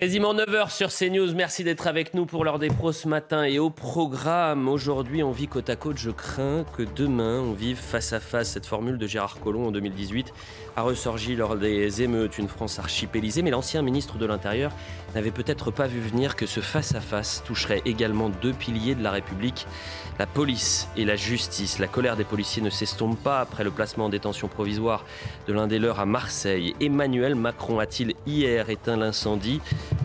Quasiment 9h sur CNews. Merci d'être avec nous pour l'heure des pros ce matin. Et au programme, aujourd'hui, on vit côte à côte. Je crains que demain, on vive face à face. Cette formule de Gérard Collomb en 2018 a ressorgi lors des émeutes. Une France archipélisée. Mais l'ancien ministre de l'Intérieur n'avait peut-être pas vu venir que ce face à face toucherait également deux piliers de la République la police et la justice. La colère des policiers ne s'estompe pas après le placement en détention provisoire de l'un des leurs à Marseille. Emmanuel Macron a-t-il hier éteint l'incendie?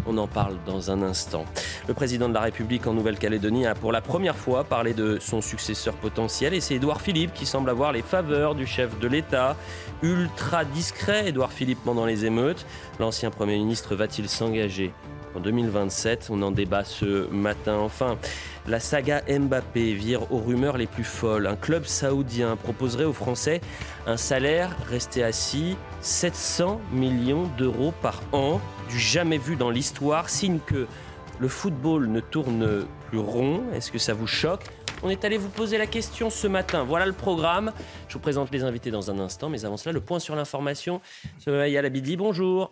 On en parle dans un instant. Le président de la République en Nouvelle-Calédonie a pour la première fois parlé de son successeur potentiel et c'est Édouard Philippe qui semble avoir les faveurs du chef de l'État. Ultra discret, Édouard Philippe pendant les émeutes. L'ancien Premier ministre va-t-il s'engager en 2027 On en débat ce matin. Enfin, la saga Mbappé vire aux rumeurs les plus folles. Un club saoudien proposerait aux Français un salaire resté assis 700 millions d'euros par an, du jamais vu dans l'histoire, signe que le football ne tourne plus rond. Est-ce que ça vous choque? On est allé vous poser la question ce matin. Voilà le programme. Je vous présente les invités dans un instant, mais avant cela, le point sur l'information. Yala Bidi, bonjour.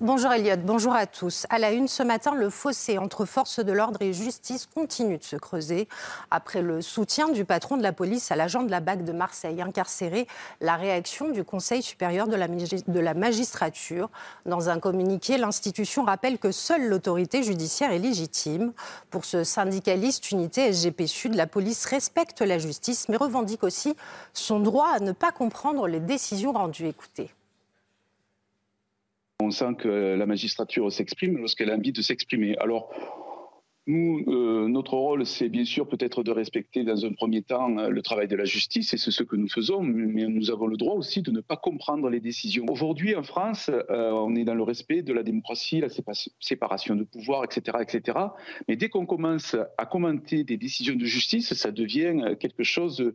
Bonjour Elliot, bonjour à tous. À la une ce matin, le fossé entre forces de l'ordre et justice continue de se creuser. Après le soutien du patron de la police à l'agent de la BAC de Marseille incarcéré, la réaction du Conseil supérieur de la, magistrature. Dans un communiqué, l'institution rappelle que seule l'autorité judiciaire est légitime. Pour ce syndicaliste unité SGP Sud, la police respecte la justice mais revendique aussi son droit à ne pas comprendre les décisions rendues. Écoutez. On sent que la magistrature s'exprime lorsqu'elle a envie de s'exprimer. Alors, nous, euh, notre rôle, c'est bien sûr peut-être de respecter dans un premier temps euh, le travail de la justice, et c'est ce que nous faisons, mais nous avons le droit aussi de ne pas comprendre les décisions. Aujourd'hui, en France, euh, on est dans le respect de la démocratie, la séparation de pouvoir, etc., etc. Mais dès qu'on commence à commenter des décisions de justice, ça devient quelque chose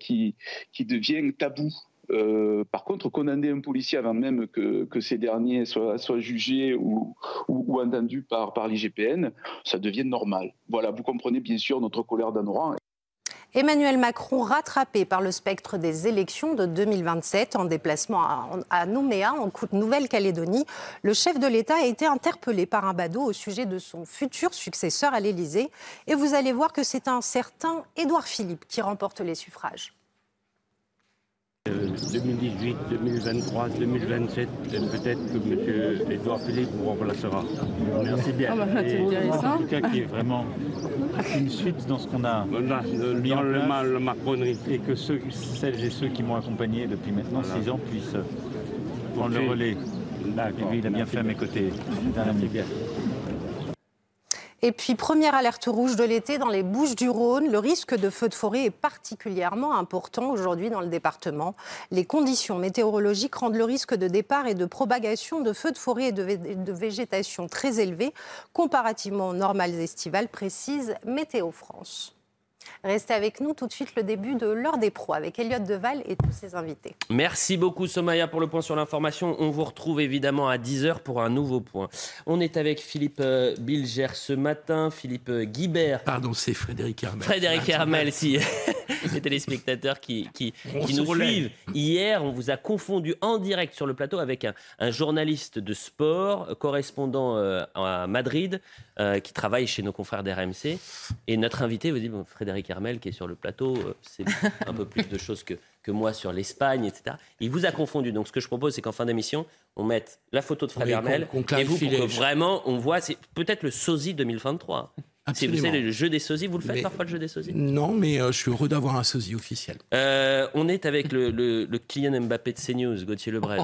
qui, qui devient tabou. Euh, par contre, condamner un policier avant même que, ces derniers soient, jugés ou, entendus par, l'IGPN, ça devient normal. Voilà, vous comprenez bien sûr notre colère d'Anoran. Emmanuel Macron rattrapé par le spectre des élections de 2027 en déplacement à, Nouméa, en Nouvelle-Calédonie. Le chef de l'État a été interpellé par un badaud au sujet de son futur successeur à l'Élysée. Et vous allez voir que c'est un certain Édouard Philippe qui remporte les suffrages. 2018, 2023, 2027, peut-être que M. Edouard Philippe vous remplacera. Merci bien. Ah bah, en tout cas, qui est vraiment une suite dans ce qu'on a mis en place, le, Macronerie. Et que ceux, celles et ceux qui m'ont accompagné depuis maintenant 6 ans puissent prendre le relais. Et lui, il a bien fait à mes côtés. C'est un ami. Et puis, première alerte rouge de l'été dans les Bouches du Rhône. Le risque de feu de forêt est particulièrement important aujourd'hui dans le département. Les conditions météorologiques rendent le risque de départ et de propagation de feux de forêt et de végétation très élevé comparativement aux normales estivales, précise Météo France. Restez avec nous tout de suite le début de l'heure des pros avec Elliot Deval et tous ses invités. Merci beaucoup Somaya pour le point sur l'information. On vous retrouve évidemment à 10h pour un nouveau point. On est avec Philippe euh, Bilger ce matin, Philippe euh, Guibert. Pardon, c'est Frédéric Hermel. Frédéric Hermel, si les téléspectateurs qui, qui, nous suivent. Hier, on vous a confondu en direct sur le plateau avec un, journaliste de sport, correspondant euh, à Madrid, qui travaille chez nos confrères d'RMC. Et notre invité vous dit, bon, Frédéric Hermel qui est sur le plateau, euh, c'est un peu plus de choses que, que moi sur l'Espagne, etc. Il vous a confondu. Donc ce que je propose, c'est qu'en fin d'émission, on mette la photo de Frédéric Hermel et vous, pour que vraiment on voit, c'est peut-être le sosie 2023. Si vous savez, le jeu des sosies, vous le faites parfois le jeu des sosies? Non, mais euh, je suis heureux d'avoir un sosie officiel. Euh, on est avec le, le, le Kylian Mbappé de CNews, Gauthier Lebret.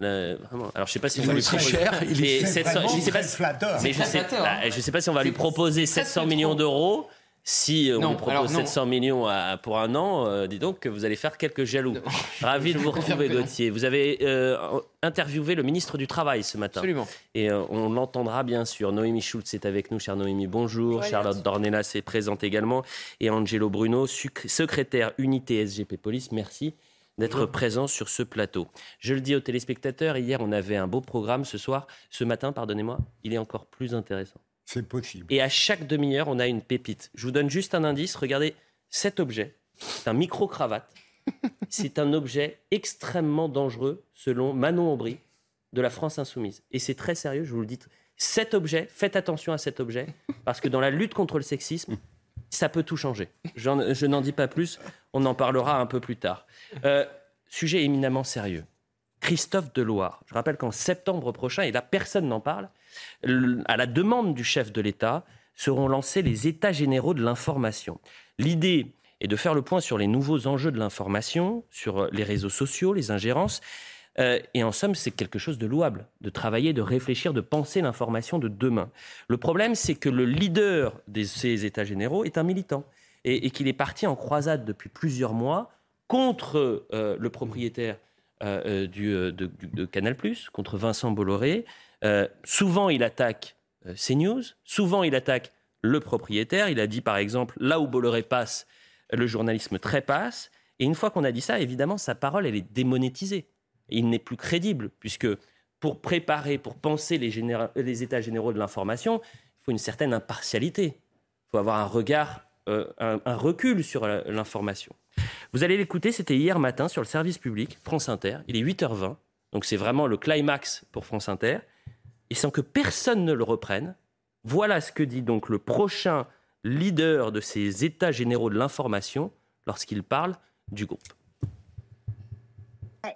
vraiment. Alors je sais pas si il vous lui proposer. Cher, il est 700, je sais pas, mais je sais, bah, je sais pas si on va lui proposer 700 millions d'euros. Si euh, on vous propose 700 millions pour un an, euh, dis donc que vous allez faire quelques jaloux. Ravi de vous retrouver, Gauthier. Vous avez euh, interviewé le ministre du Travail ce matin. Absolument. Et on l'entendra bien sûr. Noémie Schultz est avec nous. Chère Noémie, bonjour. Charlotte Dornelas est présente également. Et Angelo Bruno, secrétaire unité SGP Police. Merci d'être présent sur ce plateau. Je le dis aux téléspectateurs, hier on avait un beau programme, ce soir, ce matin, pardonnez-moi, il est encore plus intéressant. C'est possible. Et à chaque demi-heure, on a une pépite. Je vous donne juste un indice. Regardez cet objet. C'est un micro-cravate. C'est un objet extrêmement dangereux, selon Manon Aubry, de la France Insoumise. Et c'est très sérieux, je vous le dis. Cet objet, faites attention à cet objet, parce que dans la lutte contre le sexisme, ça peut tout changer. Je n'en dis pas plus, on en parlera un peu plus tard. Euh, sujet éminemment sérieux. Christophe Deloire. Je rappelle qu'en septembre prochain, et là personne n'en parle, à la demande du chef de l'État, seront lancés les États généraux de l'information. L'idée est de faire le point sur les nouveaux enjeux de l'information, sur les réseaux sociaux, les ingérences. Euh, et en somme, c'est quelque chose de louable, de travailler, de réfléchir, de penser l'information de demain. Le problème, c'est que le leader de ces États généraux est un militant et, qu'il est parti en croisade depuis plusieurs mois contre euh, le propriétaire euh, de, de, Canal+, contre Vincent Bolloré. Souvent, il attaque CNews, souvent, il attaque le propriétaire. Il a dit, par exemple, là où Bolloré passe, le journalisme trépasse. Et une fois qu'on a dit ça, évidemment, sa parole, elle est démonétisée. il n'est plus crédible, puisque pour préparer, pour penser les, les états généraux de l'information, il faut une certaine impartialité. Il faut avoir un regard, euh, un, un, recul sur l'information. Vous allez l'écouter, c'était hier matin sur le service public, France Inter. Il est 8h20, donc c'est vraiment le climax pour France Inter. Et sans que personne ne le reprenne, voilà ce que dit donc le prochain leader de ces états généraux de l'information lorsqu'il parle du groupe.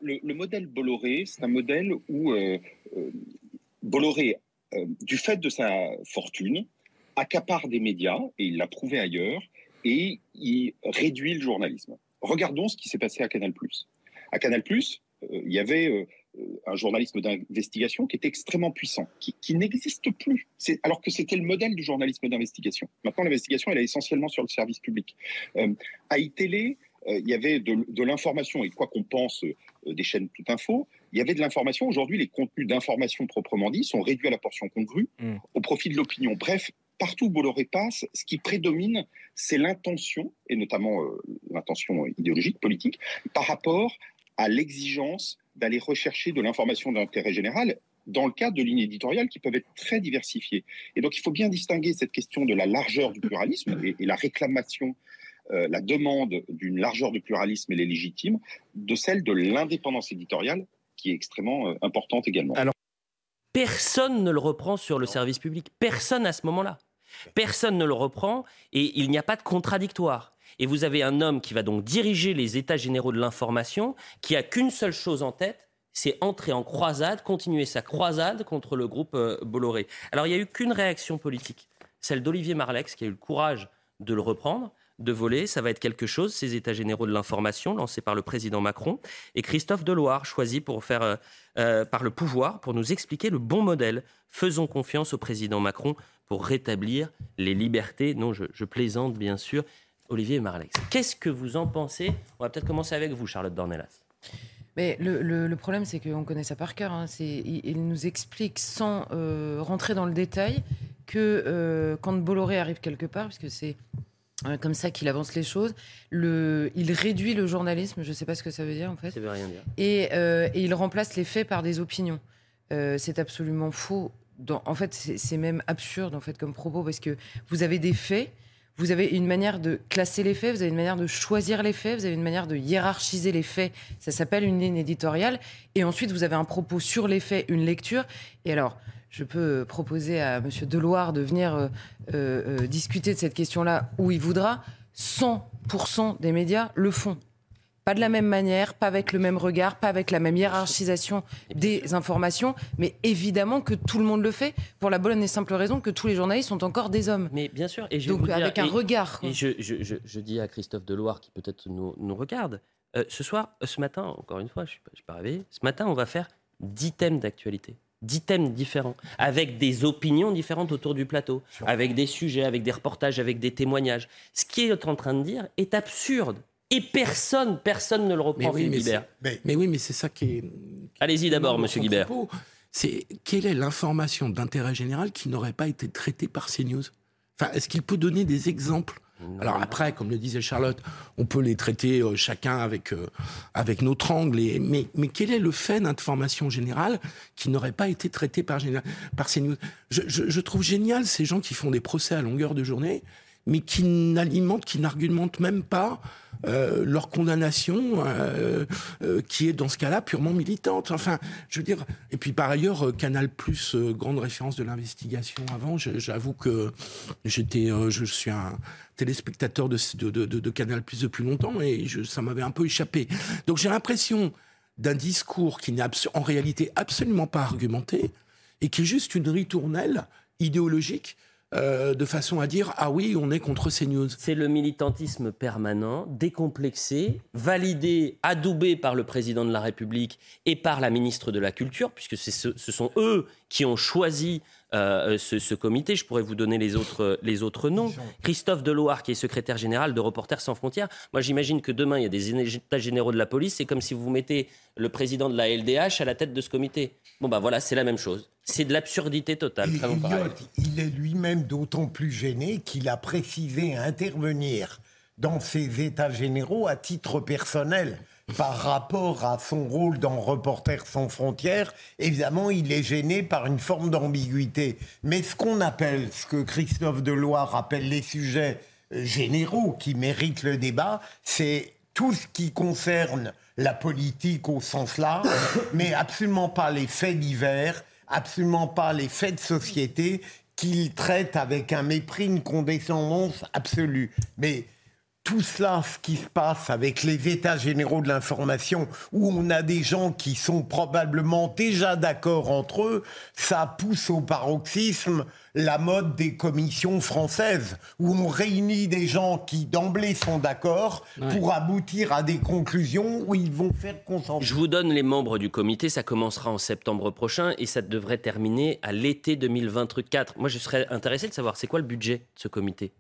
Le, modèle Bolloré, c'est un modèle où euh, euh, Bolloré, euh, du fait de sa fortune, accapare des médias, et il l'a prouvé ailleurs, et il réduit le journalisme. Regardons ce qui s'est passé à Canal+. À Canal+, il y avait un journalisme d'investigation qui est extrêmement puissant, qui, n'existe plus. Alors que c'était le modèle du journalisme d'investigation. Maintenant, l'investigation, elle est essentiellement sur le service public. Euh, à iTélé, euh, il y avait de, l'information, et quoi qu'on pense des chaînes tout info, il y avait de l'information. Aujourd'hui, les contenus d'information proprement dit sont réduits à la portion congrue mm. au profit de l'opinion. Bref, partout où Bolloré passe, ce qui prédomine, c'est l'intention, et notamment l'intention idéologique, politique, par rapport à l'exigence d'aller rechercher de l'information d'intérêt général dans le cadre de lignes éditoriales qui peuvent être très diversifiées. Et donc il faut bien distinguer cette question de la largeur du pluralisme et, la réclamation, euh, la demande d'une largeur de pluralisme, elle est légitime, de celle de l'indépendance éditoriale qui est extrêmement euh, importante également. Alors, personne ne le reprend sur le service public, personne à ce moment-là. Personne ne le reprend et il n'y a pas de contradictoire. Et vous avez un homme qui va donc diriger les États généraux de l'information, qui a qu'une seule chose en tête, c'est entrer en croisade, continuer sa croisade contre le groupe euh, Bolloré. Alors il n'y a eu qu'une réaction politique, celle d'Olivier Marlex, qui a eu le courage de le reprendre, de voler. Ça va être quelque chose, ces États généraux de l'information lancés par le président Macron. Et Christophe Deloire, choisi pour faire, euh, euh, par le pouvoir pour nous expliquer le bon modèle. Faisons confiance au président Macron pour rétablir les libertés. Non, je plaisante bien sûr, Olivier Marlex. Qu'est-ce que vous en pensez? On va peut-être commencer avec vous, Charlotte Dornelas. Mais le, problème, c'est qu'on connaît ça par cœur. Hein. Il, nous explique sans euh, rentrer dans le détail que euh, quand Bolloré arrive quelque part, puisque c'est euh, comme ça qu'il avance les choses, le, il réduit le journalisme. Je ne sais pas ce que ça veut dire en fait. Ça veut rien dire. Et, et il remplace les faits par des opinions. c'est absolument faux. Dans, en fait, c'est même absurde en fait comme propos parce que vous avez des faits vous avez une manière de classer les faits, vous avez une manière de choisir les faits, vous avez une manière de hiérarchiser les faits. Ça s'appelle une ligne éditoriale. Et ensuite, vous avez un propos sur les faits, une lecture. Et alors, je peux proposer à M. Deloire de venir euh, euh, euh, discuter de cette question-là où il voudra. 100% des médias le font. Pas de la même manière, pas avec le même regard, pas avec la même hiérarchisation des informations, mais évidemment que tout le monde le fait pour la bonne et simple raison que tous les journalistes sont encore des hommes. Mais bien sûr, et je donc avec un regard. Et je, dis à Christophe Deloire qui peut-être nous, regarde, euh, ce soir, euh, ce matin, encore une fois, je ne suis, pas réveillé, ce matin, on va faire 10 thèmes d'actualité. 10 thèmes différents, avec des opinions différentes autour du plateau, avec des sujets, avec des reportages, avec des témoignages. Ce qui est en train de dire est absurde. Et personne, personne ne le reprend, mais oui, Guibert. Mais, oui, mais c'est ça qui est. Allez-y d'abord, monsieur Guibert. C'est quelle est l'information d'intérêt général qui n'aurait pas été traitée par CNews? Enfin, est-ce qu'il peut donner des exemples? Alors après, comme le disait Charlotte, on peut les traiter euh, chacun avec, euh, avec notre angle. mais, mais quel est le fait d'information générale qui n'aurait pas été traité par, par CNews? Je, je, je trouve génial ces gens qui font des procès à longueur de journée mais qui n'alimentent, qui n'argumentent même pas euh, leur condamnation, euh, euh, qui est dans ce cas-là purement militante. Enfin, je veux dire. Et puis par ailleurs, Canal Plus, grande référence de l'investigation avant. J'avoue que j'étais, je suis un téléspectateur de, de, de, de Canal Plus depuis longtemps et ça m'avait un peu échappé. Donc j'ai l'impression d'un discours qui n'est en réalité absolument pas argumenté et qui est juste une ritournelle idéologique euh, de façon à dire ah oui, on est contre ces news. C'est le militantisme permanent, décomplexé, validé, adoubé par le président de la République et par la ministre de la Culture, puisque ce, ce sont eux qui ont choisi euh, ce, comité. Je pourrais vous donner les autres, les autres noms. Christophe Deloire, qui est secrétaire général de Reporters sans frontières. Moi, j'imagine que demain, il y a des états généraux de la police. C'est comme si vous mettez le président de la LDH à la tête de ce comité. Bon, bah voilà, c'est la même chose. C'est de l'absurdité totale. Il, il est lui-même d'autant plus gêné qu'il a précisé intervenir dans ces états généraux à titre personnel par rapport à son rôle dans Reporters sans frontières, évidemment, il est gêné par une forme d'ambiguïté. Mais ce qu'on appelle, ce que Christophe Deloire appelle les sujets euh, généraux qui méritent le débat, c'est tout ce qui concerne la politique au sens large, mais absolument pas les faits divers, absolument pas les faits de société qu'il traite avec un mépris, une condescendance absolue. Mais tout cela, ce qui se passe avec les états généraux de l'information, où on a des gens qui sont probablement déjà d'accord entre eux, ça pousse au paroxysme la mode des commissions françaises, où on réunit des gens qui d'emblée sont d'accord pour aboutir à des conclusions où ils vont faire consensus. Je vous donne les membres du comité, ça commencera en septembre prochain et ça devrait terminer à l'été 2024. Moi, je serais intéressé de savoir, c'est quoi le budget de ce comité?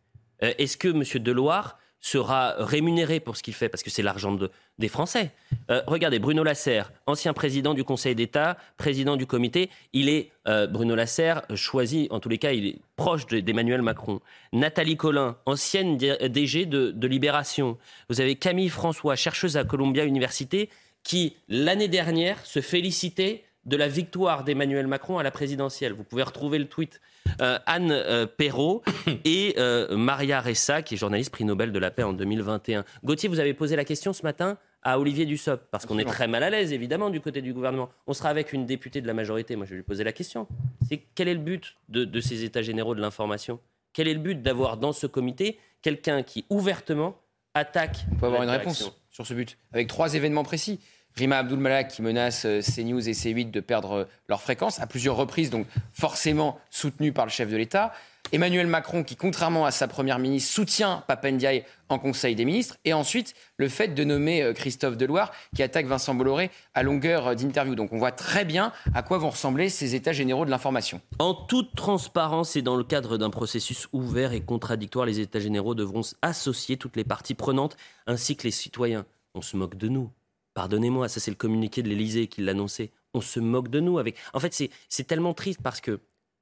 Euh, Est-ce que M. Deloire sera rémunéré pour ce qu'il fait, parce que c'est l'argent de, des Français. Euh, regardez, Bruno Lasserre, ancien président du Conseil d'État, président du comité, il est, euh, Bruno Lasserre, choisi, en tous les cas, il est proche d'Emmanuel Macron. Nathalie Collin, ancienne DG de, de Libération. Vous avez Camille François, chercheuse à Columbia Université, qui, l'année dernière, se félicitait de la victoire d'Emmanuel Macron à la présidentielle. Vous pouvez retrouver le tweet. Euh, Anne euh, Perrault et euh, Maria Ressa, qui est journaliste prix Nobel de la paix en 2021. Gauthier, vous avez posé la question ce matin à Olivier Dussopt, parce qu'on est très mal à l'aise, évidemment, du côté du gouvernement. On sera avec une députée de la majorité. Moi, je vais lui poser la question. C'est quel est le but de, ces états généraux de l'information? Quel est le but d'avoir dans ce comité quelqu'un qui ouvertement attaque On peut avoir une réponse sur ce but, avec trois événements précis. Rima Abdul Malak qui menace euh, CNews et C8 de perdre euh, leur fréquence à plusieurs reprises, donc forcément soutenu par le chef de l'État. Emmanuel Macron qui, contrairement à sa première ministre, soutient Papendiaï en Conseil des ministres. Et ensuite, le fait de nommer euh, Christophe Deloire qui attaque Vincent Bolloré à longueur d'interview. Donc on voit très bien à quoi vont ressembler ces états généraux de l'information. En toute transparence et dans le cadre d'un processus ouvert et contradictoire, les états généraux devront associer toutes les parties prenantes ainsi que les citoyens. On se moque de nous. Pardonnez-moi, ça c'est le communiqué de l'Élysée qui l'annonçait. On se moque de nous avec. En fait, c'est tellement triste parce que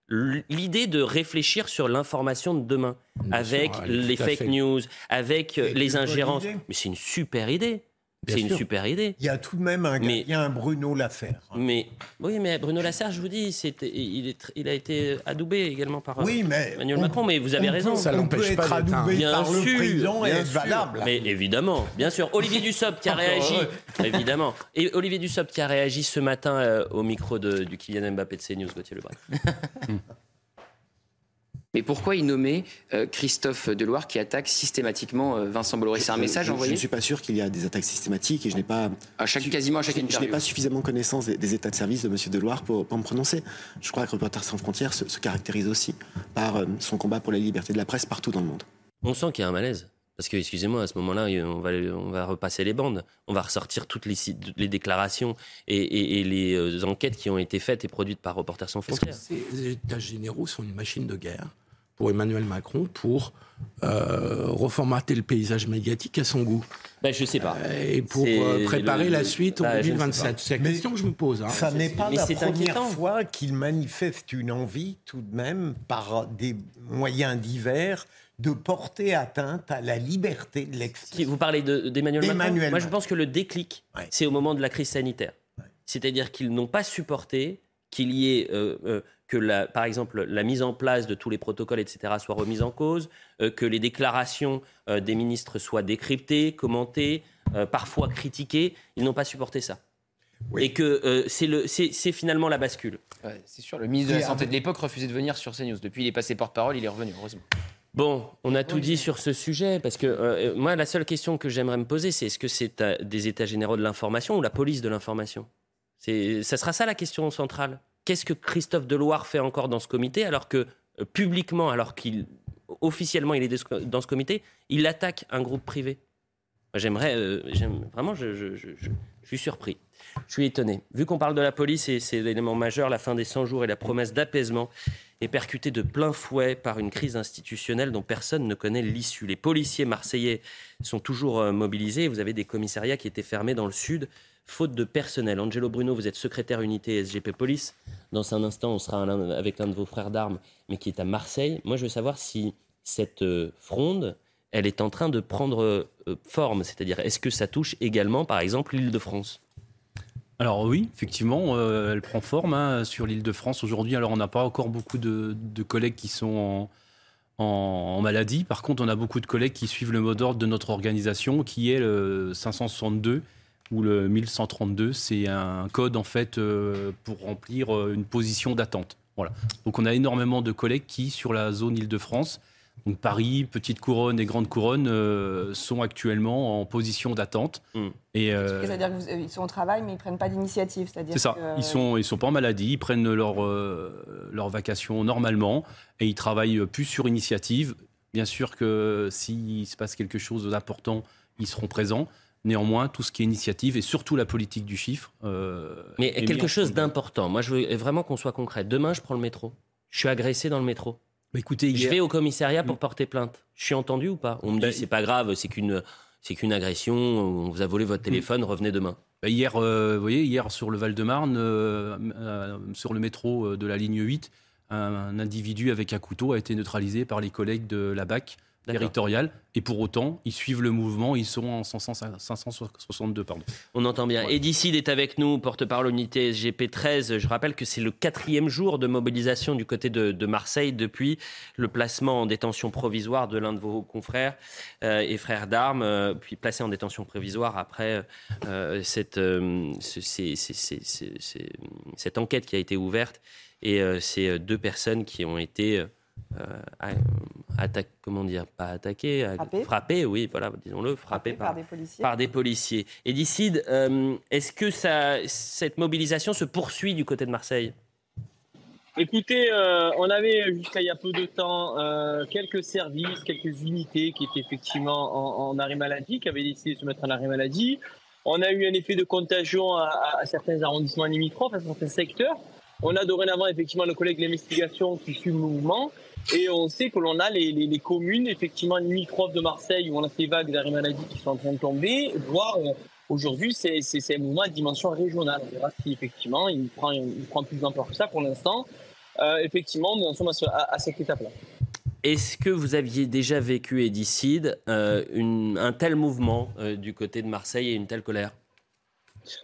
l'idée de réfléchir sur l'information de demain, avec les fake news, avec les ingérences, mais c'est une super idée. C'est une super idée. Il y a tout de même un, mais, il y a un Bruno Lasserre. Mais oui, mais Bruno Lasserre, je vous dis, il, est, il a été adoubé également par oui, mais Emmanuel Macron. Mais vous avez raison. Ça l'empêche pas d'être adoubé bien par sûr, le président et être valable. Mais évidemment, bien sûr. Olivier Dussopt qui a réagi, évidemment. Et Olivier Dussopt qui a réagi ce matin euh, au micro de, du Kylian Mbappé de CNews, Gauthier Lebret. Mais pourquoi il nommait euh, Christophe Deloire qui attaque systématiquement euh, Vincent Bolloré? C'est un message envoyé? Je ne suis pas sûr qu'il y a des attaques systématiques et je n'ai pas. À chaque, quasiment à chaque interview. Je n'ai pas suffisamment connaissance des, états de service de M. Deloire pour, pour, me prononcer. Je crois que Reporters sans frontières se, caractérise aussi par euh, son combat pour la liberté de la presse partout dans le monde. On sent qu'il y a un malaise. Parce que, excusez-moi, à ce moment-là, on va, on va repasser les bandes. On va ressortir toutes les, les déclarations et, et, les enquêtes qui ont été faites et produites par Reporters sans frontières. Ces états généraux sont une machine de guerre pour Emmanuel Macron pour euh, reformater le paysage médiatique à son goût. Ben, je sais pas. Euh, et pour euh, préparer la suite au 2027. Bah, C'est la question que je me pose. Hein. Ça n'est pas la première fois qu'il manifeste une envie, tout de même, par des moyens divers, de porter atteinte à la liberté de l'expression. Vous parlez d'Emmanuel Macron Moi, je pense que le déclic, c'est au moment de la crise sanitaire. C'est-à-dire qu'ils n'ont pas supporté qu'il y ait que, la, par exemple, la mise en place de tous les protocoles, etc., soit remise en cause, euh, que les déclarations euh, des ministres soient décryptées, commentées, euh, parfois critiquées. Ils n'ont pas supporté ça. Et que c'est finalement la bascule. c'est sûr, le ministre de la Santé de l'époque refusait de venir sur CNews. Depuis, il est passé porte-parole, il est revenu, heureusement. Bon, on a tout dit sur ce sujet, parce que moi, la seule question que j'aimerais me poser, c'est est-ce que c'est des états généraux de l'information ou la police de l'information? Ça sera ça la question centrale qu'est-ce que Christophe Deloire fait encore dans ce comité alors que euh, publiquement, alors qu'il officiellement il est dans ce comité, il attaque un groupe privé J'aimerais, euh, vraiment, je, suis surpris. Je suis étonné. Vu qu'on parle de la police et c'est l'élément majeur, la fin des 100 jours et la promesse d'apaisement est percutée de plein fouet par une crise institutionnelle dont personne ne connaît l'issue. Les policiers marseillais sont toujours euh, mobilisés. Vous avez des commissariats qui étaient fermés dans le sud faute de personnel. Angelo Bruno, vous êtes secrétaire unité SGP Police. Dans un instant, on sera avec l'un de vos frères d'armes, mais qui est à Marseille. Moi, je veux savoir si cette euh, fronde, elle est en train de prendre euh, forme. C'est-à-dire, est-ce que ça touche également, par exemple, l'île de France? Alors oui, effectivement, euh, elle prend forme hein, sur l'île de France aujourd'hui. Alors on n'a pas encore beaucoup de, collègues qui sont en, en, maladie. Par contre, on a beaucoup de collègues qui suivent le mot d'ordre de notre organisation, qui est le 562, où le 1132, c'est un code en fait euh, pour remplir euh, une position d'attente. Voilà. Donc on a énormément de collègues qui, sur la zone Île-de-France, donc Paris, Petite Couronne et Grande Couronne, euh, sont actuellement en position d'attente. Mm. Et c'est-à-dire qu'ils sont au travail, mais ils prennent pas d'initiative. C'est ça. Ils sont ils sont pas en maladie, ils prennent leur leur vacation normalement et ils travaillent plus sur initiative. Bien sûr que s'il se passe quelque chose d'important, ils seront présents. Néanmoins, tout ce qui est initiative et surtout la politique du chiffre. Euh, Mais quelque chose d'important. Moi, je veux vraiment qu'on soit concret. Demain, je prends le métro. Je suis agressé dans le métro. écoutez, je vais au commissariat pour mm. porter plainte. Je suis entendu ou pas? On me dit bah, c'est pas grave, c'est qu'une c'est qu'une agression. On vous a volé votre mm. téléphone. Revenez demain. Bah, hier, euh, vous voyez, hier sur le Val-de-Marne, euh, sur le métro de la ligne 8, un, individu avec un couteau a été neutralisé par les collègues de la BAC territoriale. Et pour autant, ils suivent le mouvement, ils sont en 562. Pardon. On entend bien. Ouais. Edicide est avec nous, porte-parole unité SGP 13. Je rappelle que c'est le quatrième jour de mobilisation du côté de, Marseille depuis le placement en détention provisoire de l'un de vos confrères euh, et frères d'armes, euh, puis placé en détention provisoire après euh, cette, cette enquête qui a été ouverte et ces deux personnes qui ont été euh, attaque, comment dire, pas attaqué, frappé. oui, voilà, disons-le, frappé, par, des policiers. Par des policiers. Edicide, euh, est-ce que ça, cette mobilisation se poursuit du côté de Marseille? Écoutez, euh, on avait jusqu'à il y a peu de temps euh, quelques services, quelques unités qui étaient effectivement en, arrêt maladie, qui avaient décidé de se mettre en arrêt maladie. On a eu un effet de contagion à, à certains arrondissements limitrophes, à certains secteurs. On a dorénavant effectivement le collègue d'investigation qui suit le mouvement. Et on sait que l'on a les, les, les, communes, effectivement, limitrophes de Marseille, où on a ces vagues d'arrêt maladie qui sont en train de tomber, voire euh, aujourd'hui, c'est un mouvement à dimension régionale. On verra si effectivement il prend, il prend plus d'ampleur que ça pour l'instant. Euh, effectivement, nous en sommes à, cette étape-là. Est-ce que vous aviez déjà vécu, Edicide, euh, un tel mouvement euh, du côté de Marseille et une telle colère?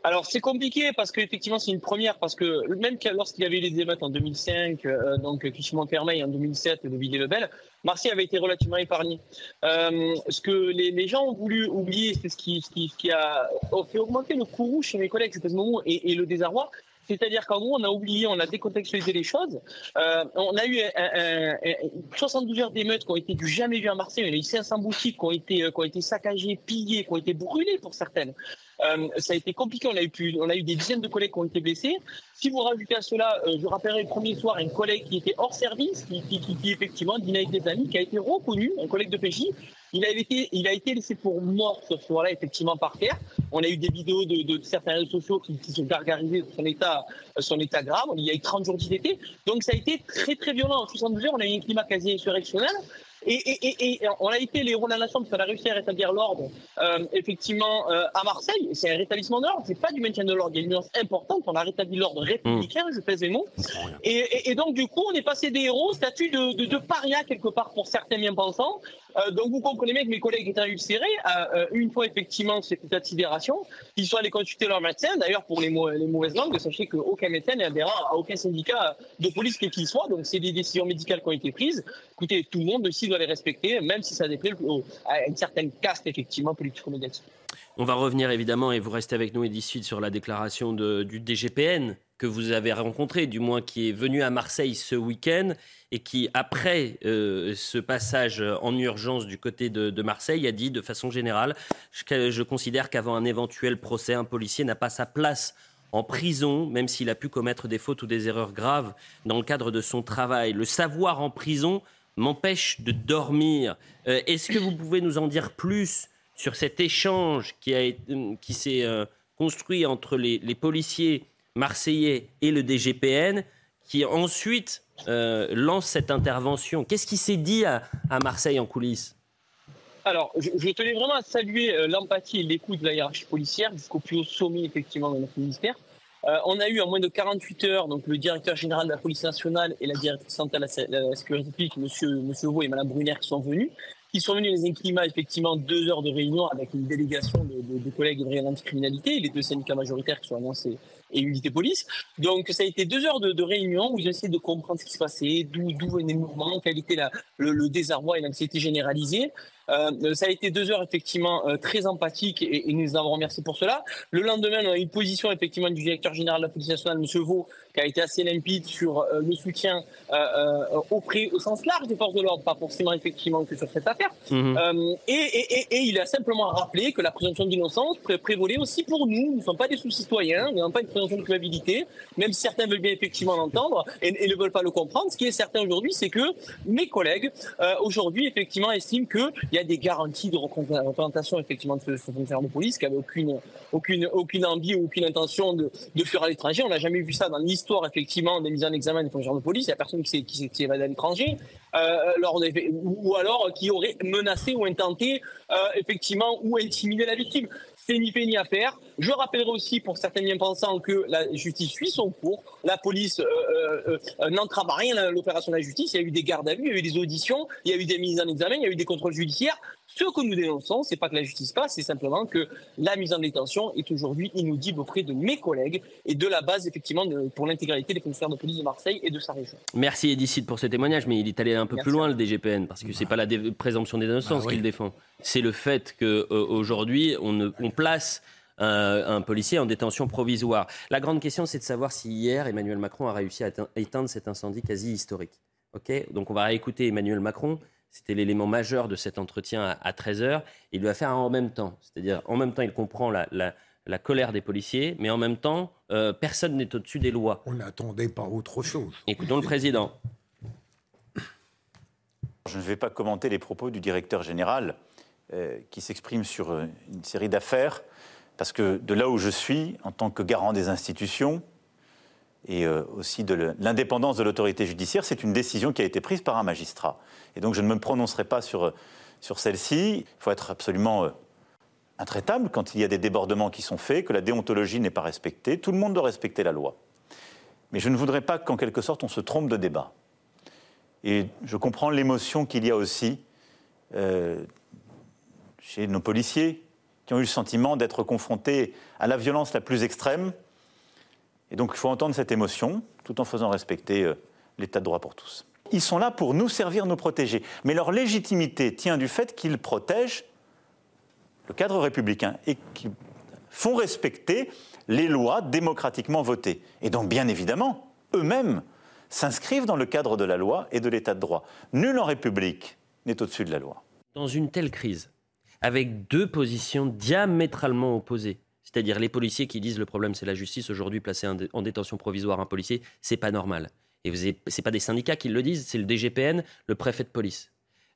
Alors c'est compliqué parce qu'effectivement c'est une première parce que même lorsqu'il y avait les émeutes en 2005, euh, donc Clichy-Montfermeil en 2007 de Villiers-le-Bel, Marseille avait été relativement épargné. Euh, ce que les, gens ont voulu oublier, c'est ce qui, a fait augmenter le courroux chez mes collègues à ce moment et, et le désarroi, c'est-à-dire qu'en gros, on a oublié, on a décontextualisé les choses. Euh, on a eu un, un, 72 heures d'émeutes qui ont été du jamais vu à Marseille. On a eu 500 boutiques qui ont été, qui ont été saccagées, pillées, qui ont été brûlées pour certaines. Euh, ça a été compliqué. On a, eu des dizaines de collègues qui ont été blessés. Si vous rajoutez à cela, euh, je rappellerai le premier soir un collègue qui était hors service, qui, qui, qui, effectivement, dynamique des amis, qui a été reconnu, un collègue de PJ. Il a été, il a été laissé pour mort ce soir-là, effectivement, par terre. On a eu des vidéos de, de certains réseaux sociaux qui, qui sont gargarisés de son état, son état grave. Il y a eu 30 jours d'ITT. Donc, ça a été très, très violent. En 72 heures, on a eu un climat quasi insurrectionnel. Et, on a été les héros de la nation parce qu'on a réussi à rétablir l'ordre, euh, effectivement, euh, à Marseille. C'est un rétablissement de l'ordre, c'est pas du maintien de l'ordre. Il y a une nuance importante. On a rétabli l'ordre républicain, je pèse les mots. Et, donc, du coup, on est passé des héros, statut de, de, de paria quelque part pour certains bien pensants, euh, donc vous comprenez bien que mes collègues étant ulcérés, euh, euh, une fois effectivement cet état sidération, ils sont allés consulter leur médecin. D'ailleurs, pour les, les, mauvaises langues, sachez qu'aucun médecin n'est adhérent à aucun syndicat de police quel qu'il soit. Donc c'est des décisions médicales qui ont été prises. Écoutez, tout le monde aussi doit les respecter, même si ça déplaît à une certaine caste effectivement politico-médiatique. On va revenir évidemment, et vous restez avec nous, et suite sur la déclaration du DGPN que vous avez rencontré, du moins qui est venu à Marseille ce week-end et qui, après euh, ce passage en urgence du côté de, Marseille, a dit de façon générale, je, je considère qu'avant un éventuel procès, un policier n'a pas sa place en prison, même s'il a pu commettre des fautes ou des erreurs graves dans le cadre de son travail. Le savoir en prison m'empêche de dormir. Euh, est-ce que vous pouvez nous en dire plus sur cet échange qui, qui s'est euh, construit entre les, policiers marseillais et le DGPN, qui ensuite euh, lance cette intervention. Qu'est-ce qui s'est dit à, Marseille en coulisses? Alors, je, tenais vraiment à saluer euh, l'empathie et l'écoute de la hiérarchie policière jusqu'au plus haut sommet, effectivement, de notre ministère. Euh, on a eu en moins de 48 heures donc le directeur général de la police nationale et la directrice centrale de la, sécurité publique, monsieur, monsieur Vaux et madame Brunner, qui sont venus qui sont venus dans un climat, effectivement, deux heures de réunion avec une délégation de, de, de collègues de l'anticriminalité, les deux syndicats majoritaires qui sont annoncés et unité police. Donc ça a été deux heures de, réunion où j'ai essayé de comprendre ce qui se passait, d'où venaient les mouvements, quel était la, le, le, désarroi et l'anxiété généralisée. Euh, ça a été deux heures effectivement euh, très empathiques et, et, nous avons remercié pour cela. Le lendemain, on a eu une position effectivement du directeur général de la police nationale, M. Vaux, qui a été assez limpide sur euh, le soutien auprès, au sens large des forces de l'ordre, pas forcément effectivement que sur cette affaire. Mhm. Et, et, et, il a simplement rappelé que la présomption d'innocence prévolait aussi pour nous. Nous ne sommes pas des sous-citoyens, nous n'avons pas une de culpabilité, même certains veulent bien effectivement l'entendre et, ne veulent pas le comprendre. Ce qui est certain aujourd'hui, c'est que mes collègues aujourd'hui effectivement estiment que il y a des garanties de représentation effectivement de ce, fonctionnaire de police qui avait aucune, aucune, aucune envie ou aucune intention de, fuir à l'étranger. On n'a jamais vu ça dans l'histoire effectivement des mises en examen des fonctionnaires de police. Il n'y a personne qui s'est évadé à l'étranger. Euh, ou alors qui aurait menacé ou intenté euh, effectivement ou intimidé la victime. C'est ni fait ni à faire. Je rappellerai aussi pour certains bien pensants que la justice suit son cours. La police euh, euh, euh, n'entrave rien à l'opération de la justice. Il y a eu des gardes à vue, il y a eu des auditions, il y a eu des mises en examen, il y a eu des contrôles judiciaires. Ce que nous dénonçons, c'est pas que la justice passe, c'est simplement que la mise en détention est aujourd'hui inaudible auprès de mes collègues et de la base, effectivement, pour l'intégralité des fonctionnaires de police de Marseille et de sa région. Merci Edicide pour ce témoignage, mais il est allé un peu plus loin, le DGPN, parce que c'est pas la présomption d'innocence bah qu'il défend. C'est le fait qu'aujourd'hui, on, on place un, policier en détention provisoire. La grande question, c'est de savoir si hier, Emmanuel Macron a réussi à éteindre cet incendie quasi historique. Donc on va écouter Emmanuel Macron. C'était l'élément majeur de cet entretien à, 13h. Il doit faire en même temps. C'est-à-dire, en même temps, il comprend la, colère des policiers, mais en même temps, euh, personne n'est au-dessus des lois. On n'attendait pas autre chose. Écoutons le président. Je ne vais pas commenter les propos du directeur général euh, qui s'exprime sur euh, une série d'affaires parce que de là où je suis, en tant que garant des institutions et euh, aussi de l'indépendance de l'autorité judiciaire, c'est une décision qui a été prise par un magistrat. Et donc je ne me prononcerai pas sur, sur celle-ci. Il faut être absolument euh, intraitable quand il y a des débordements qui sont faits, que la déontologie n'est pas respectée. Tout le monde doit respecter la loi. Mais je ne voudrais pas qu'en quelque sorte on se trompe de débat. Et je comprends l'émotion qu'il y a aussi euh, chez nos policiers, qui ont eu le sentiment d'être confrontés à la violence la plus extrême. Et donc il faut entendre cette émotion tout en faisant respecter euh, l'état de droit pour tous. Ils sont là pour nous servir, nous protéger. Mais leur légitimité tient du fait qu'ils protègent le cadre républicain et qu'ils font respecter les lois démocratiquement votées. Et donc, bien évidemment, eux-mêmes s'inscrivent dans le cadre de la loi et de l'état de droit. Nul en République n'est au-dessus de la loi. Dans une telle crise, avec deux positions diamétralement opposées. C'est-à-dire les policiers qui disent le problème c'est la justice, aujourd'hui placer en détention provisoire un policier, c'est pas normal. Et ce n'est pas des syndicats qui le disent, c'est le DGPN, le préfet de police.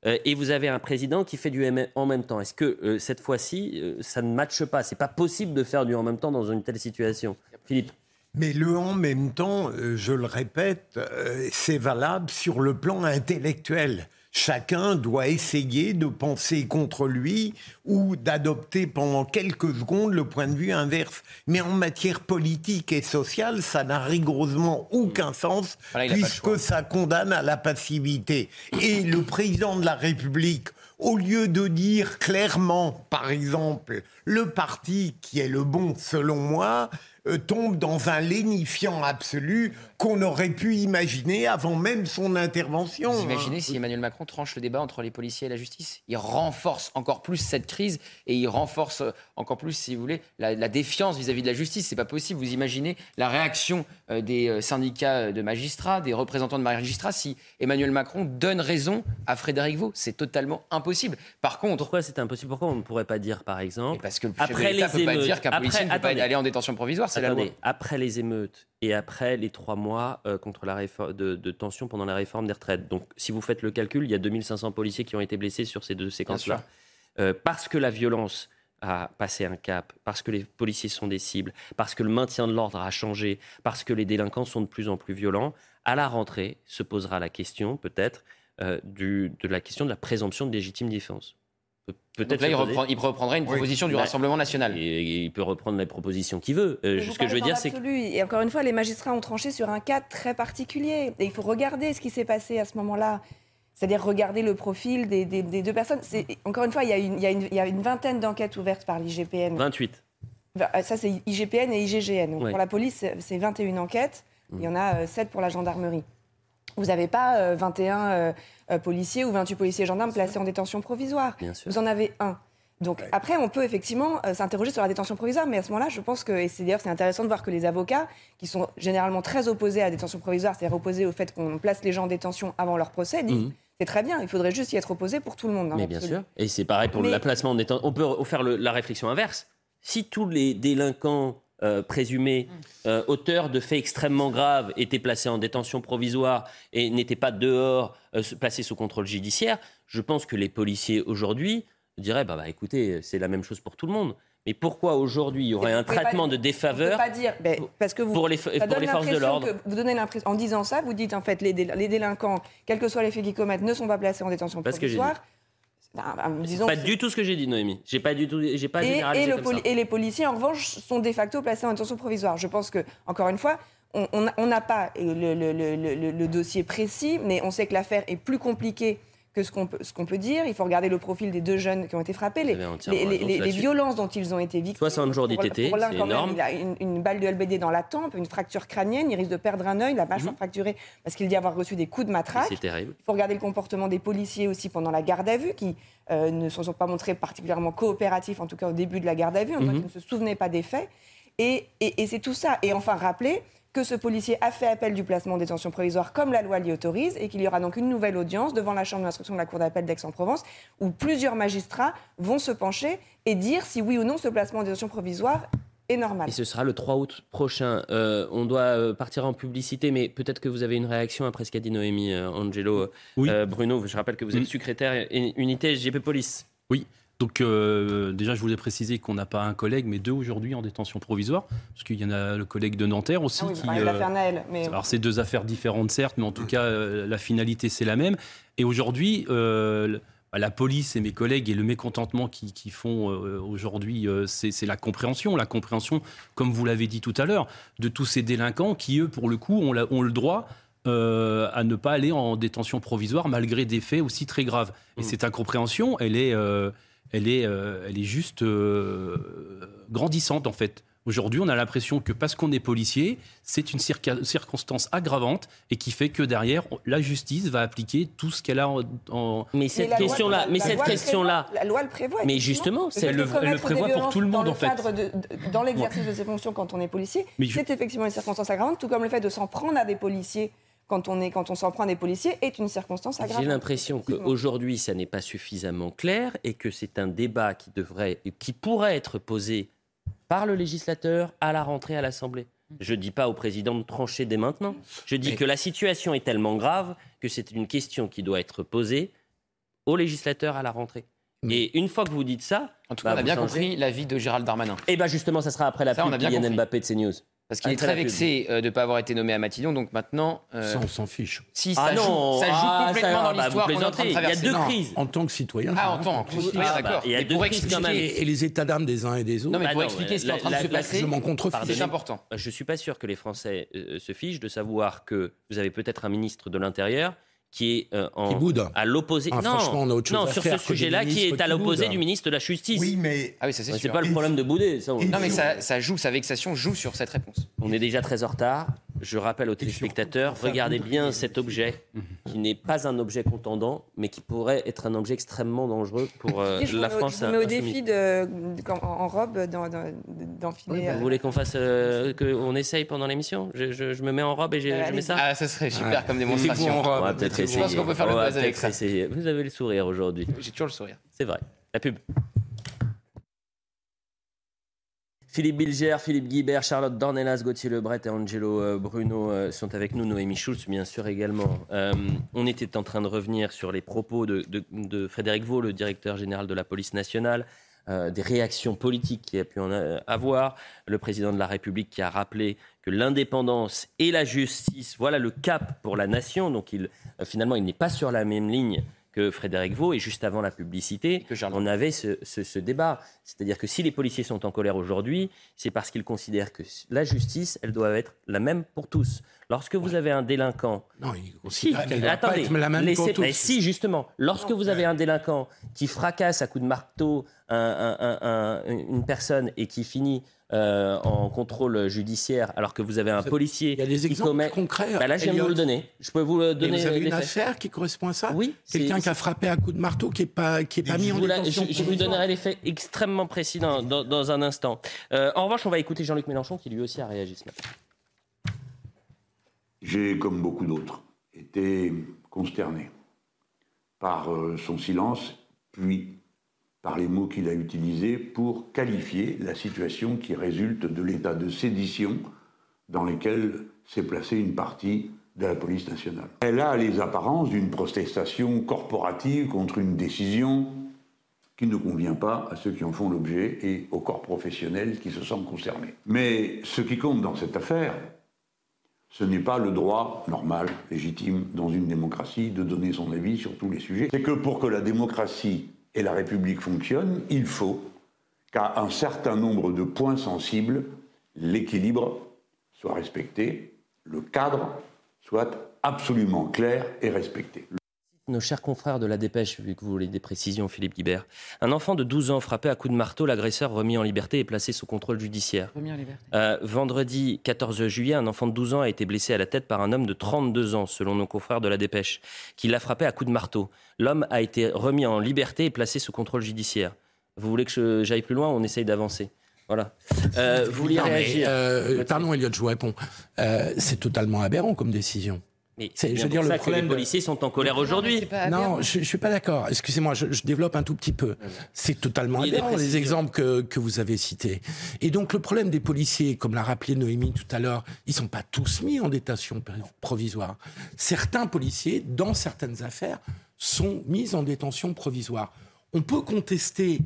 Euh, et vous avez un président qui fait du en même temps. Est-ce que euh, cette fois-ci, euh, ça ne matche pas? C'est pas possible de faire du en même temps dans une telle situation. Philippe mais le en même temps, je le répète, c'est valable sur le plan intellectuel chacun doit essayer de penser contre lui ou d'adopter pendant quelques secondes le point de vue inverse. Mais en matière politique et sociale, ça n'a rigoureusement aucun sens Voilà, il a pas le puisque ça condamne à la passivité. Et le président de la République, au lieu de dire clairement, par exemple, le parti qui est le bon selon moi, tombe dans un lénifiant absolu qu'on aurait pu imaginer avant même son intervention. Vous imaginez si Emmanuel Macron tranche le débat entre les policiers et la justice? Il renforce encore plus cette crise et il renforce euh, encore plus, si vous voulez, la, défiance vis-à-vis de la justice. C'est pas possible. Vous imaginez la réaction euh, des euh, syndicats de magistrats, des représentants de magistrats, si Emmanuel Macron donne raison à Frédéric Vaux. C'est totalement impossible. Par contre, pourquoi c'est impossible? Pourquoi on ne pourrait pas dire, par exemple, parce que le chef de l'État peut pas dire qu'un policier ne peut pas aller en détention provisoire, c'est la loi. Après les émeutes et après les trois mois euh, contre la réforme de, de tension pendant la réforme des retraites. Donc, si vous faites le calcul, il y a 2500 policiers qui ont été blessés sur ces deux séquences-là. Euh, parce que la violence a passé un cap, parce que les policiers sont des cibles, parce que le maintien de l'ordre a changé, parce que les délinquants sont de plus en plus violents, à la rentrée se posera la question, peut-être, euh, de la question de la présomption de légitime défense. Pe- Donc là, il, se poser. reprend- il reprendrait une proposition du Bah, Rassemblement national. Et il peut reprendre les propositions qu'il veut. Euh, ce que je veux dire, c'est que. Et encore une fois, les magistrats ont tranché sur un cas très particulier. Et il faut regarder ce qui s'est passé à ce moment-là. C'est-à-dire regarder le profil des, des- des deux personnes. Encore une fois, il y a une, il y a une- il y a une vingtaine d'enquêtes ouvertes par l'IGPN. 28. Euh, Ça, c'est IGPN et IGGN. Donc, Ouais. Pour la police, c'est- c'est 21 enquêtes. Mm. Il y en a 7 pour la gendarmerie. Vous n'avez pas euh, 21 euh, euh, policiers ou 28 policiers gendarmes placés en détention provisoire. Bien sûr. Vous en avez un. Donc après, on peut effectivement euh, s'interroger sur la détention provisoire, mais à ce moment-là, je pense que, et c'est d'ailleurs c'est intéressant de voir que les avocats, qui sont généralement très opposés à la détention provisoire, c'est-à-dire opposés au fait qu'on place les gens en détention avant leur procès, disent Mhm. C'est très bien, il faudrait juste y être opposé pour tout le monde. dans Mais bien sûr. Et c'est pareil pour Mais- le placement en détention. On peut faire le- la réflexion inverse. Si tous les délinquants euh, présumés euh, auteurs de faits extrêmement graves étaient placés en détention provisoire et n'étaient pas dehors, euh, placés sous contrôle judiciaire, je pense que les policiers aujourd'hui diraient bah, bah, écoutez, c'est la même chose pour tout le monde. Mais pourquoi aujourd'hui il y aurait un traitement pas- de défaveur pas dire, ben, parce que vous, pour les, pour forces de l'ordre Vous donnez l'impression, en disant ça, vous dites en fait les, les délinquants, quels que soient les faits qu'ils commettent, ne sont pas placés en détention Pas ce que j'ai provisoire. Ben, ben, disons Pas du tout ce que j'ai dit, Noémie. J'ai pas du tout, j'ai pas et, généralisé et le comme poli- ça. et les policiers, en revanche, sont de facto placés en détention provisoire. Je pense que, encore une fois, on- n'a pas le, le- le- le- le- le dossier précis, mais on sait que l'affaire est plus compliquée que ce qu'on peut, peut dire. Il faut regarder le profil des deux jeunes qui ont été frappés, les, entièrement les- violences dont ils ont été victimes. 60 jours d'ITT, c'est même, énorme. il a une, une balle de LBD dans la tempe, une fracture crânienne, il risque de perdre un œil, la mâchoire fracturée parce qu'il dit avoir reçu des coups de matraque. C'est terrible. Il faut regarder le comportement des policiers aussi pendant la garde à vue, qui euh, ne se sont pas montrés particulièrement coopératifs, en tout cas au début de la garde à vue, en Mhm. qu'ils ne se souvenaient pas des faits. Et, et- et c'est tout ça. Et enfin, rappeler que ce policier a fait appel du placement en détention provisoire comme la loi l'y autorise, et qu'il y aura donc une nouvelle audience devant la chambre d'instruction de la Cour d'appel d'Aix-en-Provence, où plusieurs magistrats vont se pencher et dire si oui ou non ce placement en détention provisoire est normal. Et ce sera le 3 août prochain. Euh, on doit euh, partir en publicité, mais peut-être que vous avez une réaction après ce qu'a dit Noémie euh, Angelo. Euh, Bruno, je rappelle que vous êtes Mm. secrétaire et- unité SGP Police. Oui. Donc euh, déjà, je voulais préciser qu'on n'a pas un collègue, mais deux aujourd'hui en détention provisoire, parce qu'il y en a le collègue de Nanterre aussi. Ah oui, qui, de euh, l'affaire Naël, mais- Alors c'est deux affaires différentes certes, mais en tout cas euh, la finalité c'est la même. Et aujourd'hui, euh, bah, la police et mes collègues et le mécontentement qui, qui font euh, aujourd'hui, euh, c'est la compréhension, la compréhension, comme vous l'avez dit tout à l'heure, de tous ces délinquants qui eux, pour le coup, ont, la- ont le droit. euh, à ne pas aller en détention provisoire malgré des faits aussi très graves. Et cette incompréhension, elle est, euh, elle est, euh, elle est juste euh, grandissante en fait. Aujourd'hui, on a l'impression que parce qu'on est policier, c'est une circonstance aggravante et qui fait que derrière, on- la justice va appliquer tout ce qu'elle a en. en- Mais cette question-là, la- mais cette loi le question-là. prévoit, La loi le prévoit. Mais justement, elle de le- elle prévoit pour violences tout le monde, dans le en fait. cadre de- de- dans l'exercice de ses fonctions quand on est policier, c'est effectivement une circonstance aggravante, tout comme le fait de s'en prendre à des policiers quand on, est, quand on s'en prend à des policiers est une circonstance aggravante. J'ai l'impression qu'aujourd'hui, ça n'est pas suffisamment clair et que c'est un débat qui devrait, qui pourrait être posé par le législateur à la rentrée à l'Assemblée. Je ne dis pas au président de trancher dès maintenant. Je dis Mais- que la situation est tellement grave que c'est une question qui doit être posée au législateur à la rentrée. Et une fois que vous dites ça, En tout bah, cas, on a bien changez. compris l'avis de Gérald Darmanin. Et bien justement, ça sera après la pub compris. Mbappé de CNews. Parce qu'il est très vexé euh, de ne pas avoir été nommé à Matignon, donc maintenant. euh, Ça, on s'en fiche. Si, Ah ça joue, non, ça joue ah, complètement ça, dans bah, l'histoire vous qu'on est en train de plaisantez. Il y a deux Non, crises. En tant que citoyen. Ah, en tant que citoyen, Ah, bah, d'accord. il y a Mais deux pour crises quand expliquer- même. Et, et les états d'âme des uns et des autres. Non, mais Bah pour non, expliquer ce qui est en la- train de se la- passer, je m'en contrefie. Pardonnez- c'est important. Je ne suis pas sûr que les Français euh, se fichent de savoir que vous avez peut-être un ministre de l'Intérieur qui est euh, en, Qui boude. à l'opposé. Ah, non, franchement, on a autre chose non à sur faire ce sujet-là, qui est à l'opposé du ministre de la Justice. Oui, mais Ah oui, ça c'est. C'est pas le problème de bouder. Ça, on- Non, mais ça, ça joue, sa vexation joue sur cette réponse. On est déjà très en retard. Je rappelle aux téléspectateurs, regardez bien cet objet qui n'est pas un objet contendant, mais qui pourrait être un objet extrêmement dangereux pour euh, je la France. je vous mets au défi de, en, robe dans- dans- d'enfiler. euh, Vous voulez qu'on fasse, euh, qu'on essaye pendant l'émission? Je, je- je me mets en robe et je mets ça? Ah, ça serait super Ouais. comme démonstration. en robe. On va peut-être Je pense qu'on peut faire le On buzz avec ça. essayer. Vous avez le sourire aujourd'hui. J'ai toujours le sourire. C'est vrai. La pub. Philippe Bilger, Philippe Guibert, Charlotte Dornelas, Gauthier Lebret et Angelo euh, Bruno euh, sont avec nous, Noémie Schulz bien sûr également. Euh, on était en train de revenir sur les propos de, Frédéric Vaux, le directeur général de la police nationale, des réactions politiques qu'il a pu en avoir, le président de la République qui a rappelé que l'indépendance et la justice, voilà le cap pour la nation, donc finalement il n'est pas sur la même ligne que Frédéric Vaux, et juste avant la publicité, on avait ce, ce- ce débat. C'est-à-dire que si les policiers sont en colère aujourd'hui, c'est parce qu'ils considèrent que la justice, elle doit être la même pour tous. Lorsque vous avez un délinquant... Non, ils Si, considèrent qu'elle doit pas être la même pour tous. eh, si, justement, lorsque vous avez un délinquant qui fracasse à coups de marteau un- un- un- un- une personne et qui finit euh, en contrôle judiciaire, alors que vous avez un policier Il y a des qui exemples commet... concrets. Bah là, je viens de vous le donner. Je peux vous le donner. vous avez les une affaire qui correspond à ça? Oui. Quelqu'un qui a frappé à coup de marteau qui n'est pas, qui est pas mis en détention je- je vous donnerai les faits extrêmement précis dans, dans- dans un instant. Euh, en revanche, on va écouter Jean-Luc Mélenchon qui lui aussi a réagi ce matin. J'ai, comme beaucoup d'autres, été consterné par euh, son silence, puis par les mots qu'il a utilisés pour qualifier la situation qui résulte de l'état de sédition dans lequel s'est placée une partie de la police nationale. Elle a les apparences d'une protestation corporative contre une décision qui ne convient pas à ceux qui en font l'objet et au corps professionnel qui se sent concerné. Mais ce qui compte dans cette affaire, ce n'est pas le droit normal, légitime, dans une démocratie, de donner son avis sur tous les sujets. C'est que pour que la démocratie et la République fonctionnent, il faut qu'à un certain nombre de points sensibles, l'équilibre soit respecté, le cadre soit absolument clair et respecté. Nos chers confrères de la dépêche, vu que vous voulez des précisions, Philippe Guibert. Un enfant de 12 ans frappé à coups de marteau, l'agresseur remis en liberté et placé sous contrôle judiciaire. Remis en liberté. Euh, vendredi 14 juillet, un enfant de 12 ans a été blessé à la tête par un homme de 32 ans, selon nos confrères de la dépêche, qui l'a frappé à coups de marteau. L'homme a été remis en liberté et placé sous contrôle judiciaire. Vous voulez que je- j'aille plus loin? On essaye d'avancer. Voilà. Euh, vous mais, réagir? euh, Pardon, Elliot, je vous réponds. Euh, c'est totalement aberrant comme décision. Mais C'est- je veux dire, le ça que problème les policiers sont en colère aujourd'hui. Non, je, je suis pas d'accord. Excusez-moi, je, je développe un tout petit peu. C'est totalement des aberrant les exemples que, que vous avez cités. Et donc le problème des policiers, comme l'a rappelé Noémie tout à l'heure, ils sont pas tous mis en détention pr- provisoire. Certains policiers, dans certaines affaires, sont mis en détention provisoire. On peut contester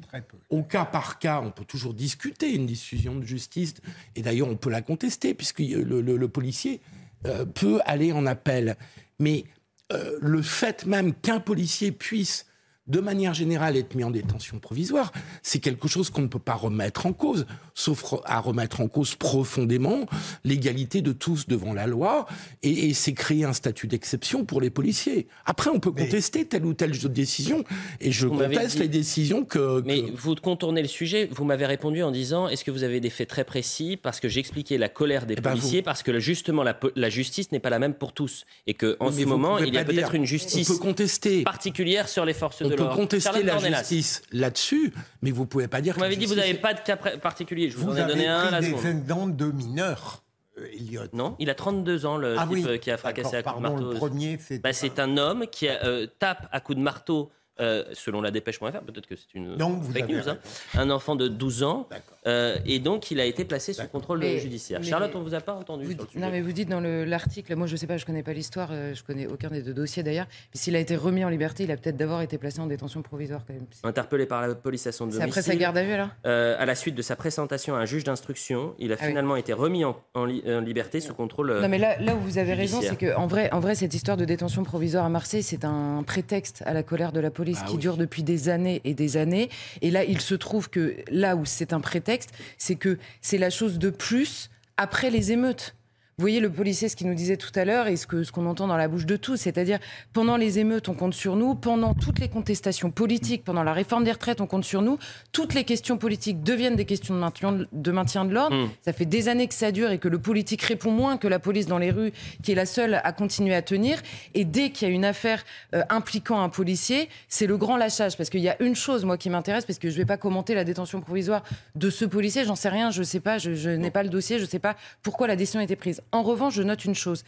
au cas par cas, on peut toujours discuter une décision de justice, et d'ailleurs on peut la contester, puisque le, le- le policier euh, peut aller en appel. Mais euh, le fait même qu'un policier puisse, de manière générale, être mis en détention provisoire, c'est quelque chose qu'on ne peut pas remettre en cause, sauf à remettre en cause profondément l'égalité de tous devant la loi, et, et c'est créer un statut d'exception pour les policiers. Après, on peut contester telle ou telle décision, et je conteste dit- les décisions que... Mais vous contournez le sujet. Vous m'avez répondu en disant est-ce que vous avez des faits très précis Parce que j'expliquais la colère des ben, policiers, vous- parce que justement la, justice n'est pas la même pour tous. Et qu'en ce moment, il y a peut-être une justice On peut contester. particulière sur les forces On de peut contester la justice là-dessus, mais vous pouvez pas dire Vous m'avez dit que vous n'avez pas de cas particulier. Je vous, Vous en ai donné un pris des exemples de mineurs, euh, Elliot. Non, il a 32 ans, le Ah type oui, euh, qui a fracassé à coups de marteau. le premier, c'était Bah, c'est un homme qui euh, tape à coups de marteau euh, selon la dépêche.fr, peut-être que c'est une vous fake news, hein. un enfant de 12 ans, euh, et donc il a été placé sous contrôle Mais- judiciaire. mais- Charlotte, on vous a pas entendu Vous- sur le sujet. non, mais vous dites dans le- l'article, moi je sais pas, je connais pas l'histoire, euh, je connais aucun des deux dossiers d'ailleurs, mais s'il a été remis en liberté, il a peut-être d'abord été placé en détention provisoire quand même. Interpellé par la police à son C'est domicile. après sa garde à vue alors Euh, à la suite de sa présentation à un juge d'instruction, il a Ah oui. finalement été remis en, en li- en liberté sous contrôle. Non, mais là, là où vous avez raison, c'est judiciaire. que en vrai, en vrai, cette histoire de détention provisoire à Marseille, c'est un prétexte à la colère de la police Ah qui dure depuis des années et des années. Et là, il se trouve que là où c'est un prétexte, c'est que c'est la chose de plus après les émeutes. Vous voyez le policier, ce qu'il nous disait tout à l'heure, et ce que ce qu'on entend dans la bouche de tous, c'est-à-dire pendant les émeutes, on compte sur nous, pendant toutes les contestations politiques, pendant la réforme des retraites, on compte sur nous, toutes les questions politiques deviennent des questions de maintien de, maintien de l'ordre. Hmm. Ça fait des années que ça dure et que le politique répond moins que la police dans les rues, qui est la seule à continuer à tenir. Et dès qu'il y a une affaire euh, impliquant un policier, c'est le grand lâchage. Parce qu'il y a une chose, moi, qui m'intéresse, parce que je ne vais pas commenter la détention provisoire de ce policier, j'en sais rien, je ne sais pas, je, je n'ai pas le dossier, je ne sais pas pourquoi la décision a été prise. En revanche, je note une chose.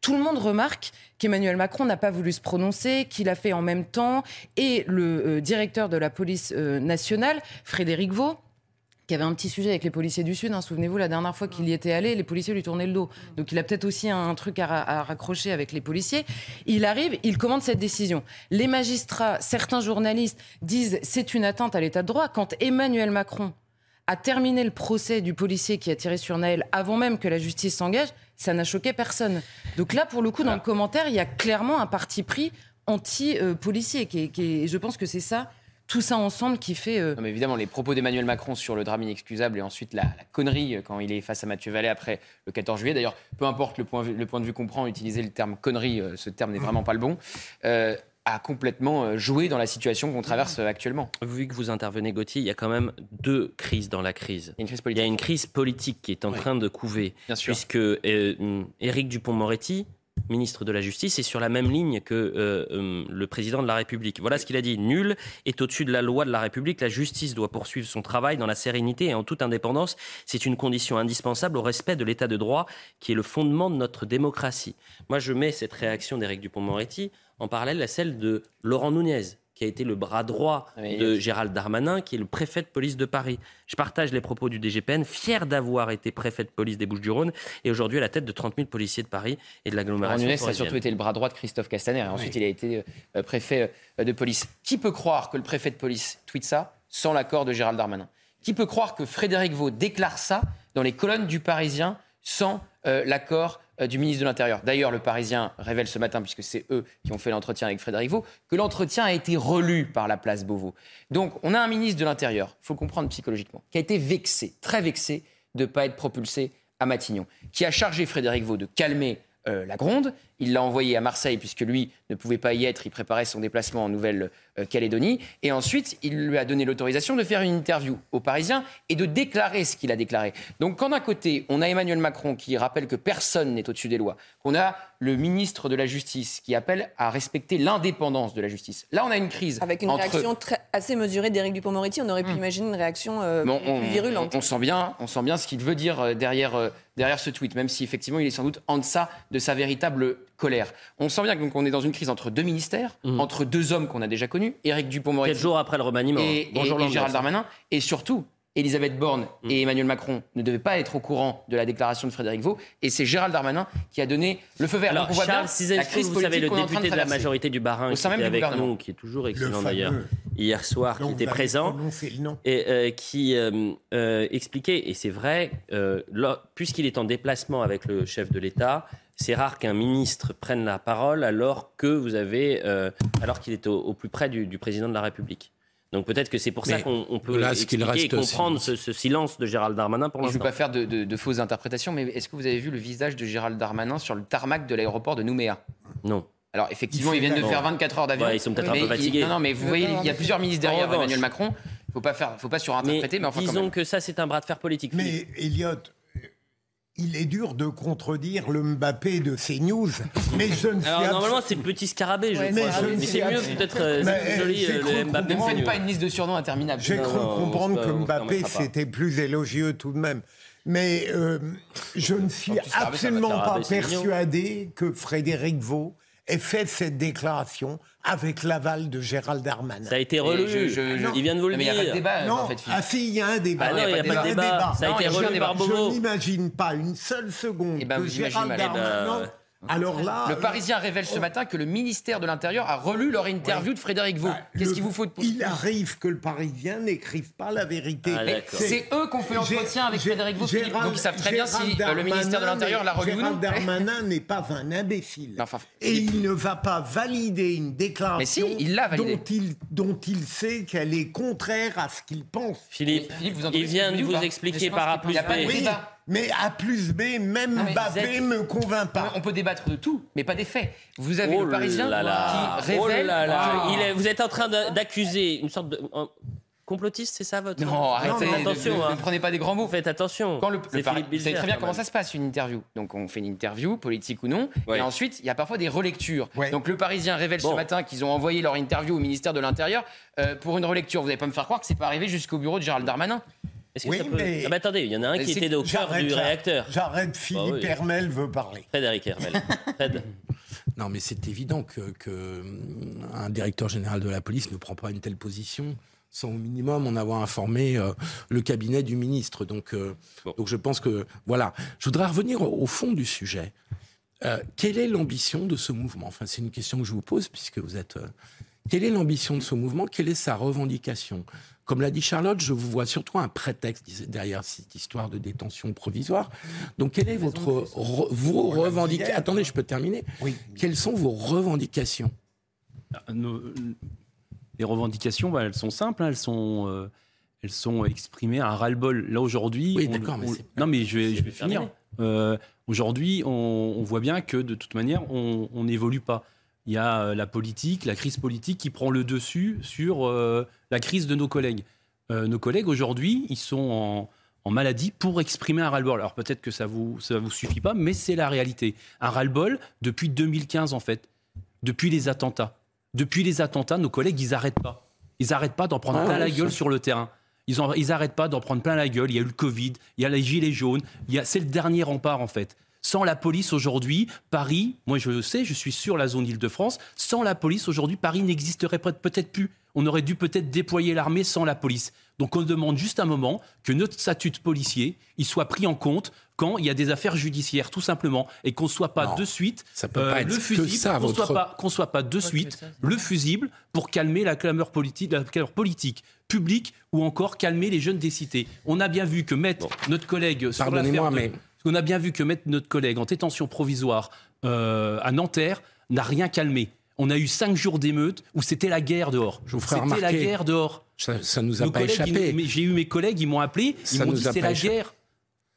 Tout le monde remarque qu'Emmanuel Macron n'a pas voulu se prononcer, qu'il a fait en même temps, et le euh, directeur de la police euh, nationale, Frédéric Vaux, qui avait un petit sujet avec les policiers du Sud. hein. Souvenez-vous, la dernière fois qu'il y était allé, les policiers lui tournaient le dos. Donc il a peut-être aussi un, truc à, ra- à raccrocher avec les policiers. Il arrive, il commande cette décision. Les magistrats, certains journalistes disent c'est une atteinte à l'état de droit. Quand Emmanuel Macron a terminé le procès du policier qui a tiré sur Naël avant même que la justice s'engage, ça n'a choqué personne. Donc là, pour le coup, dans le commentaire, il y a clairement un parti pris anti-policier. qui qui est- je pense que c'est ça, tout ça ensemble, qui fait... euh, Non, mais évidemment, les propos d'Emmanuel Macron sur le drame inexcusable et ensuite la, la connerie euh, quand il est face à Mathieu Vallet après le 14 juillet. D'ailleurs, peu importe le point, le point de vue qu'on prend, utiliser le terme connerie, euh, ce terme n'est vraiment pas le bon, euh, a complètement euh, joué dans la situation qu'on traverse euh, actuellement. Vu que vous intervenez, Gauthier, il y a quand même deux crises dans la crise. Il y a une crise Il y a politique. une crise politique qui est en train de couver. Bien sûr. Puisque euh, Éric Dupont-Moretti, ministre de la Justice, est sur la même ligne que euh, le président de la République. Voilà ce qu'il a dit. Nul est au-dessus de la loi de la République. La justice doit poursuivre son travail dans la sérénité et en toute indépendance. C'est une condition indispensable au respect de l'état de droit qui est le fondement de notre démocratie. Moi, je mets cette réaction d'Éric Dupont-Moretti en parallèle à celle de Laurent Nunez qui a été le bras droit Ah, de Gérald Darmanin, qui est le préfet de police de Paris. Je partage les propos du DGPN, fier d'avoir été préfet de police des Bouches-du-Rhône et aujourd'hui à la tête de 30 000 policiers de Paris et de Laurent l'agglomération. Nunez a surtout été le bras droit de Christophe Castaner. Et ensuite, il a été euh, préfet euh, de police. Qui peut croire que le préfet de police tweete ça sans l'accord de Gérald Darmanin? Qui peut croire que Frédéric Vaux déclare ça dans les colonnes du Parisien sans euh, l'accord du ministre de l'Intérieur D'ailleurs, le Parisien révèle ce matin, puisque c'est eux qui ont fait l'entretien avec Frédéric Vaux, que l'entretien a été relu par la place Beauvau. Donc, on a un ministre de l'Intérieur, il faut le comprendre psychologiquement, qui a été vexé, très vexé, de ne pas être propulsé à Matignon, qui a chargé Frédéric Vaux de calmer euh, la gronde. Il l'a envoyé à Marseille puisque lui ne pouvait pas y être. Il préparait son déplacement en Nouvelle-Calédonie. Et ensuite, il lui a donné l'autorisation de faire une interview aux Parisiens et de déclarer ce qu'il a déclaré. Donc, quand d'un côté, on a Emmanuel Macron qui rappelle que personne n'est au-dessus des lois, qu'on a le ministre de la Justice qui appelle à respecter l'indépendance de la justice. Là, on a une crise. Avec une entre- réaction très- assez mesurée d'Éric Dupond-Moretti, on aurait pu imaginer une réaction euh, Bon, plus, on, plus virulente. on- on sent bien, on sent bien ce qu'il veut dire euh, derrière, euh, derrière ce tweet, même si effectivement il est sans doute en deçà de sa véritable colère. On sent bien que donc, on est dans une crise entre deux ministères, entre deux hommes qu'on a déjà connus, Éric Dupond-Moretti Quelques jours après le remaniement. et, Bonjour et-. Gérald Darmanin, et surtout. Elisabeth Borne et Emmanuel Macron ne devaient pas être au courant de la déclaration de Frédéric Vaux, et c'est Gérald Darmanin qui a donné le feu vert. Alors, Donc on voit Charles bien la crise vous savez, le qu'on est en train député de, la traverser. majorité du Barin Au qui même avec nous, qui est toujours excellent d'ailleurs, hier soir, qui était présent, et euh, qui euh, euh, expliquait, et c'est vrai, euh, puisqu'il est en déplacement avec le chef de l'État, c'est rare qu'un ministre prenne la parole alors que vous avez, euh, alors qu'il est au, au plus près du, du président de la République. Donc peut-être que c'est pour ça qu'on on peut là, expliquer et reste comprendre ce, ce silence de Gérald Darmanin pour Et je ne veux l'instant. pas faire de, de- de fausses interprétations, mais est-ce que vous avez vu le visage de Gérald Darmanin sur le tarmac de l'aéroport de Nouméa? Non. Alors effectivement, Il ils viennent de faire Non. 24 heures d'avion. Ouais, ils sont peut-être un peu fatigués. Non, non, mais vous voyez, il y a plusieurs ministres derrière revanche. Emmanuel Macron. Il faut pas faire, faut pas surinterpréter, mais, enfin quand disons même. que ça, c'est un bras de fer politique. Mais Elliot, il est dur de contredire le Mbappé de CNews, mais je ne suis Alors abs- normalement c'est le petit scarabée, je Ouais, crois. mais c'est mieux peut-être, euh, Mais, c'est plus joli le Mbappé. Ne me faites pas une liste de surnoms interminable. J'ai cru comprendre que Mbappé, c'était plus élogieux tout de même. Mais euh, je ne suis absolument pas persuadé que Frédéric Vaux ait fait cette déclaration avec l'aval de Gérald Darmanin. Ça a été relu. je- je- je- Il vient de vous le Mais il y dire. a pas de débat, non, en fait, ah si, il y a un débat. Ah non, il n'y a pas de débat. Ça a Non, été il relu par. Bobo. Je n'imagine pas une seule seconde Eh ben, que Gérald mal. Darmanin... Ouais. Alors là... Le Parisien révèle ce matin que le ministère de l'Intérieur a relu leur interview de Frédéric Vaux. Qu'est-ce le- qu'il vous faut de Il arrive que le Parisien n'écrive pas la vérité. Ah, c'est eux qui ont fait l'entretien avec Frédéric Vaux, Philippe. Gérald- donc ils savent très bien si Gérald euh, le ministère de Darmanin l'Intérieur l'a relu ou non. Gérald Darmanin n'est pas un imbécile. Enfin, Et il ne va pas valider une déclaration Mais si, il l'a validé. dont, il, dont il sait qu'elle est contraire à ce qu'il pense. Philippe, Philippe, vous entendez il vient de vous expliquer par A plus B. Mais A plus B, même Non, mais Mbappé êtes- me convainc pas. On peut débattre de tout, mais pas des faits. Vous avez Oh le Parisien là là. qui Oh révèle. là là. Ah. Il est- vous êtes en train d'accuser une sorte de. un- Complotiste, c'est ça votre Non, arrêtez, ne- attention. ne, hein. ne prenez pas des grands mots. Faites attention. Quand le, C'est le Paris- vous savez très bien quand comment ça se passe une interview. Donc on fait une interview, politique ou non, Ouais. et ensuite il y a parfois des relectures. Ouais. Donc le Parisien révèle Bon. ce matin qu'ils ont envoyé leur interview au ministère de l'Intérieur euh, pour une relecture. Vous n'allez pas me faire croire que c'est pas arrivé jusqu'au bureau de Gérald Darmanin. Est-ce que Oui, ça peut- mais- Ah bah attendez, il y en a un qui était au cœur J'arrête du réacteur. J'arrête, Philippe oui. Hermel veut parler. Frédéric Hermel. Fred. Non, mais c'est évident que, que, hum, un directeur général de la police ne prend pas une telle position sans au minimum en avoir informé euh, le cabinet du ministre. Donc, euh, Bon. donc je pense que voilà. Je voudrais revenir au, au fond du sujet. Euh, quelle est l'ambition de ce mouvement? Enfin, c'est une question que je vous pose puisque vous êtes. euh, quelle est l'ambition de ce mouvement? Quelle est sa revendication? Comme l'a dit Charlotte, je vous vois surtout un prétexte derrière cette histoire de détention provisoire. Donc, quelle est votre re- vos l'a revendications Attendez, je peux terminer. Oui. Quelles sont vos revendications? Nos- les revendications, bah, elles sont simples, hein, elles sont, euh, elles sont exprimées à ras-le-bol. Là aujourd'hui, Oui, on- d'accord, mais on- c'est- non mais je vais, je vais finir. Euh, aujourd'hui, on, on voit bien que de toute manière, on n'évolue pas. Il y a euh, la politique, la crise politique qui prend le dessus sur euh, la crise de nos collègues. Euh, nos collègues aujourd'hui, ils sont en, en maladie pour exprimer un ras-le-bol. Alors peut-être que ça vous ça vous suffit pas, mais c'est la réalité. Un ras-le-bol depuis 2015 en fait, depuis les attentats. Depuis les attentats, nos collègues, ils n'arrêtent pas. Ils n'arrêtent pas d'en prendre Ah, plein la ça. gueule sur le terrain. Ils n'arrêtent pas d'en prendre plein la gueule. Il y a eu le Covid, il y a les gilets jaunes. il y a- C'est le dernier rempart, en fait. Sans la police aujourd'hui, Paris, moi je le sais, je suis sur la zone Île-de-France, sans la police aujourd'hui, Paris n'existerait peut- peut-être plus. On aurait dû peut-être déployer l'armée sans la police. Donc on demande juste un moment que notre statut de policier, il soit pris en compte quand il y a des affaires judiciaires, tout simplement, et qu'on ne soit pas Non, de suite ça peut pas être le fusible, ça, qu'on votre- soit pas qu'on soit pas de suite le fusible pour calmer la clameur politique, la clameur politique publique ou encore calmer les jeunes des cités. On a bien vu que mettre notre collègue sur l'affaire de- mais- on a bien vu que mettre notre collègue en détention provisoire euh, à Nanterre n'a rien calmé. On a eu cinq jours d'émeute où c'était la guerre dehors. Je vous ferai C'était la guerre dehors. Ça, ça nous a Nos pas échappé. J'ai eu mes collègues, ils m'ont appelé, ils m'ont dit c'est la échappé. guerre.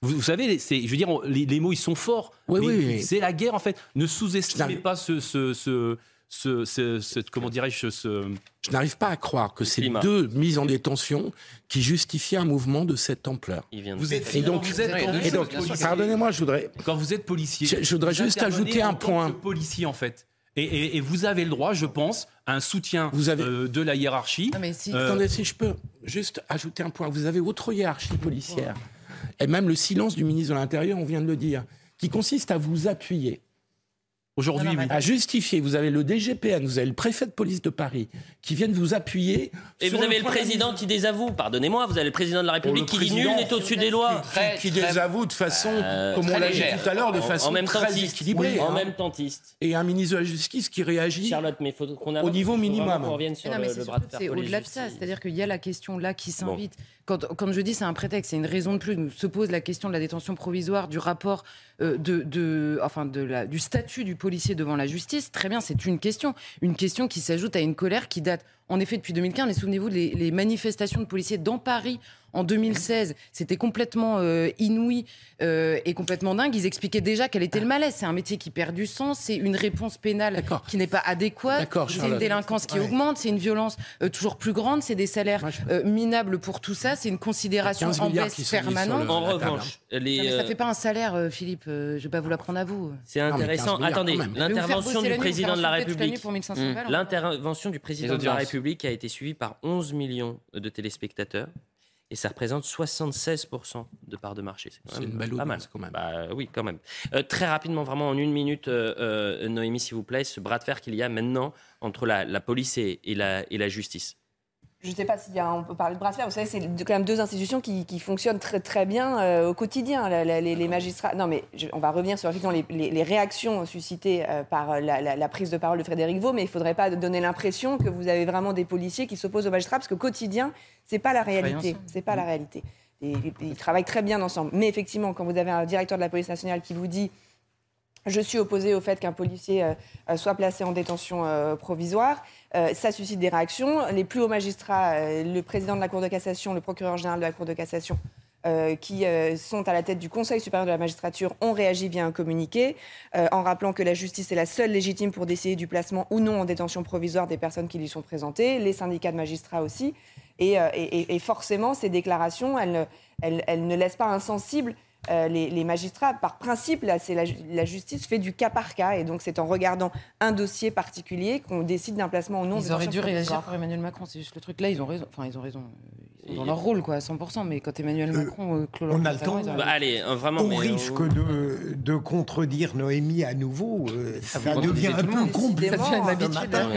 Vous, vous savez, je veux dire, on- les, les mots ils sont forts. Oui, oui, oui. C'est la guerre en fait. Ne sous-estimez pas ce, ce, ce, ce, ce- cette- comment dirais-je, ce, Je n'arrive pas à croire que c'est climat. deux mises en détention qui justifient un mouvement de cette ampleur. Il vient de Vous êtes, Et donc, vous êtes- et pardonnez-moi, je voudrais. quand vous êtes policier, Je- je voudrais vous juste ajouter un point. policier en fait. Et, et- et vous avez le droit, je pense, à un soutien Vous avez- euh, de la hiérarchie. Non, mais si- Euh, Attendez, si je peux juste ajouter un point. Vous avez votre hiérarchie policière, et même le silence du ministre de l'Intérieur, on vient de le dire, qui consiste à vous appuyer. Aujourd'hui, oui. À justifier, vous avez le DGPN, vous avez le préfet de police de Paris qui viennent vous appuyer. Et sur vous avez le président qui désavoue. Pardonnez-moi, vous avez le président de la République qui dit nul n'est au-dessus des lois. Très, qui très- désavoue de façon, Euh, comme on l'a dit tout à l'heure, de En- façon en même très tentiste. équilibrée. En hein. même tentiste. Et un ministre de la Justice qui réagit. Charlotte, mais il faut qu'on. Au niveau minimum. qu'on revienne sur Non, mais le, c'est le bras surtout de que fer c'est au-delà de ça. C'est-à-dire qu'il y a la question là qui s'invite. Quand, je dis c'est un prétexte, c'est une raison de plus. Se pose la question de la détention provisoire, du rapport euh, du statut du policier devant la justice. Très bien, c'est une question. Une question qui s'ajoute à une colère qui date en effet depuis 2015. Et souvenez-vous, les, les manifestations de policiers dans Paris en 2016, c'était complètement euh, inouï euh, et complètement dingue. Ils expliquaient déjà quel était le malaise. C'est un métier qui perd du sens, c'est une réponse pénale qui n'est pas adéquate, c'est une délinquance qui Ouais. augmente, c'est une violence euh, toujours plus grande, c'est des salaires euh, minables pour tout ça, c'est une considération 15 en baisse permanente. le- En revanche, les, Non, mais ça euh, fait pas un salaire, euh, Philippe. euh, je vais pas vous l'apprendre à vous. c'est intéressant. 15 milliards Attendez, vous faire l'intervention du président de la République. pour 1500 Mmh. balles. L'intervention du président de la audiences. République a été suivie par 11 millions de téléspectateurs et ça représente 76% de part de marché. C'est une belle pas mal. quand même. Bah, oui, quand même. Euh, très rapidement, vraiment en une minute, euh, euh, Noémie, s'il vous plaît, ce bras de fer qu'il y a maintenant entre la, la police et, et la, et la justice. Je ne sais pas si on peut parler de bras de fer. Vous savez, c'est quand même deux institutions qui, qui fonctionnent très, très bien euh, au quotidien. La- la- les, les magistrats. Non, mais je- on va revenir sur les, les- les réactions suscitées euh, par la, la- prise de parole de Frédéric Vaux, mais il ne faudrait pas donner l'impression que vous avez vraiment des policiers qui s'opposent aux magistrats, parce qu'au quotidien, c'est pas la réalité. C'est pas la réalité. Et- et- ils travaillent très bien ensemble. Mais effectivement, quand vous avez un directeur de la police nationale qui vous dit je suis opposé au fait qu'un policier euh, euh, soit placé en détention euh, provisoire. Euh, ça suscite des réactions. Les plus hauts magistrats, euh, le président de la Cour de cassation, le procureur général de la Cour de cassation, euh, qui sont à la tête du Conseil supérieur de la magistrature, ont réagi via un communiqué en rappelant que la justice est la seule légitime pour décider du placement ou non en détention provisoire des personnes qui lui sont présentées, les syndicats de magistrats aussi. Et, forcément, ces déclarations, elles- elles ne laissent pas insensibles euh, les, les magistrats. Par principe, là, c'est la, ju- la justice fait du cas par cas. Et donc, c'est en regardant un dossier particulier qu'on décide d'un placement ou non. Ils auraient dû réagir pour Emmanuel Macron, c'est juste le truc. Là, ils ont raison. Enfin, ils ont raison. Ils sont dans leur rôle, quoi, à 100%. Mais quand Emmanuel Macron euh, clôt leur on a le temps. Bah, allez, euh, vraiment. Au mais, euh, risque de, de contredire Noémie à nouveau, euh, ça contredisez devient un peu compliqué. Ça devient une ce habitude, matin.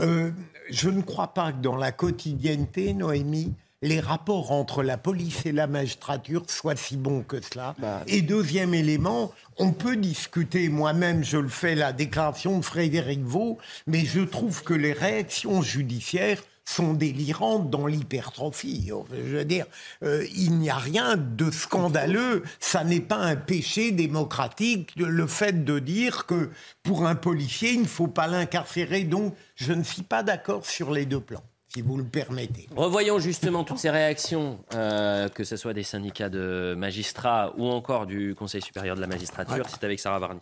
Euh, je ne crois pas que dans la quotidienneté, Noémie, les rapports entre la police et la magistrature soient si bons que cela. Bah, et deuxième élément, on peut discuter, moi-même je le fais, la déclaration de Frédéric Vaux, mais je trouve que les réactions judiciaires sont délirantes dans l'hypertrophie. Je veux dire, euh, il n'y a rien de scandaleux. Ça n'est pas un péché démocratique le fait de dire que pour un policier, il ne faut pas l'incarcérer. Donc, je ne suis pas d'accord sur les deux plans, si vous le permettez. Revoyons justement toutes ces réactions, euh, que ce soit des syndicats de magistrats ou encore du Conseil supérieur de la magistrature. C'est avec Sarah Varny.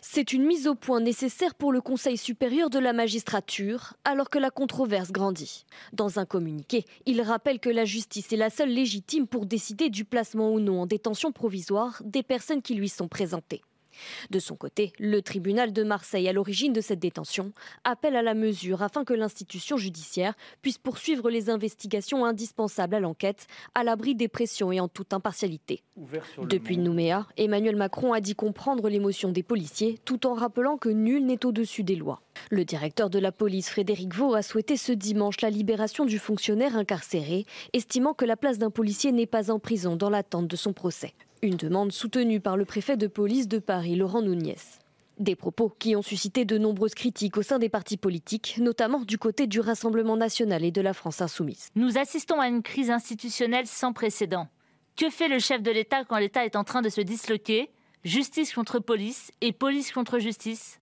C'est une mise au point nécessaire pour le Conseil supérieur de la magistrature, alors que la controverse grandit. Dans un communiqué, il rappelle que la justice est la seule légitime pour décider du placement ou non en détention provisoire des personnes qui lui sont présentées. De son côté, le tribunal de Marseille, à l'origine de cette détention, appelle à la mesure afin que l'institution judiciaire puisse poursuivre les investigations indispensables à l'enquête, à l'abri des pressions et en toute impartialité. Depuis Nouméa, Emmanuel Macron a dit comprendre l'émotion des policiers tout en rappelant que nul n'est au-dessus des lois. Le directeur de la police, Frédéric Vaux, a souhaité ce dimanche la libération du fonctionnaire incarcéré, estimant que la place d'un policier n'est pas en prison dans l'attente de son procès. Une demande soutenue par le préfet de police de Paris, Laurent Nouniez. Des propos qui ont suscité de nombreuses critiques au sein des partis politiques, notamment du côté du Rassemblement national et de la France insoumise. Nous assistons à une crise institutionnelle sans précédent. Que fait le chef de l'État quand l'État est en train de se disloquer? Justice contre police et police contre justice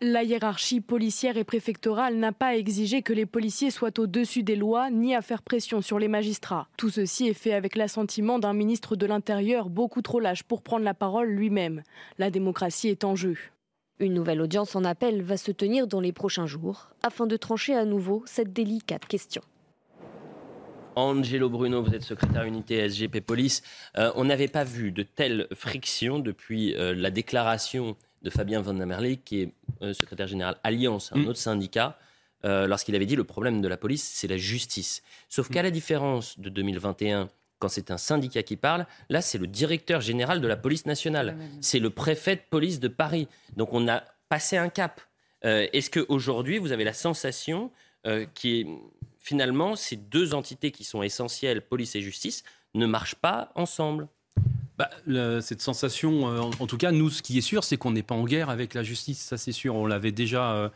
La hiérarchie policière et préfectorale n'a pas exigé que les policiers soient au-dessus des lois ni à faire pression sur les magistrats. Tout ceci est fait avec l'assentiment d'un ministre de l'Intérieur beaucoup trop lâche pour prendre la parole lui-même. La démocratie est en jeu. Une nouvelle audience en appel va se tenir dans les prochains jours afin de trancher à nouveau cette délicate question. Angelo Bruno, vous êtes secrétaire unité SGP Police. Euh, on n'avait pas vu de telles frictions depuis euh, la déclaration de Fabien Van der Merle, qui est euh, secrétaire général Alliance, un autre syndicat, euh, lorsqu'il avait dit le problème de la police, c'est la justice. Sauf qu'à la différence de 2021, quand c'est un syndicat qui parle, là, c'est le directeur général de la police nationale. C'est le préfet de police de Paris. Donc on a passé un cap. Euh, Est-ce qu'aujourd'hui, vous avez la sensation euh, qui est finalement ces deux entités qui sont essentielles, police et justice, ne marchent pas ensemble? Bah, le- cette sensation, euh, en, en tout cas, nous, ce qui est sûr, c'est qu'on n'est pas en guerre avec la justice. Ça, c'est sûr. On l'avait déjà euh,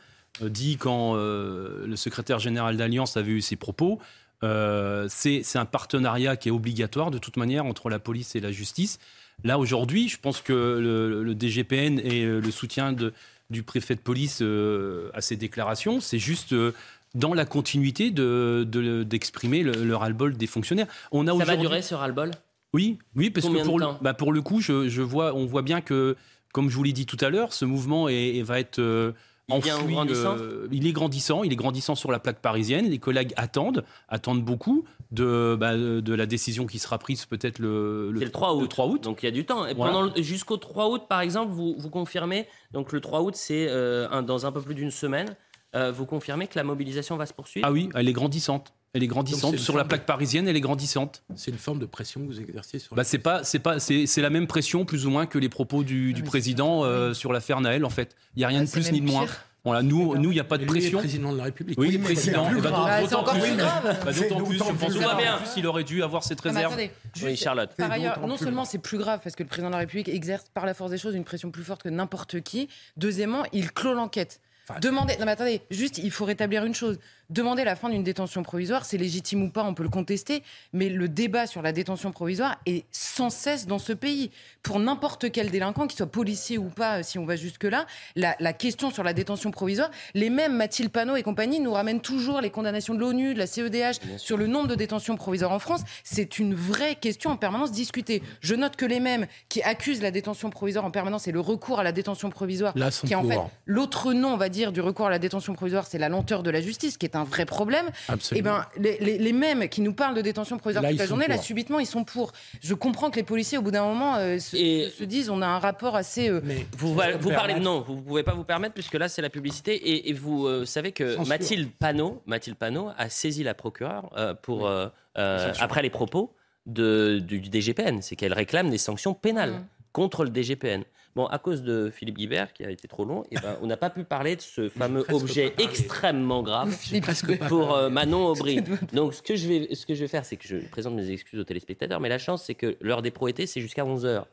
euh, dit quand le secrétaire général d'Alliance avait eu ses propos. Euh, c'est un partenariat qui est obligatoire, de toute manière, entre la police et la justice. Là, aujourd'hui, je pense que le, le DGPN et le soutien de- du préfet de police euh, à ces déclarations, c'est juste. euh, dans la continuité de- de- d'exprimer le, le ras-le-bol des fonctionnaires. On a Ça va durer ce ras-le-bol? Oui, oui, parce Combien que pour le, bah, pour le coup, je, je vois, on voit bien que, comme je vous l'ai dit tout à l'heure, ce mouvement est, est- va être euh, Il enfoui, grandissant euh, il est grandissant, il est grandissant sur la plaque parisienne. Les collègues attendent, attendent beaucoup de, bah, de la décision qui sera prise peut-être le, le 3 août. 3 août. Donc il y a du temps. Et Voilà. pendant le- jusqu'au 3 août, par exemple, vous, vous confirmez, donc le 3 août, c'est euh, dans un peu plus d'une semaine, euh, vous confirmez que la mobilisation va se poursuivre? Ah oui, elle est grandissante. Elle est grandissante. Sur la plaque parisienne, elle est grandissante. C'est une forme de pression que vous exercez sur. Bah, c'est pas, c'est pas, c'est, c'est la même pression plus ou moins que les propos du, du président euh, sur l'affaire Naël. En fait, il y a rien Ah, de plus ni de moins. pire. Voilà, nous, nous, il n'y a pas de pression. président de la République. Oui, président. c'est Eh ben. Ah, c'est d'autant encore plus. plus grave. Bah, d'autant plus, je pense il aurait dû avoir cette réserve. attendez, Oui, juste- Charlotte. Par ailleurs, non seulement c'est plus grave parce que le président de la République exerce par la force des choses une pression plus forte que n'importe qui. Deuxièmement, il clôt l'enquête. Demandez, non mais attendez, juste il faut rétablir une chose. Demander la fin d'une détention provisoire, c'est légitime ou pas, on peut le contester, mais le débat sur la détention provisoire est sans cesse dans ce pays. Pour n'importe quel délinquant, qu'il soit policier ou pas, euh, si on va jusque-là, la, la question sur la détention provisoire, les mêmes Mathilde Panot et compagnie nous ramènent toujours les condamnations de l'ONU, de la CEDH sur le nombre de détentions provisoires en France. C'est une vraie question en permanence discutée. Je note que les mêmes qui accusent la détention provisoire en permanence et le recours à la détention provisoire, Là, qui est en fait l'autre nom, on va dire, du recours à la détention provisoire, c'est la lenteur de la justice, qui est un vrai problème. Absolument. Et ben, les, les- les mêmes qui nous parlent de détention provisoire Là, toute la journée, là, subitement, ils sont pour. Je comprends que les policiers, au bout d'un moment, euh, se, Et- se disent, on a un rapport assez. euh, Mais Vous, me vous parlez non, vous ne pouvez pas vous permettre puisque là c'est la publicité et, et vous euh, savez que Censure. Mathilde Panot, Mathilde Panot a saisi la procureure euh, pour euh, euh, après les propos de, du, du DGPN, c'est qu'elle réclame des sanctions pénales Mm. contre le DGPN. Bon, à cause de Philippe Guibert qui a été trop long, et ben, on n'a pas pu parler de ce fameux objet extrêmement grave pour euh. Manon Aubry. Donc ce que je vais ce que je vais faire, c'est que je présente mes excuses aux téléspectateurs, mais la chance c'est que l'heure des pros été c'est jusqu'à 11 h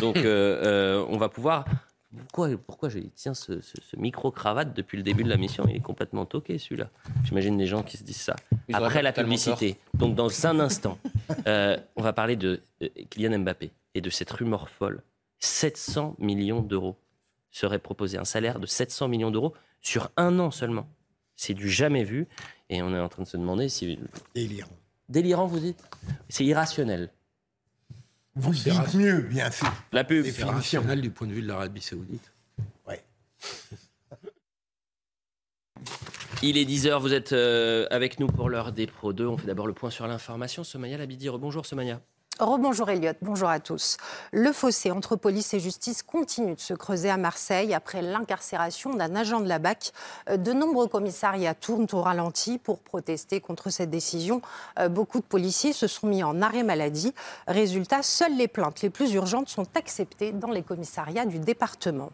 Donc euh, euh, on va pouvoir pourquoi, pourquoi je tiens ce, ce- ce micro-cravate depuis le début de la mission? Il est complètement toqué celui-là. J'imagine des gens qui se disent ça. Ils Après la publicité. Donc dans un instant, euh, on va parler de euh, Kylian Mbappé et de cette rumeur folle. 700 millions d'euros seraient proposés. Un salaire de 700 millions d'euros sur un an seulement. C'est du jamais vu. Et on est en train de se demander si... Délirant. Délirant, vous dites? C'est irrationnel. Vous dites rationnel. mieux, bien sûr. La pub. C'est rationnel du point de vue de l'Arabie Saoudite. Ouais. Il est 10h, vous êtes euh, avec nous pour l'heure des Pro 2. On fait d'abord le point sur l'information. Somaya Labidi, bonjour Somaya. Rebonjour Elliot, bonjour à tous. Le fossé entre police et justice continue de se creuser à Marseille après l'incarcération d'un agent de la BAC. Euh, De nombreux commissariats tournent au ralenti pour protester contre cette décision. Euh, Beaucoup de policiers se sont mis en arrêt maladie. Résultat, seules les plaintes les plus urgentes sont acceptées dans les commissariats du département.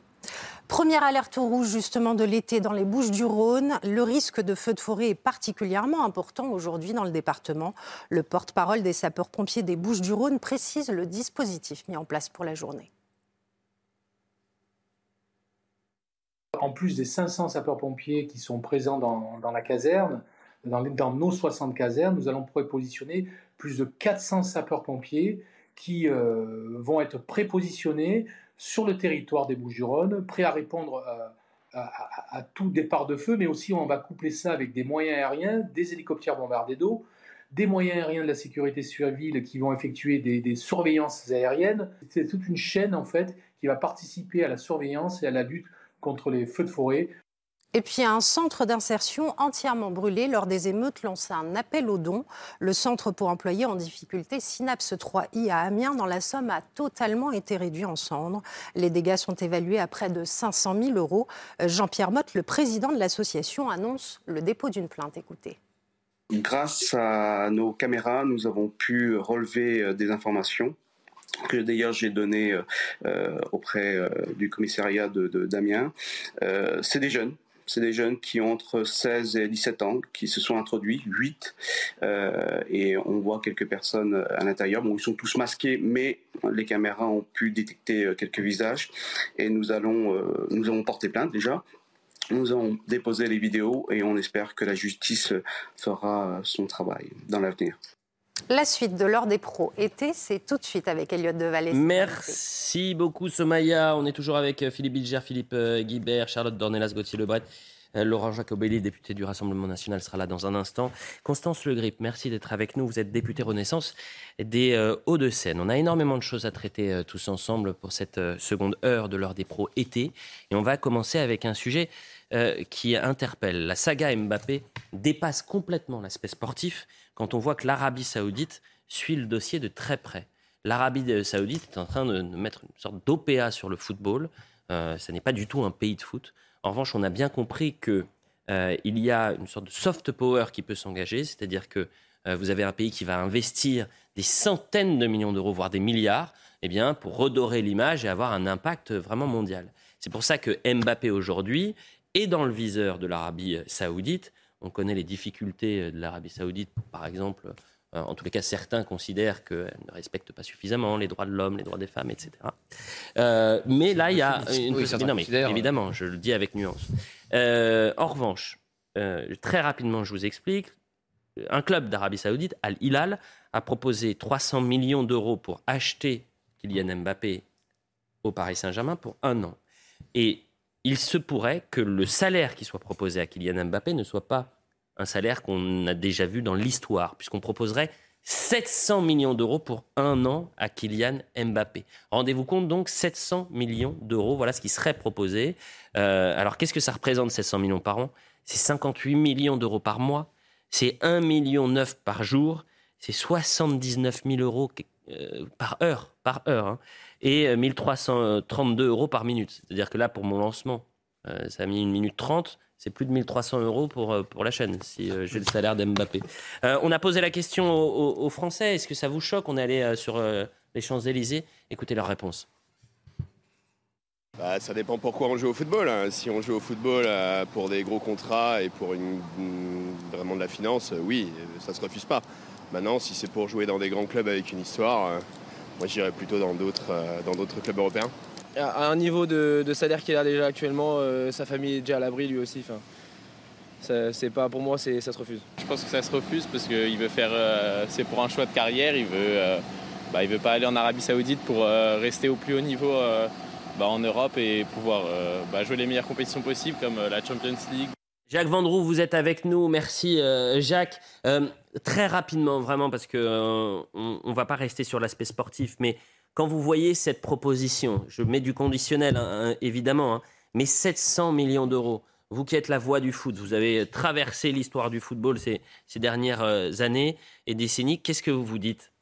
Première alerte rouge justement de l'été dans les Bouches du Rhône. Le risque de feu de forêt est particulièrement important aujourd'hui dans le département. Le porte-parole des sapeurs-pompiers des Bouches du Rhône précise le dispositif mis en place pour la journée. En plus des 500 sapeurs-pompiers qui sont présents dans, la caserne, dans nos 60 casernes, nous allons prépositionner plus de 400 sapeurs-pompiers qui euh, vont être prépositionnés sur le territoire des Bouches-du-Rhône, prêts à répondre euh, à tout départ de feu, mais aussi on va coupler ça avec des moyens aériens, des hélicoptères bombardés d'eau, des moyens aériens de la sécurité civile qui vont effectuer des, des surveillances aériennes. C'est toute une chaîne en fait qui va participer à la surveillance et à la lutte contre les feux de forêt. Et puis un centre d'insertion entièrement brûlé lors des émeutes lance un appel aux dons. Le centre pour employés en difficulté Synapse 3i à Amiens dans la Somme a totalement été réduit en cendres. Les dégâts sont évalués à près de 500 000 euros. Jean-Pierre Motte, le président de l'association, annonce le dépôt d'une plainte. Écoutez. Grâce à nos caméras, nous avons pu relever euh, des informations que d'ailleurs j'ai données euh, euh, auprès du commissariat de, de- d'Amiens. Euh, c'est des jeunes. C'est des jeunes qui ont entre 16 et 17 ans, qui se sont introduits, 8, euh, et on voit quelques personnes à l'intérieur. Bon, ils sont tous masqués, mais les caméras ont pu détecter euh, quelques visages, et nous allons, euh, nous avons porté plainte déjà. Nous avons déposé les vidéos et on espère que la justice fera son travail dans l'avenir. La suite de l'heure des pros été, c'est tout de suite avec Elliot Deval. Merci beaucoup Somaya. On est toujours avec euh, Philippe Bilger, Philippe euh, Guibert, Charlotte Dornelas, Gauthier Lebret. Euh, Laurent Jacobelli, député du Rassemblement national, sera là dans un instant. Constance Le Grip, merci d'être avec nous. Vous êtes député Renaissance des Hauts-de-Seine. On a énormément de choses à traiter tous ensemble pour cette seconde heure de l'heure des pros été. Et on va commencer avec un sujet qui interpelle. La saga Mbappé dépasse complètement l'aspect sportif quand on voit que l'Arabie saoudite suit le dossier de très près. L'Arabie saoudite est en train de mettre une sorte d'OPA sur le football. Euh, ce n'est pas du tout un pays de foot. En revanche, on a bien compris que euh, il y a une sorte de soft power qui peut s'engager, c'est-à-dire que euh, vous avez un pays qui va investir des centaines de millions d'euros, voire des milliards, eh bien, pour redorer l'image et avoir un impact vraiment mondial. C'est pour ça que Mbappé aujourd'hui est dans le viseur de l'Arabie saoudite. On connaît les difficultés de l'Arabie saoudite, par exemple. euh, En tous les cas, certains considèrent qu'elle ne respecte pas suffisamment les droits de l'homme, les droits des femmes, etc. Euh, mais là, il y a une Oui, non, mais évidemment, je le dis avec nuance. Euh, en revanche, euh, très rapidement, je vous explique. Un club d'Arabie Saoudite, Al Hilal, a proposé 300 millions d'euros pour acheter Kylian Mbappé au Paris Saint-Germain pour un an. Et il se pourrait que le salaire qui soit proposé à Kylian Mbappé ne soit pas un salaire qu'on a déjà vu dans l'histoire, puisqu'on proposerait 700 millions d'euros pour un an à Kylian Mbappé. Rendez-vous compte donc, 700 millions d'euros, voilà ce qui serait proposé. Euh, alors qu'est-ce que ça représente 700 millions par an? C'est 58 millions d'euros par mois, c'est 1,9 million par jour, c'est 79 000 euros euh, par heure, par heure, hein, et euh, 1332 euros par minute. C'est-à-dire que là, pour mon lancement, euh, ça a mis une minute 30, c'est plus de 1300 euros pour, euh, pour la chaîne, si euh, j'ai le salaire d'Mbappé. Euh, on a posé la question aux, Français, est-ce que ça vous choque On est allé euh, sur euh, les Champs-Élysées, écoutez leur réponse. Bah, ça dépend pourquoi on joue au football. hein. Si on joue au football euh, pour des gros contrats et pour une, vraiment de la finance, euh, oui, euh, ça se refuse pas. Maintenant, si c'est pour jouer dans des grands clubs avec une histoire, euh, moi j'irais plutôt dans d'autres euh, dans d'autres clubs européens. À un niveau de, de salaire qu'il a déjà actuellement, euh, sa famille est déjà à l'abri lui aussi. Ça- c'est pas pour moi, c'est ça se refuse. Je pense que ça se refuse parce qu'il veut faire. euh, c'est pour un choix de carrière. Il veut, euh, bah, il veut pas aller en Arabie Saoudite pour euh, rester au plus haut niveau euh, bah, en Europe et pouvoir euh, bah, jouer les meilleures compétitions possibles comme euh, la Champions League. Jacques Vendroux, vous êtes avec nous. Merci, euh, Jacques. Euh, très rapidement, vraiment, parce que euh, on va pas rester sur l'aspect sportif, mais quand vous voyez cette proposition, je mets du conditionnel, hein, hein, évidemment, hein, mais 700 millions d'euros. Vous qui êtes la voix du foot, vous avez traversé l'histoire du football ces, ces dernières euh, années et décennies. Qu'est-ce que vous vous dites?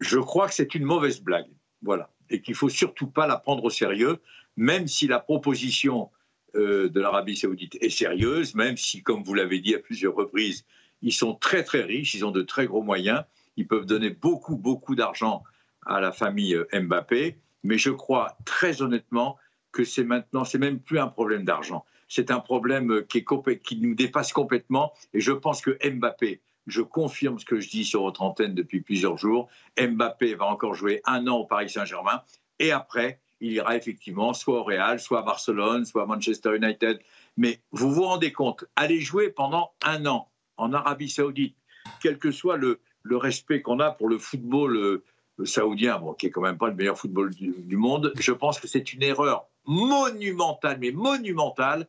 Je crois que c'est une mauvaise blague. Voilà. Et qu'il faut surtout pas la prendre au sérieux, même si la proposition de l'Arabie Saoudite est sérieuse, même si, comme vous l'avez dit à plusieurs reprises, ils sont très très riches, ils ont de très gros moyens, ils peuvent donner beaucoup beaucoup d'argent à la famille euh, Mbappé. Mais je crois très honnêtement que c'est maintenant, c'est même plus un problème d'argent. C'est un problème euh, qui nous dépasse complètement. Et je pense que Mbappé, je confirme ce que je dis sur votre antenne depuis plusieurs jours, Mbappé va encore jouer un an au Paris Saint-Germain. Et après, il ira effectivement soit au Real, soit à Barcelone, soit à Manchester United. Mais vous vous rendez compte, aller jouer pendant un an en Arabie Saoudite, quel que soit le, le respect qu'on a pour le football euh, saoudien, bon, qui est quand même pas le meilleur football du, du monde, je pense que c'est une erreur monumentale, mais monumentale,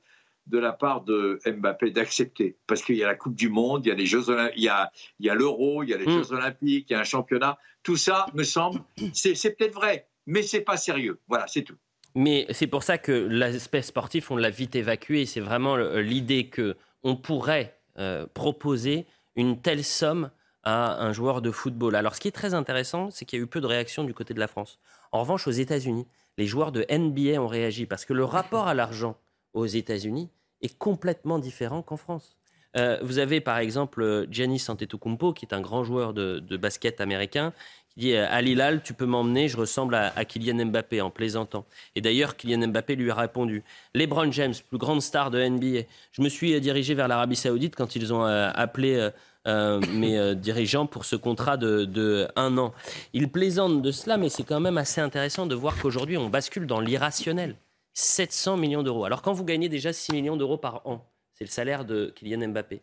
de la part de Mbappé d'accepter. Parce qu'il y a la Coupe du Monde, il y a les Jeux il y a, il y a l'Euro, il y a les Mm. Jeux Olympiques, il y a un championnat. Tout ça, me semble, c'est peut-être vrai, mais c'est pas sérieux. Voilà, c'est tout. Mais c'est pour ça que l'aspect sportif, on l'a vite évacué. C'est vraiment l'idée que on pourrait euh, proposer une telle somme à un joueur de football. Alors, ce qui est très intéressant, c'est qu'il y a eu peu de réactions du côté de la France. En revanche, aux États-Unis, les joueurs de NBA ont réagi parce que le rapport à l'argent aux États-Unis est complètement différent qu'en France. Euh, vous avez par exemple Giannis Antetokounmpo, qui est un grand joueur de basket américain, qui dit euh, à Hilal, tu peux m'emmener, je ressemble à, à Kylian Mbappé en plaisantant. Et d'ailleurs, Kylian Mbappé lui a répondu. LeBron James, plus grande star de NBA, je me suis euh, dirigé vers l'Arabie Saoudite quand ils ont euh, appelé euh, euh, mes euh, dirigeants pour ce contrat de, de un an. Il plaisante de cela, mais c'est quand même assez intéressant de voir qu'aujourd'hui, on bascule dans l'irrationnel. 700 millions d'euros. Alors quand vous gagnez déjà 6 millions d'euros par an, c'est le salaire de Kylian Mbappé,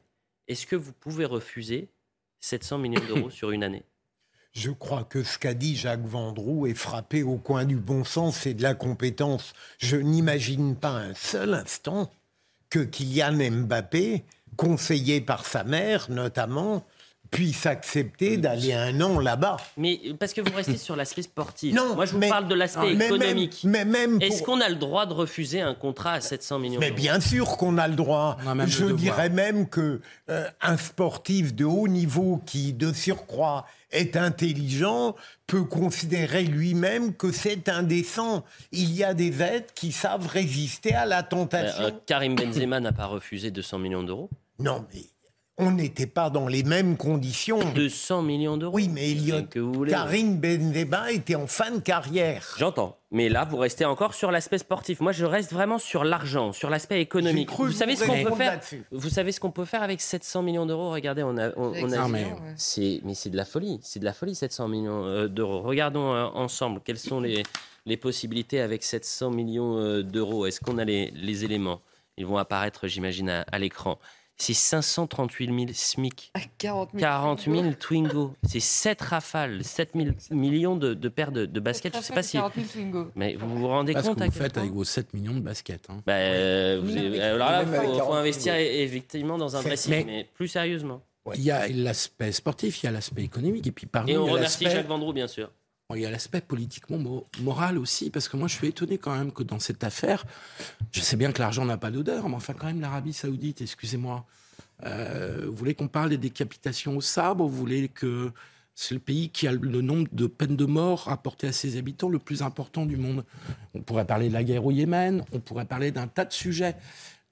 est-ce que vous pouvez refuser 700 millions d'euros sur une année? Je crois que ce qu'a dit Jacques Vendroux est frappé au coin du bon sens et de la compétence. Je n'imagine pas un seul instant que Kylian Mbappé, conseillé par sa mère notamment, puisse accepter d'aller un an là-bas. Mais parce que vous restez sur l'aspect sportif. Non, Moi, je vous mais- parle de l'aspect économique. mais même Est-ce pour- qu'on a le droit de refuser un contrat à 700 millions Mais bien sûr qu'on a le droit. Je devoir. dirais même que euh, un sportif de haut niveau qui, de surcroît, est intelligent, peut considérer lui-même que c'est indécent. Il y a des êtres qui savent résister à la tentation. Euh, Karim Benzema n'a pas refusé 200 millions d'euros? Non, mais on n'était pas dans les mêmes conditions. 200 millions d'euros. Oui, mais il y a que vous voulez. Karim Benzema était en fin de carrière. J'entends. Mais là, vous restez encore sur l'aspect sportif. Moi, je reste vraiment sur l'argent, sur l'aspect économique. Vous savez ce qu'on peut faire. Vous savez ce qu'on peut faire avec 700 millions d'euros? Regardez, on a, on, on a- Non, mais- c'est, mais c'est de la folie. C'est de la folie, 700 millions euh, d'euros. Regardons euh, ensemble quelles sont les, les possibilités avec 700 millions euh, d'euros. Est-ce qu'on a les, les éléments? Ils vont apparaître, j'imagine, à, à l'écran. C'est 538 000 SMIC. 40 000. 40 000 Twingo. C'est 7 rafales, 7 000 millions de, de paires de, de baskets. Je sais pas si. 40 000 Twingo. Mais vous vous rendez Pas ce compte que à vous quel faites point avec vos 7 millions de baskets. hein. Bah, euh, vous avez- alors là, il faut, 40 faut investir effectivement dans un dressing, mais- mais... plus sérieusement. Il y a l'aspect sportif, il y a l'aspect économique, et puis pardon, Et on remercie Jacques Vendroux, bien sûr. Il y a l'aspect politiquement mo- moral aussi, parce que moi je suis étonné quand même que dans cette affaire, je sais bien que l'argent n'a pas d'odeur, mais enfin quand même l'Arabie Saoudite, excusez-moi, euh, vous voulez qu'on parle des décapitations au sabre, vous voulez que c'est le pays qui a le nombre de peines de mort rapportées à ses habitants le plus important du monde? On pourrait parler de la guerre au Yémen, on pourrait parler d'un tas de sujets.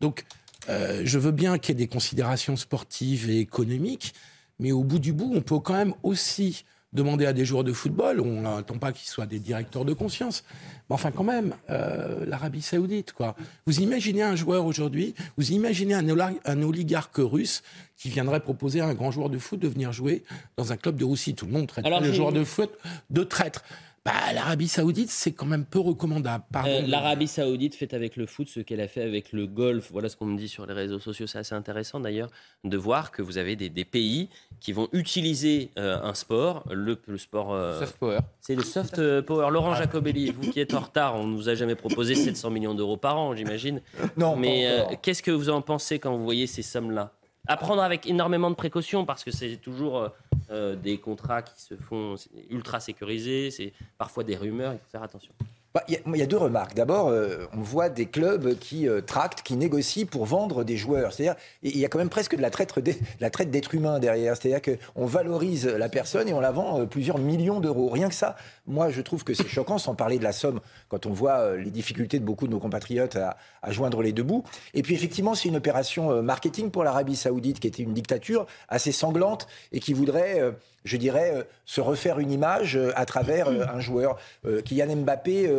Donc euh, je veux bien qu'il y ait des considérations sportives et économiques, mais au bout du bout, on peut quand même aussi demander à des joueurs de football, on n'attend pas qu'ils soient des directeurs de conscience, mais enfin quand même, euh, l'Arabie saoudite, quoi. Vous imaginez un joueur aujourd'hui, vous imaginez un, oligarque russe qui viendrait proposer à un grand joueur de foot de venir jouer dans un club de Russie. Tout le monde traite Alors, les joueurs de foot de traîtres. Bah, L'Arabie saoudite, c'est quand même peu recommandable. Euh, L'Arabie Saoudite fait avec le foot ce qu'elle a fait avec le golf. Voilà ce qu'on me dit sur les réseaux sociaux. C'est assez intéressant d'ailleurs de voir que vous avez des, des pays qui vont utiliser euh, un sport, le, le sport. euh, Soft power. C'est le soft euh, power. Laurent Jacobelli, vous qui êtes en retard, on ne nous a jamais proposé 700 millions d'euros par an, j'imagine. Non, Mais euh, qu'est-ce que vous en pensez quand vous voyez ces sommes-là? À prendre avec énormément de précautions parce que c'est toujours euh, euh, des contrats qui se font ultra sécurisés, c'est parfois des rumeurs, il faut faire attention. Bah, Il y, a- deux remarques. D'abord, euh, on voit des clubs qui tractent, qui négocient pour vendre des joueurs. C'est-à-dire, il y a quand même presque de la traite, d'êtres humains derrière. C'est-à-dire qu'on valorise la personne et on la vend plusieurs millions d'euros. Rien que ça, moi, je trouve que c'est choquant, sans parler de la somme, quand on voit euh, les difficultés de beaucoup de nos compatriotes à, joindre les deux bouts. Et puis, effectivement, c'est une opération euh, marketing pour l'Arabie Saoudite, qui était une dictature assez sanglante et qui voudrait, euh, je dirais, se refaire une image à travers un joueur. Kylian Mbappé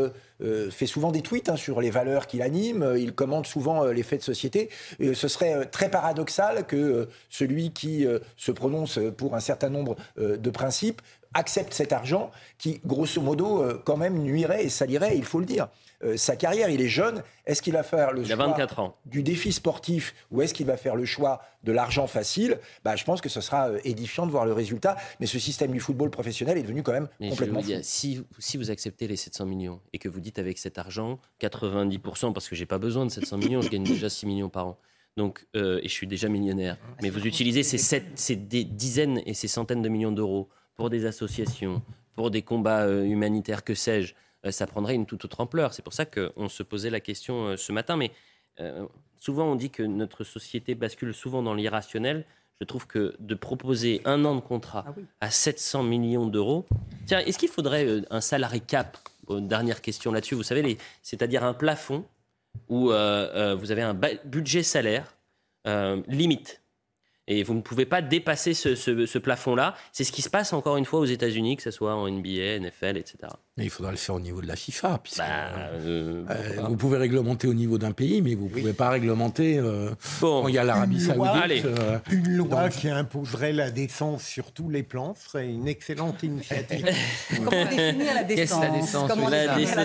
fait souvent des tweets hein, sur les valeurs qu'il anime, il commente souvent les faits de société. Ce serait très paradoxal que celui qui se prononce pour un certain nombre de principes accepte cet argent qui, grosso modo, euh, quand même nuirait et salirait, il faut le dire. Euh, sa carrière, il est jeune. Est-ce qu'il va faire le Il choix 24 ans. du défi sportif ou est-ce qu'il va faire le choix de l'argent facile? Bah, Je pense que ce sera euh, édifiant de voir le résultat. Mais ce système du football professionnel est devenu quand même Mais je vais complètement vous dire, si, si vous acceptez les 700 millions et que vous dites avec cet argent, 90%, parce que j'ai pas besoin de 700 millions, je gagne déjà 6 millions par an. Donc, et je suis déjà millionnaire. Mais vous utilisez ces, sept- ces dizaines et ces centaines de millions d'euros pour des associations, pour des combats euh, humanitaires, que sais-je, euh, ça prendrait une toute autre ampleur. C'est pour ça qu'on se posait la question euh, ce matin. Mais euh, souvent, on dit que notre société bascule souvent dans l'irrationnel. Je trouve que de proposer un an de contrat à 700 millions d'euros. Tiens, est-ce qu'il faudrait un salarié cap? Dernière question là-dessus. Vous savez, les- c'est-à-dire un plafond où euh, euh, vous avez un budget salaire limite. Et vous ne pouvez pas dépasser ce, plafond-là. C'est ce qui se passe encore une fois aux États-Unis, que ce soit en NBA, NFL, etc. Mais il faudra le faire au niveau de la FIFA. puisque, euh, euh, vous pouvez réglementer au niveau d'un pays, mais vous ne pouvez pas réglementer euh, quand il y a l'Arabie Saoudite. euh, Une loi dans- qui imposerait la décence sur tous les plans serait une excellente initiative. Comment définir la décence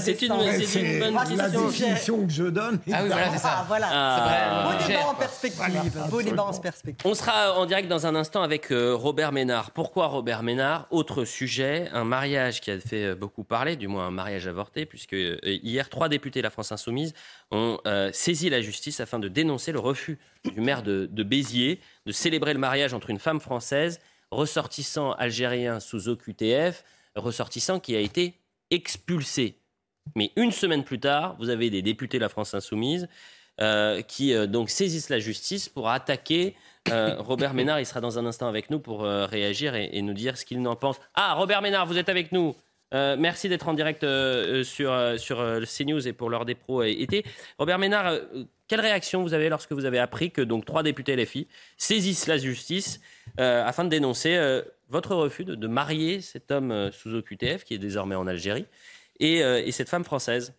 c'est une- une bonne La sujet. définition que je donne. Ah oui, voilà, c'est ça. Ah, voilà. Ah. Beau débat en Voilà. perspective. Beau débat en perspective. On sera en direct dans un instant avec euh, Robert Ménard. Pourquoi Robert Ménard? Autre sujet, un mariage qui a fait euh, beaucoup parler, du moins un mariage avorté, puisque euh, hier, trois députés de la France Insoumise ont euh, saisi la justice afin de dénoncer le refus du maire de, Béziers de célébrer le mariage entre une femme française, ressortissant algérien sous OQTF, ressortissant qui a été expulsé. Mais une semaine plus tard, vous avez des députés de la France Insoumise qui donc saisissent la justice pour attaquer Robert Ménard. Il sera dans un instant avec nous pour réagir et, nous dire ce qu'il en pense. Ah, Robert Ménard, vous êtes avec nous. Merci d'être en direct sur, sur CNews et pour l'heure des pros été. Robert Ménard, quelle réaction vous avez lorsque vous avez appris que donc trois députés LFI saisissent la justice afin de dénoncer votre refus de, marier cet homme sous OQTF qui est désormais en Algérie et cette femme française?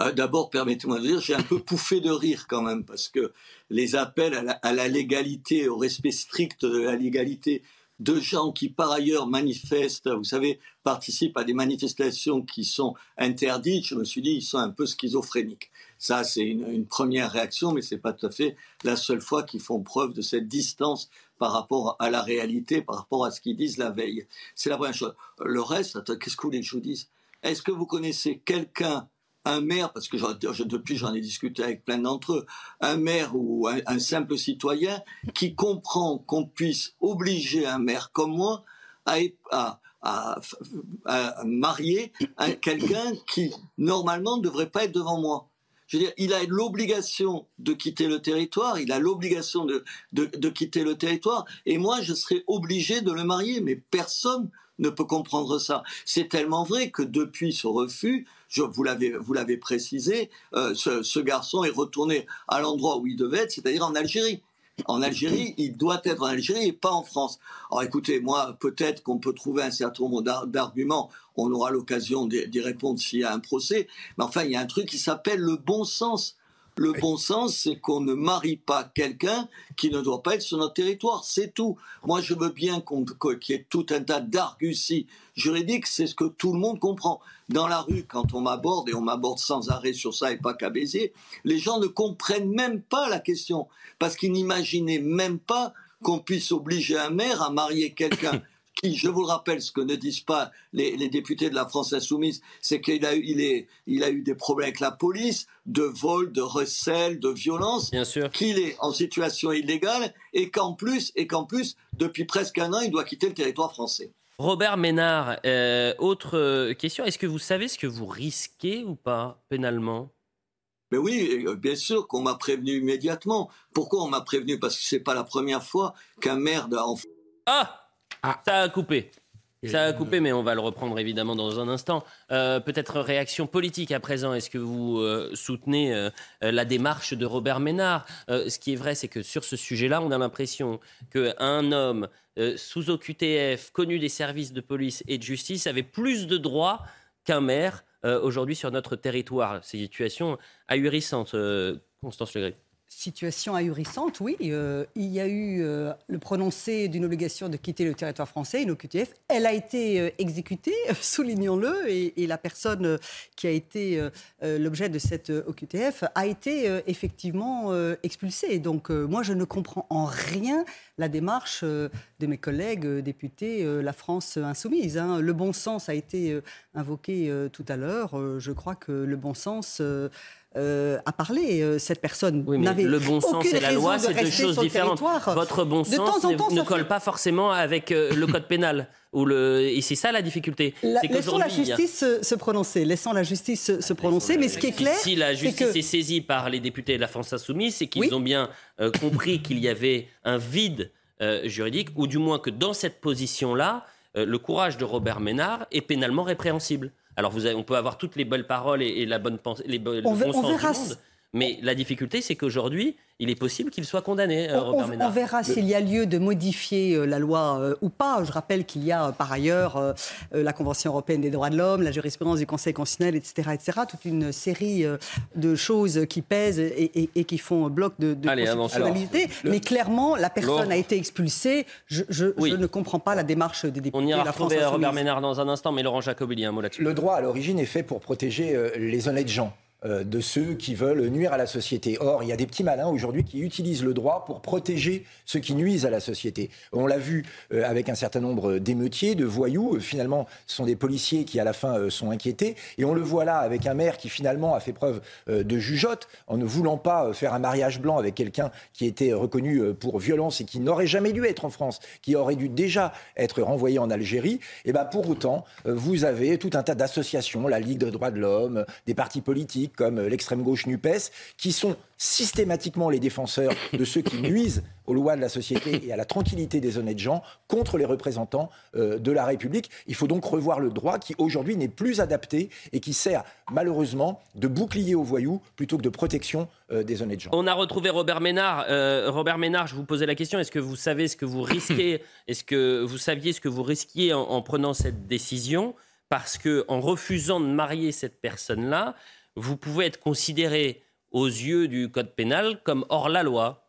Euh, d'abord, permettez-moi de dire, j'ai un peu pouffé de rire quand même, parce que les appels à la, légalité, au respect strict de la légalité de gens qui, par ailleurs, manifestent, vous savez, participent à des manifestations qui sont interdites, je me suis dit, ils sont un peu schizophréniques. Ça, c'est une, première réaction, mais c'est pas tout à fait la seule fois qu'ils font preuve de cette distance par rapport à la réalité, par rapport à ce qu'ils disent la veille. C'est la première chose. Le reste, qu'est-ce que vous voulez que je vous dise? Est-ce que vous connaissez quelqu'un un maire, parce que depuis j'en ai discuté avec plein d'entre eux, un maire ou un, simple citoyen qui comprend qu'on puisse obliger un maire comme moi à, à, marier quelqu'un qui normalement ne devrait pas être devant moi. Je veux dire, il a l'obligation de quitter le territoire, il a l'obligation de, de, de, quitter le territoire, et moi je serais obligé de le marier, mais personne ne peut comprendre ça. C'est tellement vrai que depuis ce refus, vous l'avez précisé, euh, ce, garçon est retourné à l'endroit où il devait être, c'est-à-dire en Algérie. En Algérie, il doit être en Algérie et pas en France. Alors écoutez, moi, peut-être qu'on peut trouver un certain nombre d'arguments. On aura l'occasion d'y répondre s'il y a un procès. Mais enfin, il y a un truc qui s'appelle le bon sens. Le bon sens, c'est qu'on ne marie pas quelqu'un qui ne doit pas être sur notre territoire. C'est tout. Moi, je veux bien qu'il y ait tout un tas d'arguties juridiques. C'est ce que tout le monde comprend. Dans la rue, quand on m'aborde, et on m'aborde sans arrêt sur ça et pas qu'à baiser, les gens ne comprennent même pas la question. Parce qu'ils n'imaginaient même pas qu'on puisse obliger un maire à marier quelqu'un qui, je vous le rappelle, ce que ne disent pas les, députés de la France insoumise, c'est qu'il a, eu, il il a eu des problèmes avec la police, de vol, de recel, de violence, qu'il est en situation illégale et qu'en plus, et qu'en plus, depuis presque un an, il doit quitter le territoire français. Robert Ménard, euh, autre euh, question, est-ce que vous savez ce que vous risquez ou pas pénalement? Mais oui, euh, bien sûr qu'on m'a prévenu immédiatement. Pourquoi on m'a prévenu? Parce que c'est pas la première fois qu'un maire de... Ah ah. Ça a coupé. Ça a coupé, mais on va le reprendre évidemment dans un instant. Euh, peut-être réaction politique à présent. Est-ce que vous euh, soutenez euh, la démarche de Robert Ménard? Ce qui est vrai, c'est que sur ce sujet-là, on a l'impression qu'un homme sous OQTF, connu des services de police et de justice, avait plus de droits qu'un maire aujourd'hui sur notre territoire. Situation ahurissante, Constance Legris situation ahurissante, oui. Euh, il y a eu euh, le prononcé d'une obligation de quitter le territoire français, une OQTF. Elle a été euh, exécutée, soulignons-le, et, la personne qui a été l'objet de cette OQTF a été effectivement expulsée. Donc moi, je ne comprends en rien la démarche de mes collègues députés La France insoumise. Hein. Le bon sens a été invoqué tout à l'heure. je crois que le bon sens euh, à parler. Euh, cette personne oui, n'avait le bon sens et la loi, c'est deux choses différentes. Votre bon sens ne, colle pas forcément avec euh, le code pénal. Ou le... Et c'est ça la difficulté. laissons la justice se, prononcer. Laissons la justice se, prononcer. Mais ce qui est clair. Si la justice est, saisie par les députés de la France Insoumise, c'est qu'ils ont bien compris qu'il y avait un vide juridique, ou du moins que dans cette position-là, le courage de Robert Ménard est pénalement répréhensible. Alors, vous on peut avoir toutes les belles paroles et, la bonne pensée, les, le bon sens du monde. Mais la difficulté, c'est qu'aujourd'hui, il est possible qu'il soit condamné, euh, Robert on, on, verra s'il y a lieu de modifier euh, la loi euh, ou pas. Je rappelle qu'il y a par ailleurs la Convention européenne des droits de l'homme, la jurisprudence du Conseil constitutionnel, etc., etc. Toute une série de choses qui pèsent et, qui font bloc de, de constitutionnalité. Mais clairement, la personne a été expulsée. Je, je, ne comprends pas la démarche des députés. On ira la retrouver Robert Ménard dans un instant, mais Laurent Jacobelli, un mot là-dessus. Le droit, à l'origine, est fait pour protéger les honnêtes gens. Euh, de ceux qui veulent nuire à la société. Or, il y a des petits malins aujourd'hui qui utilisent le droit pour protéger ceux qui nuisent à la société. On l'a vu euh, avec un certain nombre d'émeutiers, de voyous. Euh, finalement, ce sont des policiers qui, à la fin, sont inquiétés. Et on le voit là avec un maire qui, finalement, a fait preuve de jugeote en ne voulant pas faire un mariage blanc avec quelqu'un qui était reconnu pour violence et qui n'aurait jamais dû être en France, qui aurait dû déjà être renvoyé en Algérie. Et bien, pour autant, vous avez tout un tas d'associations, la Ligue des droits de l'homme, des partis politiques comme euh, l'extrême gauche NUPES, qui sont systématiquement les défenseurs de ceux qui nuisent aux lois de la société et à la tranquillité des honnêtes gens contre les représentants euh, de la République. Il faut donc revoir le droit qui aujourd'hui n'est plus adapté et qui sert malheureusement de bouclier aux voyous plutôt que de protection euh, des honnêtes gens. On a retrouvé Robert Ménard. Euh, Robert Ménard, je vous posais la question est-ce que vous savez ce que vous risquez Est-ce que vous saviez ce que vous risquiez en, en prenant cette décision? Parce que en refusant de marier cette personne-là, vous pouvez être considéré aux yeux du code pénal comme hors la loi.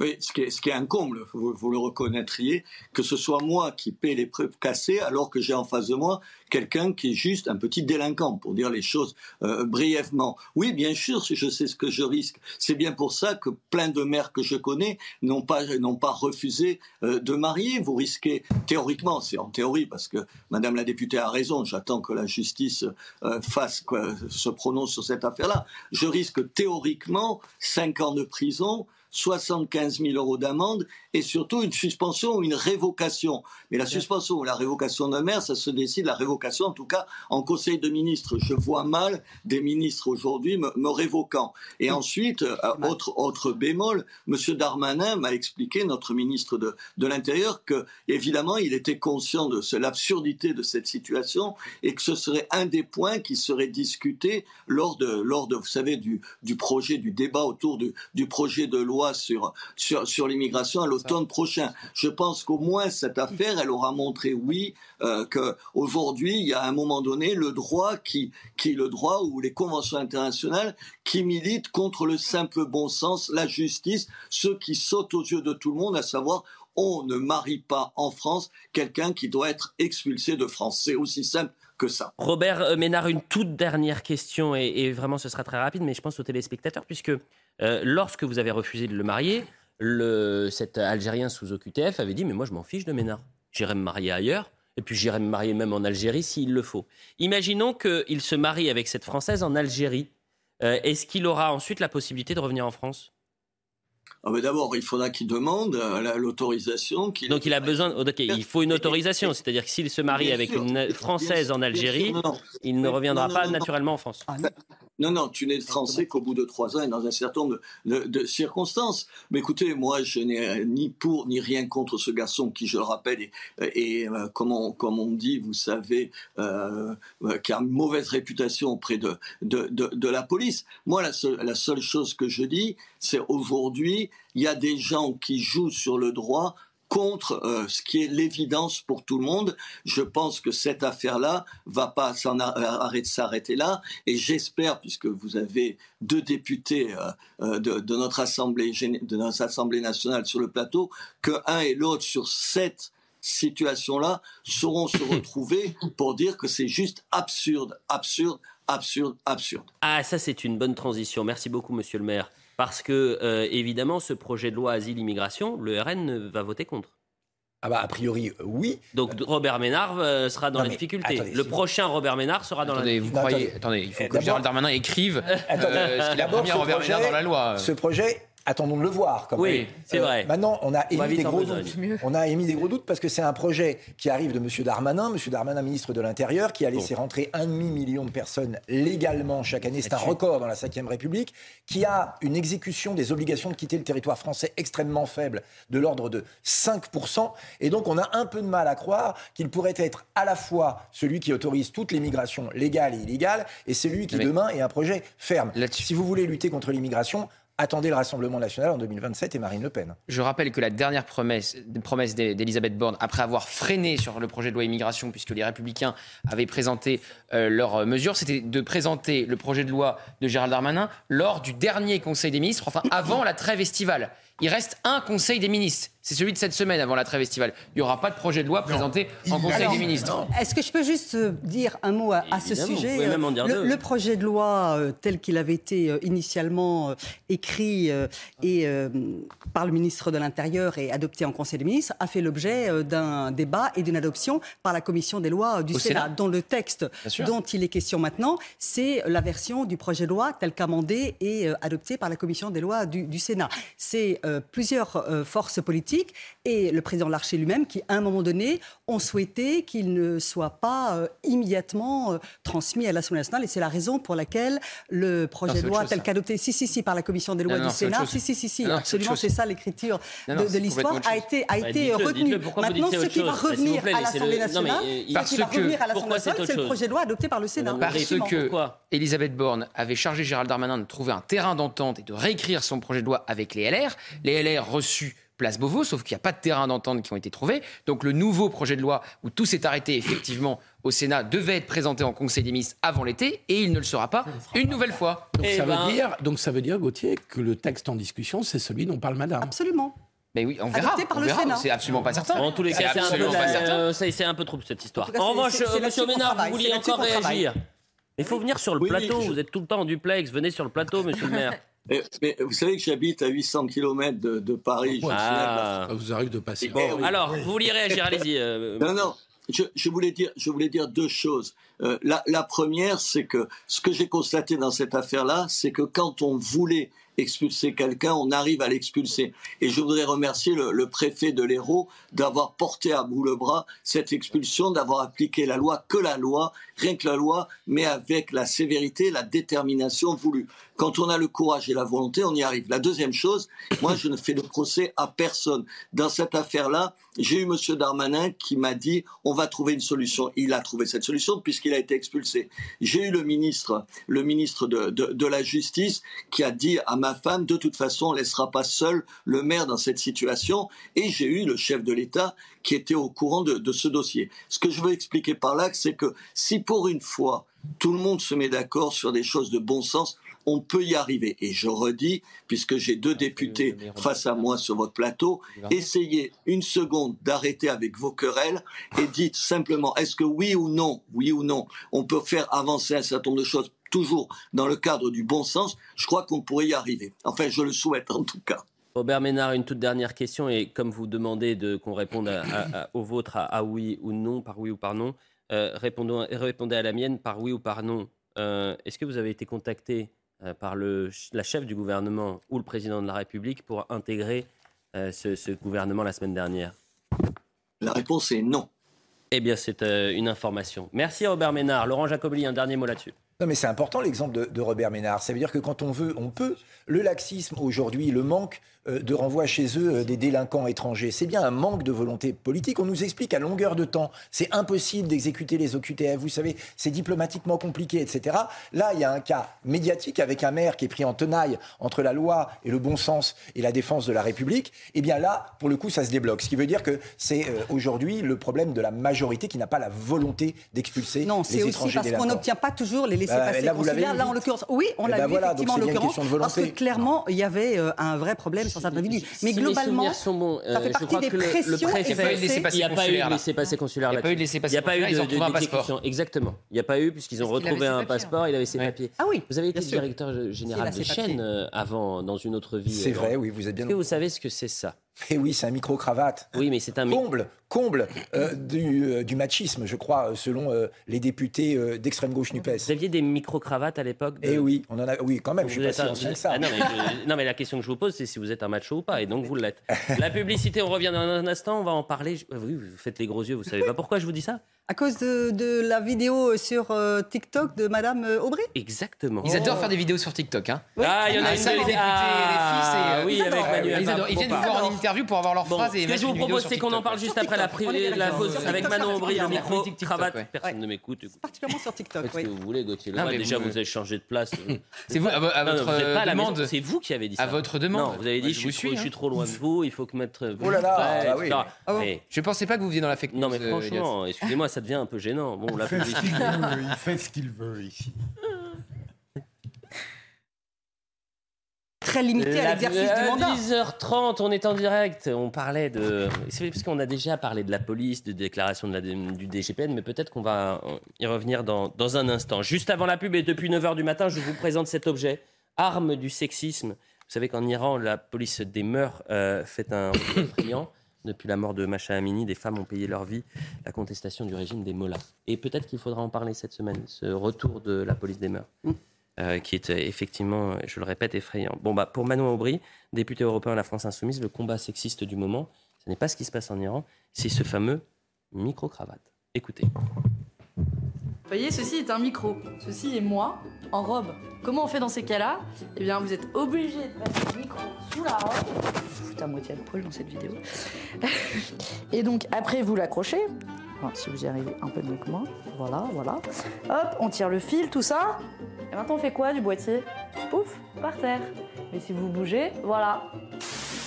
Oui, ce qui est, ce un comble, vous, le reconnaîtriez, que ce soit moi qui paie les preuves cassées alors que j'ai en face de moi quelqu'un qui est juste un petit délinquant, pour dire les choses euh, brièvement. Oui, bien sûr, je sais ce que je risque. C'est bien pour ça que plein de maires que je connais n'ont pas, pas refusé euh, de marier. Vous risquez, théoriquement, c'est en théorie, parce que Madame la députée a raison, j'attends que la justice euh, fasse, se prononce sur cette affaire-là. Je risque théoriquement 5 ans de prison, 75 000 euros d'amende et surtout une suspension ou une révocation. Mais la suspension ou la révocation d'un maire, ça se décide, la révocation en tout cas en Conseil de ministres. Je vois mal des ministres aujourd'hui me, me révoquant. Et ensuite, euh, autre, autre bémol, M. Darmanin m'a expliqué, notre ministre de, de l'Intérieur, que évidemment il était conscient de l'absurdité de cette situation et que ce serait un des points qui serait discuté lors de, lors de vous savez, du, du projet, du débat autour du, du projet de loi sur, sur, sur l'immigration à l'automne prochain. Je pense qu'au moins cette affaire, elle aura montré, oui, euh, qu'aujourd'hui, il y a à un moment donné le droit qui, qui le droit ou les conventions internationales qui militent contre le simple bon sens, la justice, ceux qui sautent aux yeux de tout le monde, à savoir on ne marie pas en France quelqu'un qui doit être expulsé de France. C'est aussi simple que ça. Robert euh, Ménard, une toute dernière question, et, et vraiment ce sera très rapide, mais je pense aux téléspectateurs, puisque euh, lorsque vous avez refusé de le marier, le, cet Algérien sous OQTF avait dit Mais moi, je m'en fiche de Ménard. J'irai me marier ailleurs, et puis j'irai me marier même en Algérie s'il le faut. Imaginons qu'il se marie avec cette Française en Algérie. Euh, Est-ce qu'il aura ensuite la possibilité de revenir en France? Ah, mais D'abord, il faudra qu'il demande euh, la- l'autorisation. Donc il a besoin. ok, il faut une autorisation, c'est-à-dire que s'il se marie Bien avec sûr, une Française sûr, en Algérie, sûr, il ne reviendra non, pas non, non. naturellement en France. Non, non, tu n'es français qu'au bout de trois ans et dans un certain nombre de, de- de circonstances. Mais écoutez, moi, je n'ai ni pour ni rien contre ce garçon qui, je le rappelle, est, est, euh, comme, on, comme on dit, vous savez, euh, euh, qui a une mauvaise réputation auprès de, de, de, de la police. Moi, la seule, la seule chose que je dis, c'est aujourd'hui, il y a des gens qui jouent sur le droit contre euh, ce qui est l'évidence pour tout le monde. Je pense que cette affaire-là va pas s'en arrêter s'arrêter là, et j'espère, puisque vous avez deux députés euh, euh, de, de notre assemblée de notre assemblée nationale sur le plateau, que un et l'autre sur cette situation-là sauront se retrouver pour dire que c'est juste absurde, absurde, absurde, absurde. Ah, ça c'est une bonne transition. Merci beaucoup, Monsieur le Maire. Parce que, euh, évidemment, ce projet de loi asile-immigration, le RN va voter contre. Ah bah, a priori, oui. Donc Robert Ménard euh, sera dans Non, la difficulté. attendez, le si- prochain Robert Ménard sera dans Attendez, la vous difficulté. croyez. Attendez, il faut que Gérald Darmanin écrive Attendez, euh, ce qu'il a promis à Robert Ménard dans la loi. Ce projet, attendons de le voir. Quand Oui, même. c'est vrai. Maintenant, on a émis des gros doutes. On a émis des gros doutes parce que c'est un projet qui arrive de M. Darmanin, M. Darmanin, ministre de l'Intérieur, qui a laissé rentrer un demi-million de personnes légalement chaque année. C'est un record dans la Ve République, qui a une exécution des obligations de quitter le territoire français extrêmement faible, de l'ordre de 5%. Et donc, on a un peu de mal à croire qu'il pourrait être à la fois celui qui autorise toute l'immigration légale et illégale, et celui qui, Mais- demain, est un projet ferme. Si vous voulez lutter contre l'immigration, attendez le Rassemblement national en 2027 et Marine Le Pen. Je rappelle que la dernière promesse, promesse d'E- d'Elisabeth Borne, après avoir freiné sur le projet de loi immigration, puisque les Républicains avaient présenté euh, leurs euh, mesures, c'était de présenter le projet de loi de Gérald Darmanin lors du dernier Conseil des ministres, enfin avant la trêve estivale. Il reste un Conseil des ministres. C'est celui de cette semaine avant la trêve estivale. Il n'y aura pas de projet de loi présenté en Conseil Alors, des ministres. Est-ce que je peux juste euh, dire un mot à, à ce sujet pouvez même en Euh, dire le, deux. le projet de loi euh, tel qu'il avait été initialement euh, écrit euh, et, par le ministre de l'Intérieur et adopté en Conseil des ministres a fait l'objet d'un débat et d'une adoption par la Commission des lois du Au Sénat, Sénat. dont le texte dont il est question maintenant, c'est la version du projet de loi tel qu'amendé et adopté par la Commission des lois du, du Sénat. C'est euh, plusieurs euh, forces politiques et le président Larcher lui-même qui, à un moment donné, ont souhaité qu'il ne soit pas euh, immédiatement euh, transmis à l'Assemblée nationale. Et c'est la raison pour laquelle le projet Non, de loi tel qu'adopté, si, si, si, par la commission des lois Non, non, du Sénat, si, si, si, si, absolument, c'est ça l'écriture de, de l'histoire, a été, a Bah, été dites-le, retenu. dites-le, pourquoi vous Maintenant, ce qui va revenir à l'Assemblée nationale, ce parce qui va que- revenir à l'Assemblée pourquoi c'est nationale, autre c'est le chose projet de loi adopté par le Sénat. Parce que Elisabeth Borne avait chargé Gérald Darmanin de trouver un terrain d'entente et de réécrire son projet de loi avec les LR. Les LR reçus place Beauvau, sauf qu'il n'y a pas de terrain d'entente qui ont été trouvés. Donc le nouveau projet de loi où tout s'est arrêté effectivement au Sénat devait être présenté en Conseil des ministres avant l'été et il ne le sera pas une nouvelle fois. Donc, Eh ça ben- veut dire, donc ça veut dire, Gauthier, que le texte en discussion, c'est celui dont parle Madame. Absolument. Mais oui, on verra. Par on le verra. Sénat. C'est absolument pas certain. En tous les C'est cas, c'est un peu, absolument pas la- certain. euh, un peu trop cette histoire. En tout cas, En c'est- revanche, Monsieur Ménard, vous vouliez encore réagir. Il faut venir sur le oui, plateau. je- Vous êtes tout le temps en duplex. Venez sur le plateau, Monsieur le maire. Eh, Mais vous savez que j'habite à 800 km de, de Paris. je suis Ah. Ça vous arrive de passer. Eh Bon, oui. alors, vous vouliez réagir Allez-y. euh, Non, non. Je, je voulais dire, je voulais dire deux choses. Euh, la, la première, c'est que ce que j'ai constaté dans cette affaire-là, c'est que quand on voulait expulser quelqu'un, on arrive à l'expulser. Et je voudrais remercier le, le préfet de l'Hérault d'avoir porté à bout le bras cette expulsion, d'avoir appliqué la loi, que la loi, rien que la loi, mais avec la sévérité, la détermination voulue. Quand on a le courage et la volonté, on y arrive. La deuxième chose, moi, je ne fais de procès à personne. Dans cette affaire-là, j'ai eu Monsieur Darmanin qui m'a dit on va trouver une solution. Il a trouvé cette solution puisqu'il a été expulsé. J'ai eu le ministre, le ministre de, de, la Justice qui a dit à ma femme de toute façon on laissera pas seul le maire dans cette situation. Et j'ai eu le chef de l'État qui était au courant de, de ce dossier. Ce que je veux expliquer par là, c'est que si pour une fois tout le monde se met d'accord sur des choses de bon sens, on peut y arriver. Et je redis, puisque j'ai deux députés face à moi sur votre plateau, essayez une seconde d'arrêter avec vos querelles et dites simplement, est-ce que oui ou non, oui ou non, on peut faire avancer un certain nombre de choses toujours dans le cadre du bon sens? Je crois qu'on pourrait y arriver. Enfin, je le souhaite en tout cas. Robert Ménard, une toute dernière question, et comme vous demandez de, qu'on réponde à, à- à- au vôtre à, oui ou non, par oui ou par non, euh, répondons- répondez à la mienne par oui ou par non. Euh, Est-ce que vous avez été contacté euh, par le, la chef du gouvernement ou le président de la République pour intégrer ce, ce gouvernement la semaine dernière? La réponse est non. Eh bien, c'est une information. Merci Robert Ménard. Laurent Jacobli, un dernier mot là-dessus. Non, mais c'est important l'exemple de, de Robert Ménard. Ça veut dire que quand on veut, on peut. Le laxisme aujourd'hui, le manque euh, de renvoi chez eux euh, des délinquants étrangers, c'est bien un manque de volonté politique. On nous explique à longueur de temps, c'est impossible d'exécuter les OQTF. Vous savez, c'est diplomatiquement compliqué, etc. Là, il y a un cas médiatique avec un maire qui est pris en tenaille entre la loi et le bon sens et la défense de la République. Eh bien là, pour le coup, ça se débloque. Ce qui veut dire que c'est euh, aujourd'hui le problème de la majorité qui n'a pas la volonté d'expulser Non, les c'est aussi étrangers parce qu'on n'obtient pas toujours les Bah, laissés-passer là, vous l'avez Là, en l'occurrence, oui, on Eh l'a ben vu voilà, effectivement en l'occurrence, parce que clairement, il y avait euh, un vrai problème sur cet individu. Mais globalement, bons, ça euh, fait partie des pressions exercées. Il n'y a pas eu de laissez-passer consulaire Il y a pas eu de là-dessus. Il n'y a pas eu consulaire, ils ont de, passeport. Exactement. Il n'y a pas eu puisqu'ils ont retrouvé un passeport, il avait ses Ouais. papiers. Ah oui, Vous avez été directeur général de chaîne euh, avant, dans une autre vie. C'est euh, vrai, oui, vous êtes bien. Est-ce que vous savez ce que c'est ça? Et oui, c'est un micro-cravate. Oui, mais c'est un Comble, comble euh, du, euh, du machisme, je crois, euh, selon euh, les députés d'extrême gauche NUPES. Vous aviez des micro-cravates à l'époque de- Eh oui, on en a. Oui, quand même, Donc je vous suis pas si un- ancien que ça. Ah non, mais je- non, mais la question que je vous pose, c'est si vous êtes un macho ou pas, et donc vous l'êtes. La publicité, on revient dans un instant, on va en parler. Je- Oui, vous faites les gros yeux, vous savez pas pourquoi je vous dis ça? À cause de, de la vidéo sur euh, TikTok de Madame euh, Aubry? Exactement. Ils adorent faire des vidéos sur TikTok. Hein. Ah, il y en a Ah, une ça, les députés Ah, RFI, c'est, euh, oui, ils avec. Manuel Ils, adorent. Ils viennent nous voir en interview pour avoir leur Bon, phrase ce et que je vous propose, c'est qu'on en parle juste après la, TikTok, pri- prenez la pause avec Manon Aubry, le particulièrement. micro, cravate, personne ne m'écoute. particulièrement sur TikTok. Faites ce oui. que vous voulez, Gauthier. Déjà, vous- avez changé de place. C'est vous, à votre demande. C'est vous qui avez dit ça. À votre demande. Non, vous avez dit je suis trop, hein. suis trop loin de vous, il faut que mettre. Oh là là, ah. Ah Je pensais pas que vous veniez dans la fake news. Non, mais euh, franchement, excusez-moi, ça devient un peu gênant. Bon, la Il fait ce publicité. qu'il veut, il fait ce qu'il veut ici. Très limité à La- l'exercice à du mandat. 10h30, on est en direct. On parlait de. C'est parce qu'on a déjà parlé de la police, de déclaration de la, du DGPN, mais peut-être qu'on va y revenir dans, dans un instant. Juste avant la pub et depuis 9h du matin, je vous présente cet objet, arme du sexisme. Vous savez qu'en Iran, la police des mœurs euh, fait un. Depuis la mort de Masha Amini, des femmes ont payé leur vie, la contestation du régime des mollahs. Et peut-être qu'il faudra en parler cette semaine, ce retour de la police des mœurs. euh, qui est euh, effectivement, je le répète, effrayant. Bon, bah, pour Manon Aubry, député européen à la France Insoumise, le combat sexiste du moment, ce n'est pas ce qui se passe en Iran, c'est ce fameux micro-cravate. Écoutez. Vous voyez, ceci est un micro. Ceci est moi, en robe. Comment on fait dans ces cas-là? Eh bien, vous êtes obligé de passer le micro sous la robe. Je fous à moitié à poil dans cette vidéo. Et donc, après, vous l'accrochez. Si vous y arrivez un peu mieux que moi. Voilà, voilà. Hop, on tire le fil, tout ça. Et maintenant, on fait quoi du boîtier? Pouf, par terre. Mais si vous bougez, voilà.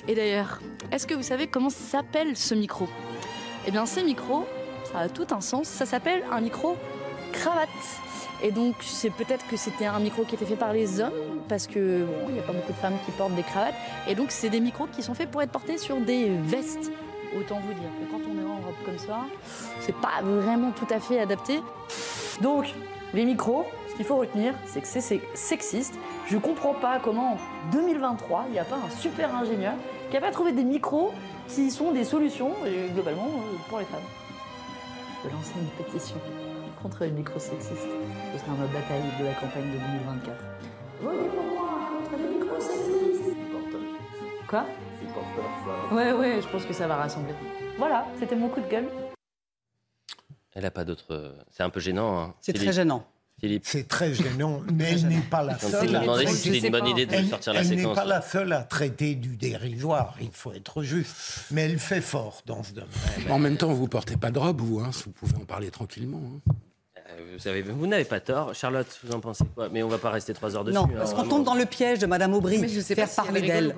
Et d'ailleurs, est-ce que vous savez comment s'appelle ce micro? Eh bien, ces micros, ça a tout un sens. Ça s'appelle un micro cravate. Et donc, c'est peut-être que c'était un micro qui était fait par les hommes, parce que bon, il n'y a pas beaucoup de femmes qui portent des cravates. Et donc, c'est des micros qui sont faits pour être portés sur des vestes. Autant vous dire que quand on est en robe comme ça, c'est pas vraiment tout à fait adapté. Donc, les micros, ce qu'il faut retenir, c'est que c'est sexiste. Je comprends pas comment en 2023, il n'y a pas un super ingénieur qui a pas trouvé des micros qui sont des solutions, euh, globalement, euh, pour les femmes. Je vais lancer une pétition contre les micros sexistes. Ce sera notre bataille de la campagne de 2024. Votez pour moi contre les micros sexistes Quoi? Ouais, ouais, je pense que ça va rassembler. Voilà, c'était mon coup de gueule. Elle n'a pas d'autre. C'est un peu gênant. hein. C'est très Philippe. gênant. Philippe. C'est très gênant, mais elle n'est pas la On seule. s'est à demandé si traiter- c'était une bonne idée de Elle- sortir la Elle n'est séquence. pas la seule à traiter du dérisoire, il faut être juste. Mais elle fait fort dans ce domaine. En même temps, vous portez pas de robe, vous, hein, vous pouvez en parler tranquillement. hein. Euh, Vous, savez, vous n'avez pas tort. Charlotte, vous en pensez quoi? Mais on va pas rester trois heures dessus. Non, hein, parce qu'on tombe dans le piège de Madame Aubry, Mais je sais pas faire si parler d'elle.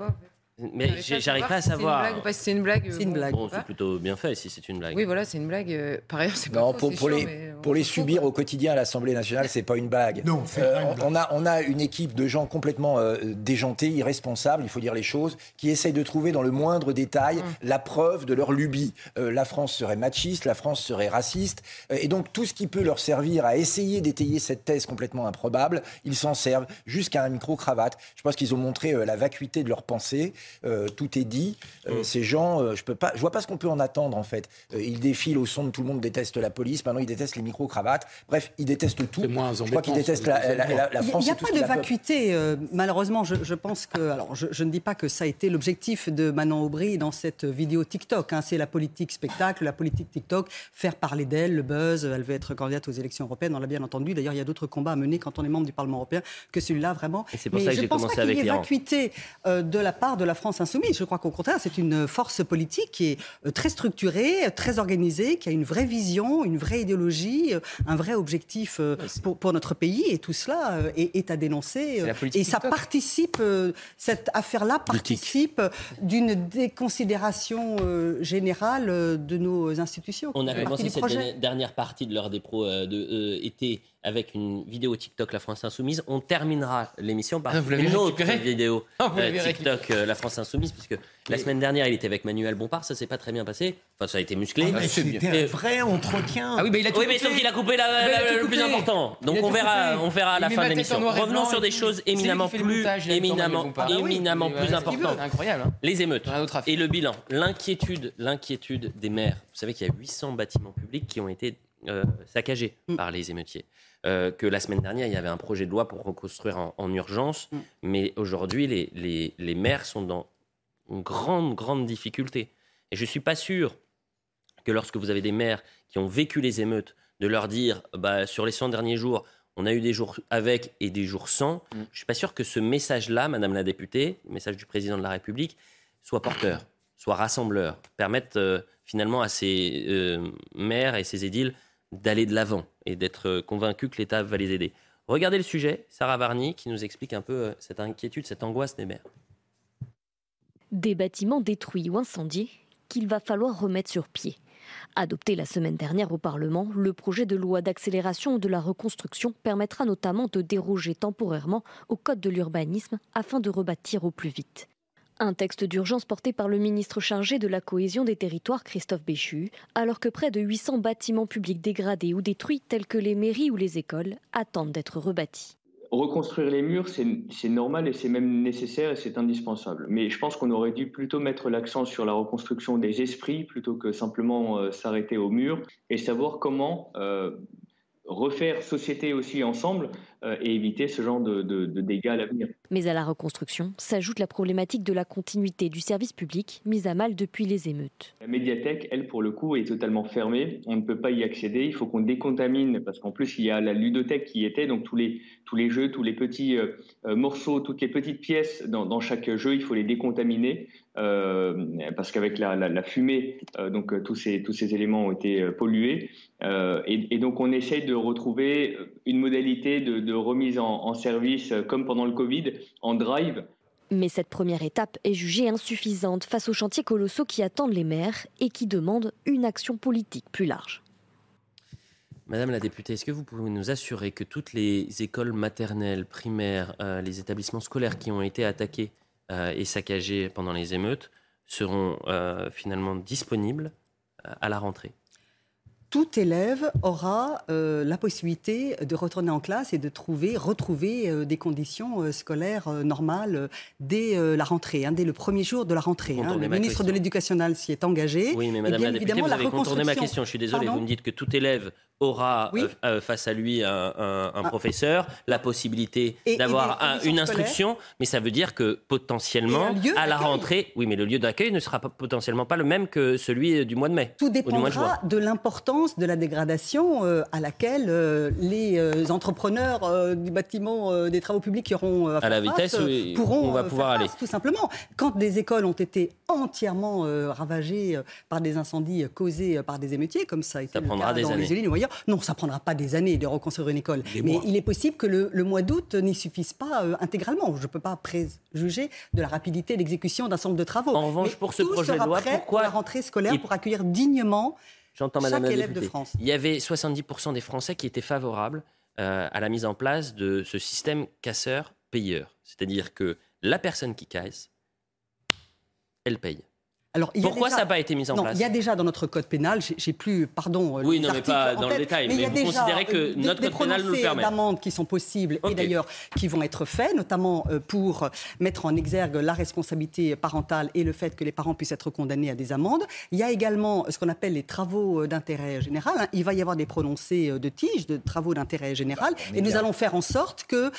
Mais j'arrive pas à savoir. C'est une blague ou pas c'est une blague. C'est une bon, blague. Bon, c'est plutôt bien fait si c'est une blague. Oui, voilà, c'est une blague. euh, Par ailleurs, c'est pas Non, faux, pour, pour chiant, les, mais pour subir au quotidien à l'Assemblée nationale, c'est pas une blague. Non, c'est Euh, pas une on- on, a, on a une équipe de gens complètement euh, déjantés, irresponsables, il faut dire les choses, qui essayent de trouver dans le moindre détail Mm. la preuve de leur lubie. Euh, la France serait machiste, la France serait raciste, Euh, et donc tout ce qui peut leur servir à essayer d'étayer cette thèse complètement improbable, ils s'en servent jusqu'à un micro-cravate. Je pense qu'ils ont montré euh, la vacuité de leur pensée, Euh, tout est dit. Euh, Ces gens, euh, je peux pas, je vois pas ce qu'on peut en attendre en fait. Euh, ils défilent au son de tout le monde déteste la police, maintenant ils détestent les micro-cravates, bref, ils détestent tout. moins je crois qu'ils détestent la, la- deuxièmes la- la Il France. n'y a pas de vacuité. euh, malheureusement, je, je pense que. Alors, je, je ne dis pas que ça a été l'objectif de Manon Aubry dans cette vidéo TikTok. hein. C'est la politique spectacle, la politique TikTok, faire parler d'elle, le buzz. Elle veut être candidate aux élections européennes, on l'a bien entendu. D'ailleurs, il y a d'autres combats à mener quand on est membre du Parlement européen que celui-là, vraiment. Et c'est pour Mais ça que je j'ai pense commencé pas qu'il y ait vacuité euh, de la part de la France insoumise. Je crois qu'au contraire, c'est une force politique qui est euh, très structurée, très organisée, qui a une vraie vision, une vraie idéologie, euh, un vrai objectif euh, pour, pour notre pays. Et tout cela est, est à dénoncer. Et ça TikTok. participe, cette affaire-là participe d'une déconsidération générale de nos institutions. On a commencé cette projet. dernière- partie de l'heure des pros de euh, été avec une vidéo TikTok La France Insoumise. On terminera l'émission par Ah, une autre récupéré vidéo Ah, euh, TikTok euh, La France Insoumise, puisque la semaine dernière il était avec Manuel Bompard, ça s'est pas très bien passé. Enfin, ça a été musclé. Ah, mais c'était un vrai entretien. Ah oui, bah, il a tout oui, mais coupé. sauf qu'il a coupé la- Mais a le plus important. Donc on verra, coupé. on verra à la fin de l'émission. Revenons sur des choses éminemment plus, éminemment. Ah oui, éminemment plus importantes. incroyable, hein. Les émeutes et le bilan, l'inquiétude, l'inquiétude des maires. Vous savez qu'il y a 800 bâtiments publics qui ont été euh, saccagés par les émeutiers. Euh, que la semaine dernière, il y avait un projet de loi pour reconstruire en, en urgence, mais aujourd'hui, les, les, les maires sont dans une grande, grande difficulté. Et je ne suis pas sûr que lorsque vous avez des maires qui ont vécu les émeutes, de leur dire, bah, sur les 100 derniers jours, on a eu des jours avec et des jours sans, je ne suis pas sûr que ce message-là, Madame la députée, le message du président de la République, soit porteur, soit rassembleur, permette euh, finalement à ces euh, maires et ces édiles d'aller de l'avant et d'être convaincus que l'État va les aider. Regardez le sujet, Sarah Varny qui nous explique un peu euh, cette inquiétude, cette angoisse des maires. Des bâtiments détruits ou incendiés qu'il va falloir remettre sur pied. Adopté la semaine dernière au Parlement, le projet de loi d'accélération de la reconstruction permettra notamment de déroger temporairement au Code de l'urbanisme afin de rebâtir au plus vite. Un texte d'urgence porté par le ministre chargé de la cohésion des territoires, Christophe Béchu, alors que près de 800 bâtiments publics dégradés ou détruits, tels que les mairies ou les écoles, attendent d'être rebâtis. Reconstruire les murs, c'est normal et c'est même nécessaire et c'est indispensable. Mais je pense qu'on aurait dû plutôt mettre l'accent sur la reconstruction des esprits plutôt que simplement euh, s'arrêter aux murs et savoir comment euh, refaire société aussi ensemble euh, et éviter ce genre de, de- de dégâts à l'avenir. Mais à la reconstruction s'ajoute la problématique de la continuité du service public mise à mal depuis les émeutes. La médiathèque, elle, pour le coup, est totalement fermée. On ne peut pas y accéder. Il faut qu'on décontamine, parce qu'en plus, il y a la ludothèque qui y était, donc tous les, tous les jeux, tous les petits euh, euh, morceaux, toutes les petites pièces dans, dans chaque jeu, il faut les décontaminer, euh, parce qu'avec la, la, la fumée, donc tous ces, tous ces éléments ont été pollués. Euh, et, et donc, on essaye de retrouver une modalité de, de remise en, en service, euh, comme pendant le Covid, en drive, Mais cette première étape est jugée insuffisante face aux chantiers colossaux qui attendent les maires et qui demandent une action politique plus large. Madame la députée, est-ce que vous pouvez nous assurer que toutes les écoles maternelles, primaires, euh, les établissements scolaires qui ont été attaqués euh, et saccagés pendant les émeutes seront euh, finalement disponibles euh, à la rentrée? Tout élève aura euh, la possibilité de retourner en classe et de trouver, retrouver euh, des conditions euh, scolaires normales dès la rentrée, hein, dès le premier jour de la rentrée. hein. Le ma ministre de l'Éducation nationale s'y est engagé. Oui, mais Et Madame bien la députée, évidemment, vous la avez contourné ma reconstruction- question. Je suis désolé, Pardon vous me dites que tout élève aura Oui. euh, face à lui un, un- un Ah. professeur, la possibilité d'avoir un- une instruction, mais ça veut dire que potentiellement, à la rentrée, oui, mais le lieu d'accueil ne sera pas, potentiellement pas le même que celui du mois de mai. Tout ou du mois de juin. dépendra de l'importance de la dégradation euh, à laquelle euh, les euh, entrepreneurs du bâtiment des travaux publics qui auront euh, À la vitesse face, où pourront on va pouvoir aller. tout simplement. Quand des écoles ont été entièrement ravagées par des incendies causés par des émeutiers, comme ça a été Ça le cas des dans années. les ou ailleurs, non, ça prendra pas des années de reconstruire une école. Mais mois. il est possible que le, le mois d'août n'y suffise pas intégralement. Je ne peux pas préjuger de la rapidité d'exécution d'un certain nombre de travaux. En revanche, Mais pour ce projet de loi, pourquoi pour la rentrée scolaire il- pour accueillir dignement J'entends Madame chaque la élève de députée. France. Il y avait 70% des Français qui étaient favorables euh, à la mise en place de ce système casseur-payeur. C'est-à-dire que la personne qui casse, elle paye. Alors, il y a Pourquoi déjà- ça n'a pas été mis en non, place Il y a déjà dans notre code pénal, j'ai- plus, pardon. euh, Oui, les non, mais pas dans le détail, il y mais a vous déjà, considérez que euh, des- notre des code pénal nous le permet. d'amendes qui sont possibles et d'ailleurs qui vont être faits, notamment euh, pour mettre en exergue la responsabilité parentale et le fait que les parents puissent être condamnés à des amendes. Il y a également ce qu'on appelle les travaux d'intérêt général. hein. Il va y avoir des prononcés de tige, de travaux d'intérêt général, est et nous bien. allons faire en sorte que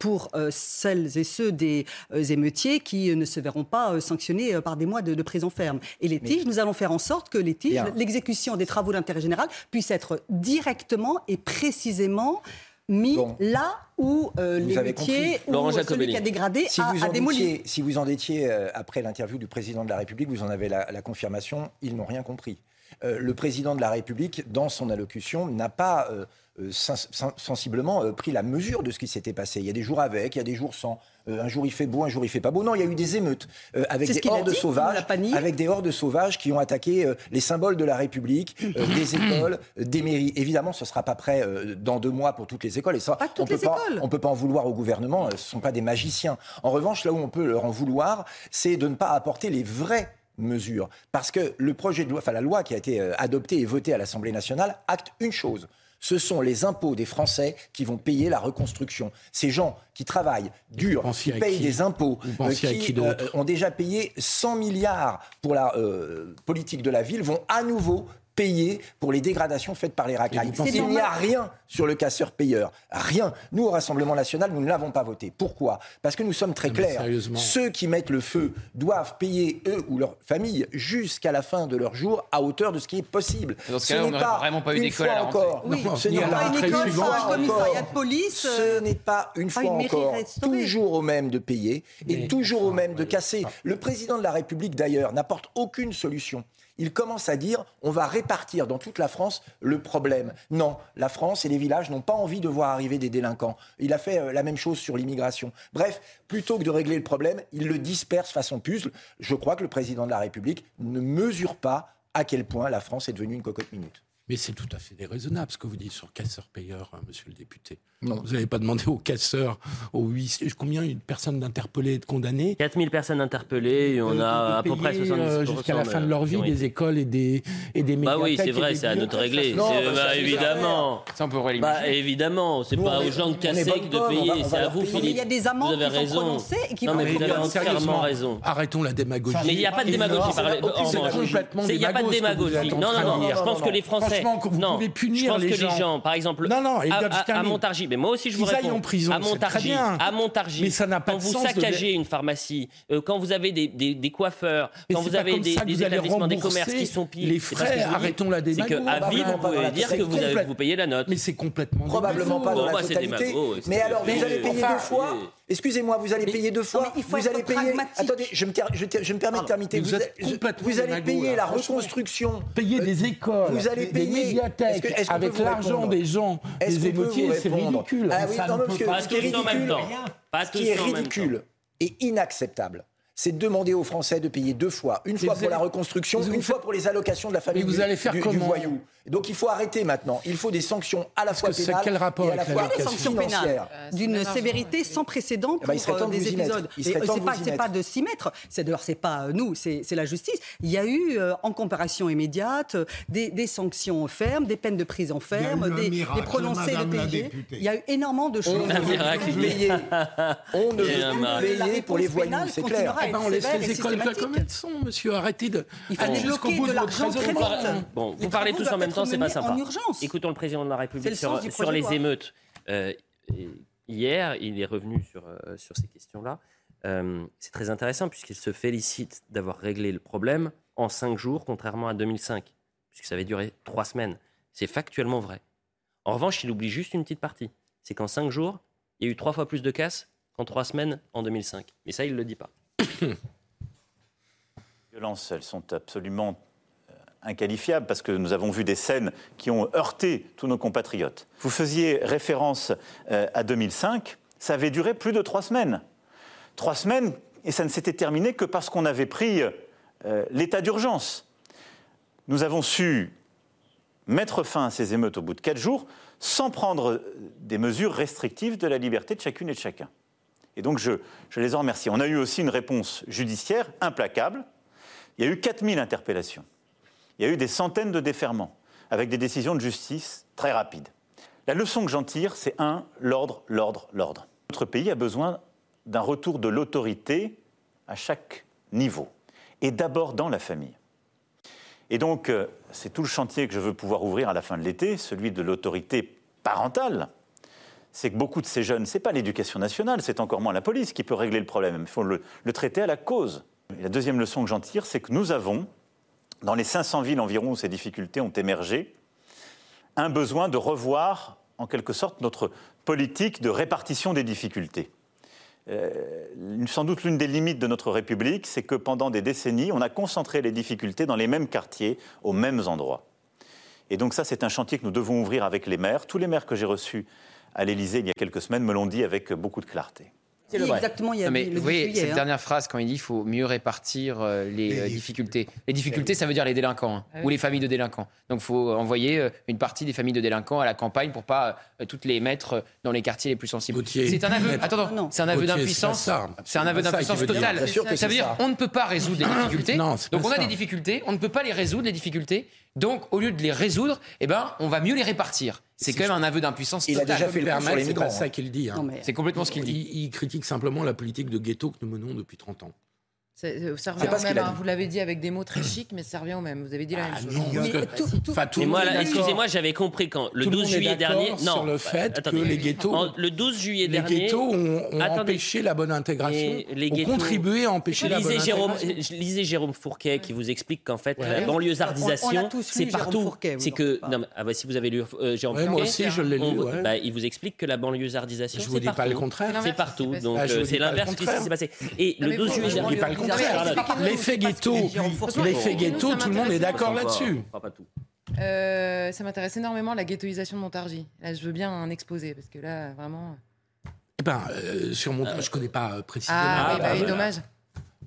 pour celles et ceux des émeutiers qui ne se verront pas sanctionnés par des mois de, de prison ferme. Et les tiges, nous allons faire en sorte que les tiges, l'exécution des travaux d'intérêt général puisse être directement et précisément mis Bon. là où euh, les métiers ou Laurent euh, celui Jacobelli. qui a dégradé Si a, vous, a démoli. si vous en détiez euh, après l'interview du président de la République, vous en avez la, la confirmation, ils n'ont rien compris. Euh, le président de la République, dans son allocution, n'a pas euh, euh, sens- sen- sensiblement pris la mesure de ce qui s'était passé. Il y a des jours avec, il y a des jours sans. Un jour il fait beau, un jour il fait pas beau. Non, il y a eu des émeutes avec des hordes dit, ne sauvages, avec des hordes sauvages qui ont attaqué les symboles de la République, des écoles, des mairies. Évidemment, ce sera pas prêt dans deux mois pour toutes les écoles. Et ça, Pas toutes on peut les pas, écoles. on peut pas en vouloir au gouvernement. Ce sont pas des magiciens. En revanche, là où on peut leur en vouloir, c'est de ne pas apporter les vraies mesures. Parce que le projet de loi, enfin la loi qui a été euh, adoptée et votée à l'Assemblée nationale acte une chose. Ce sont les impôts des Français qui vont payer la reconstruction. Ces gens qui travaillent dur, qui payent qui des impôts, euh, qui d'autre ont déjà payé 100 milliards pour la euh, politique de la ville, vont à nouveau payer pour les dégradations faites par les racailles. Il n'y a rien sur le casseur-payeur. Rien. Nous, au Rassemblement national, nous ne l'avons pas voté. Pourquoi? Parce que nous sommes très Non, clairs. Ceux qui mettent le feu doivent payer, eux ou leur famille, jusqu'à la fin de leur jour, à hauteur de ce qui est possible. Dans ce Ce n'est n'aurait vraiment pas eu une d'école à fois la rentrée. encore. Oui, ce ni n'est à la pas une école, fois pas un commissariat encore. de police, Ce euh, n'est pas une pas fois une encore. Toujours au même de payer et Mais- toujours au même de casser. Le président de la République, d'ailleurs, n'apporte aucune solution. Il commence à dire on va répartir dans toute la France le problème. Non, la France et les villages n'ont pas envie de voir arriver des délinquants. Il a fait euh, la même chose sur l'immigration. Bref, plutôt que de régler le problème, il le disperse façon puzzle. Je crois que le président de la République ne mesure pas à quel point la France est devenue une cocotte minute. Mais c'est tout à fait déraisonnable ce que vous dites sur casseur-payeur, hein, monsieur le député. Non. Vous n'avez pas demandé aux casseurs, aux huissiers, combien une personne d'interpellés et de condamnés 4000 personnes interpellées, et on de- a de à peu près payer, 70% euh, jusqu'à la fin de leur vie des écoles et des et des Bah oui, c'est vrai, c'est à nous de bibliothèques. régler. Non, bah, bah, évidemment. Ça, on pourrait Bah évidemment, c'est pas aux gens de casser de payer, c'est à vous. Mais il y Philippe. a des amendes Vous avez qui sont raison. prononcées et qui vous avez entièrement raison. Arrêtons la démagogie. Mais il n'y a pas de démagogie. C'est complètement C'est- Il n'y a pas de démagogie. Non, non, de non. Je pense que les Français franchement, vous non, pouvez punir je pense les que gens. les gens, par exemple, Non, non, à. Montargis, mais moi aussi je vous Qu'ils aillent réponds. en prison, à c'est très Montargis, bien. à Montargis, Mais ça n'a pas quand de vous sens de- saccagez une pharmacie, euh, quand vous avez des, des- des coiffeurs, Mais quand c'est vous avez des, des vous établissements, des commerces qui sont pillés. les C'est frais, arrêtons la C'est démago. qu'à vie, Probablement vous pouvez dire que vous, avez- payez la note. Mais c'est complètement Probablement pas dans la c'est totalité. Mais c'est- alors, vous payer enfin, deux fois Excusez-moi, vous allez payer deux fois mais il faut Vous être allez payer. Attendez, je me, ter- je, ter- je me permets de terminer. Mais vous êtes complètement vous allez payer là, la franchement. reconstruction. Payer des écoles, Vous allez des payer. médiathèques, Est-ce que- avec vous l'argent des gens, Est-ce des vous émeutiers, c'est ridicule. Ah oui, non, non, parce que pas ce qui est tous en même ridicule, ce qui est ridicule et inacceptable, c'est de demander aux Français de payer deux fois. Une Mais fois vous pour la reconstruction, vous une fois pour les allocations de la famille Mais vous du- allez faire du, du comment voyou. Donc il faut arrêter maintenant. Il faut des sanctions à la fois que pénales quel rapport et à la fois l'allocation sanctions financières. pénales d'une sévérité sans précédent Eh pour ben, il serait temps euh, de des épisodes. Et, temps c'est de pas, c'est pas de s'y mettre. C'est d'ailleurs c'est pas euh, nous, c'est la justice. Il y a eu euh, en comparaison immédiate euh, des, des sanctions fermes, des peines de prison ferme, eu un des, miracle, des prononcés de la députée. Il y a eu énormément de choses. Payer. On ne a un veut payer pour les voyous, c'est clair. Eh ben, être on laisse les et écoles pas systématique. comme elles sont, monsieur. Arrêtez de. Il faut Allez débloquer jusqu'au bout de de l'argent très vite. Bon, vous parlez tous en même être temps, c'est pas sympa. en urgence. Écoutons le président de la République le sur, les émeutes. Euh, hier, il est revenu sur, euh, sur ces questions-là. Euh, c'est très intéressant puisqu'il se félicite d'avoir réglé le problème en cinq jours, contrairement à 2005, puisque ça avait duré trois semaines. C'est factuellement vrai. En revanche, il oublie juste une petite partie. C'est qu'en cinq jours, il y a eu trois fois plus de casses qu'en trois semaines en 2005. Mais ça, il ne le dit pas. violences, elles sont absolument inqualifiables parce que nous avons vu des scènes qui ont heurté tous nos compatriotes. Vous faisiez référence euh, à 2005, ça avait duré plus de trois semaines. Trois semaines, et ça ne s'était terminé que parce qu'on avait pris euh, l'état d'urgence. Nous avons su mettre fin à ces émeutes au bout de quatre jours sans prendre euh, des mesures restrictives de la liberté de chacune et de chacun. Et donc je les en remercie. On a eu aussi une réponse judiciaire implacable. Il y a eu 4000 interpellations. Il y a eu des centaines de déferments, avec des décisions de justice très rapides. La leçon que j'en tire, c'est un, l'ordre, l'ordre, l'ordre. Notre pays a besoin d'un retour de l'autorité à chaque niveau, et d'abord dans la famille. Et donc, euh, c'est tout le chantier que je veux pouvoir ouvrir à la fin de l'été, celui de l'autorité parentale. C'est que beaucoup de ces jeunes, ce n'est pas l'éducation nationale, c'est encore moins la police qui peut régler le problème. Il faut le, traiter à la cause. La deuxième leçon que j'en tire, c'est que nous avons, dans les 500 villes environ où ces difficultés ont émergé, un besoin de revoir, en quelque sorte, notre politique de répartition des difficultés. Euh, sans doute l'une des limites de notre République, c'est que pendant des décennies, on a concentré les difficultés dans les mêmes quartiers, aux mêmes endroits. Et donc ça, c'est un chantier que nous devons ouvrir avec les maires. Tous les maires que j'ai reçus à l'Élysée il y a quelques semaines me l'ont dit avec beaucoup de clarté. Oui, exactement, il y a Non, mais le vous voyez, juillet, cette hein. dernière phrase, quand il dit qu'il faut mieux répartir euh, les, euh, difficultés. Les difficultés, ça veut dire les délinquants hein, Ah ou les familles de délinquants. Donc il faut envoyer euh, une partie des familles de délinquants à la campagne pour pas euh, toutes les mettre dans les quartiers les plus sensibles. C'est un aveu. Attends, attends, c'est un aveu d'impuissance. c'est pas ça. C'est un C'est aveu pas d'impuissance totale. Ça c'est veut dire on ne peut pas résoudre les difficultés. Non, c'est Donc pas on a ça. des difficultés, on ne peut pas les résoudre les difficultés. Donc au lieu de les résoudre, eh ben on va mieux les répartir. C'est quand même un aveu d'impuissance Il a déjà fait le coup sur les migrants. C'est pas hein. ça qu'il dit. hein. Mais- C'est complètement ce qu'il dit. Il, il critique simplement la politique de ghetto que nous menons depuis 30 ans. Euh, Ça C'est revient pas au ce qu'il même. a hein. Vous l'avez dit avec des mots très chics, mais ça revient au même. Vous avez dit la même chose. non, parce que- Mais tout- tout- Enfin, tout Mais le moi, monde là, est excusez-moi, j'avais compris quand le Tout le 12 monde est juillet dernier. sur Non, le fait attendez. que les ghettos- En- le 12 juillet Les dernier. ghettos ont, ont Attendez. empêché la bonne intégration, ont contribué à empêcher la bonne lisez Jérôme, intégration. lisez Jérôme Fourquet qui vous explique qu'en fait Ouais. la On- on banlieusardisation c'est partout. C'est que non, mais- ah bah, si vous avez lu euh, Jérôme Ouais, Fourquet, moi aussi, je l'ai lu, bah, il vous explique que la banlieusardisation Je c'est vous dis pas partout. le contraire. C'est partout. Donc Ah, je euh, c'est l'inverse qui s'est passé. Et le mais 12 faut- juillet je dernier. L'effet ghetto, l'effet ghetto, tout le monde est d'accord là-dessus. Euh, ça m'intéresse énormément la ghettoisation de Montargis. Là, je veux bien un exposé parce que là, vraiment. Eh ben, euh, sur mon, je connais pas euh, précisément. Ah, oui, bah oui, mais- dommage.